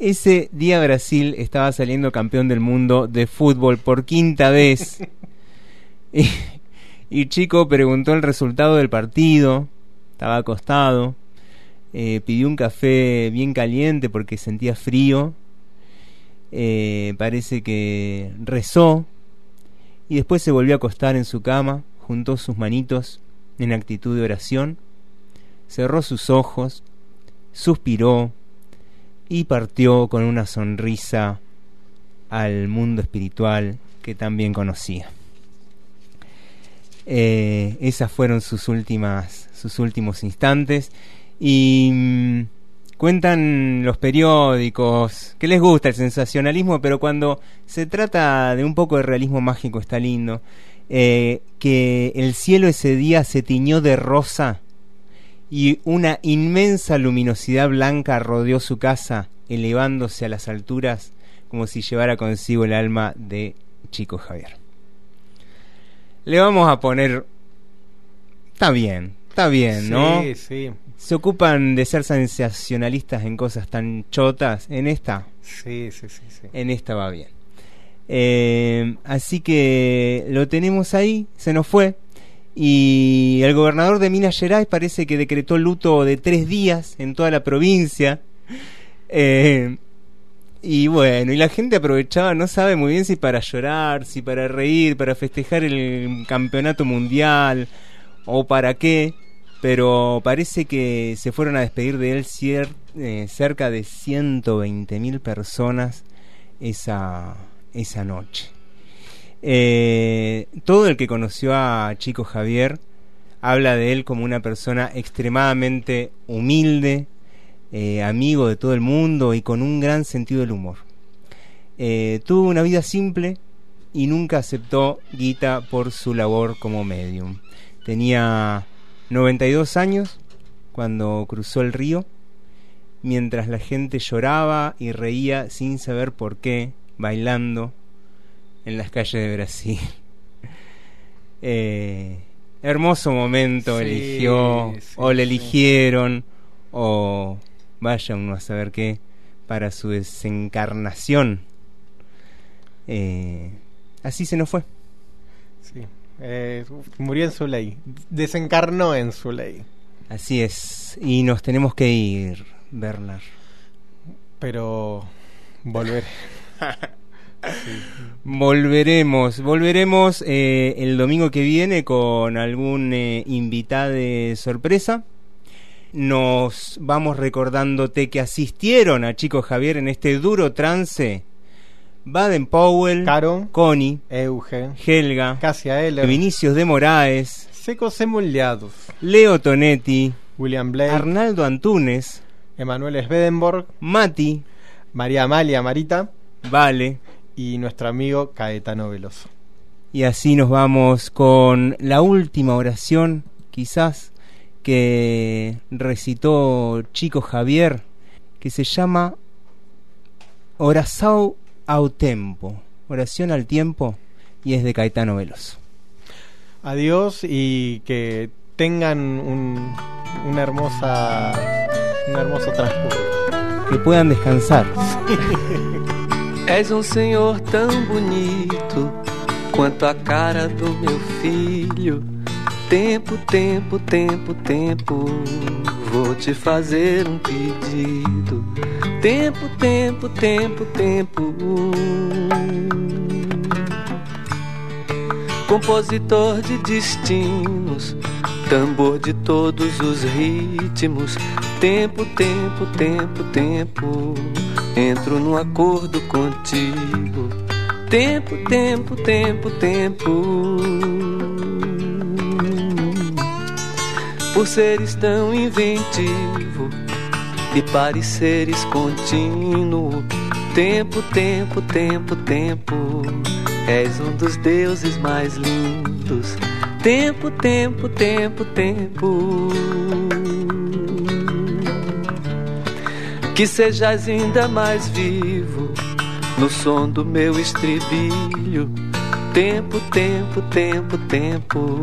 Ese día Brasil estaba saliendo campeón del mundo de fútbol por quinta vez. y, y Chico preguntó el resultado del partido. Estaba acostado. Eh, pidió un café bien caliente porque sentía frío. Eh, parece que rezó. Y después se volvió a acostar en su cama. Juntó sus manitos en actitud de oración. Cerró sus ojos. Suspiró y partió con una sonrisa al mundo espiritual que también conocía. Eh, esas fueron sus últimas, sus últimos instantes y mm, cuentan los periódicos que les gusta el sensacionalismo, pero cuando se trata de un poco de realismo mágico está lindo. eh, que el cielo ese día se tiñó de rosa y una inmensa luminosidad blanca rodeó su casa, elevándose a las alturas como si llevara consigo el alma de Chico Javier. Le vamos a poner... Está bien, está bien, ¿no? Sí, sí. Se ocupan de ser sensacionalistas en cosas tan chotas. En esta, Sí, sí, sí, sí. en esta va bien. Eh, así que lo tenemos ahí, se nos fue. Y el gobernador de Minas Gerais parece que decretó luto de tres días en toda la provincia. Eh, y bueno, y la gente aprovechaba, no sabe muy bien si para llorar, si para reír, para festejar el campeonato mundial o para qué. Pero parece que se fueron a despedir de él eh, cerca de 120 mil personas esa, esa noche. Eh, todo el que conoció a Chico Javier habla de él como una persona extremadamente humilde, eh, amigo de todo el mundo y con un gran sentido del humor. Tuvo una vida simple y nunca aceptó guita por su labor como medium. Tenía 92 años cuando cruzó el río, mientras la gente lloraba y reía sin saber por qué, bailando en las calles de Brasil. Eh, hermoso momento Sí, eligió, sí, o le sí. eligieron, o vaya uno a saber qué, para su desencarnación. Eh, así se nos fue. Eh, murió en su ley. Desencarnó en su ley. Así es. Y nos tenemos que ir, Bernard. Pero volver. Volveremos, volveremos eh, el domingo que viene con algún eh, invitado de sorpresa. Nos vamos recordándote que asistieron a Chico Javier en este duro trance. Baden Powell, Caro, Connie, Euge, Helga, Cassia Eller, Vinicius de Moraes, Secos Emulliados, Leo Tonetti, William Blake, Arnaldo Antunes, Emanuel Swedenborg, Mati, María Amalia Marita Vale. y nuestro amigo Caetano Veloso. Y así nos vamos con la última oración, quizás, que recitó Chico Javier, que se llama Oração ao Tempo, oración al tiempo, y es de Caetano Veloso. Adiós y que tengan un, una hermosa, un hermoso transcurso. Que puedan descansar. És um senhor tão bonito quanto a cara do meu filho. Tempo, tempo, tempo, tempo, vou te fazer um pedido. Tempo, tempo, tempo, tempo. Compositor de destinos, tambor de todos os ritmos. Tempo, tempo, tempo, tempo entro num acordo contigo. Tempo, tempo, tempo, tempo. Por seres tão inventivo e pareceres contínuo. Tempo, tempo, tempo, tempo. És um dos deuses mais lindos. Tempo, tempo, tempo, tempo. Que sejas ainda mais vivo no som do meu estribilho. Tempo, tempo, tempo, tempo.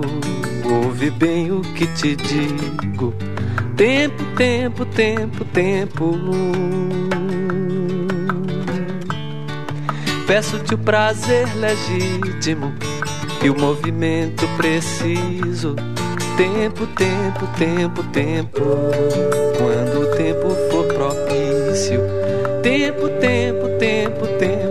Ouve bem o que te digo. Tempo, tempo, tempo, tempo. Peço-te o prazer legítimo e o movimento preciso. Tempo, tempo, tempo, tempo. Quando o tempo for propício. Tempo, tempo, tempo, tempo.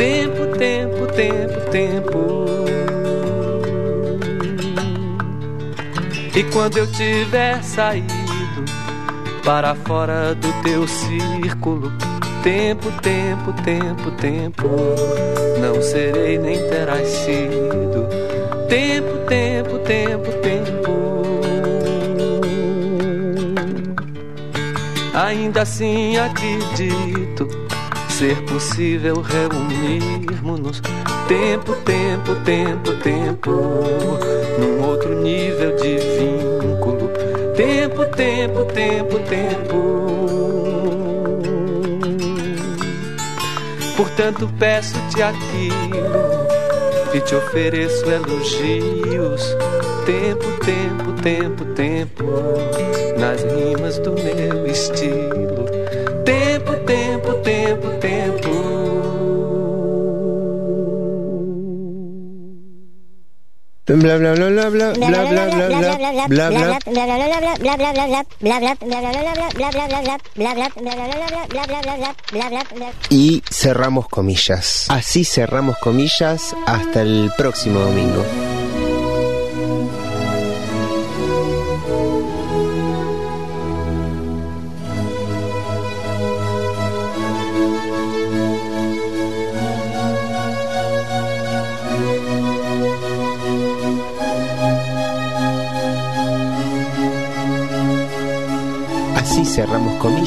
Tempo, tempo, tempo, tempo. E quando eu tiver saído para fora do teu círculo, tempo, tempo, tempo, tempo, não serei nem terás sido. Tempo, tempo, tempo, tempo. Ainda assim acredito ser possível reunirmos-nos. Tempo, tempo, tempo, tempo, num outro nível de vínculo. Tempo, tempo, tempo, tempo. Portanto, peço-te aquilo e te ofereço elogios. Tempo, tempo, tempo, tempo, nas rimas do meu estilo. Tempo, tempo, tempo, tempo. Bla bla bla bla bla bla bla bla bla bla bla y cerramos comillas. Así cerramos comillas hasta el próximo domingo.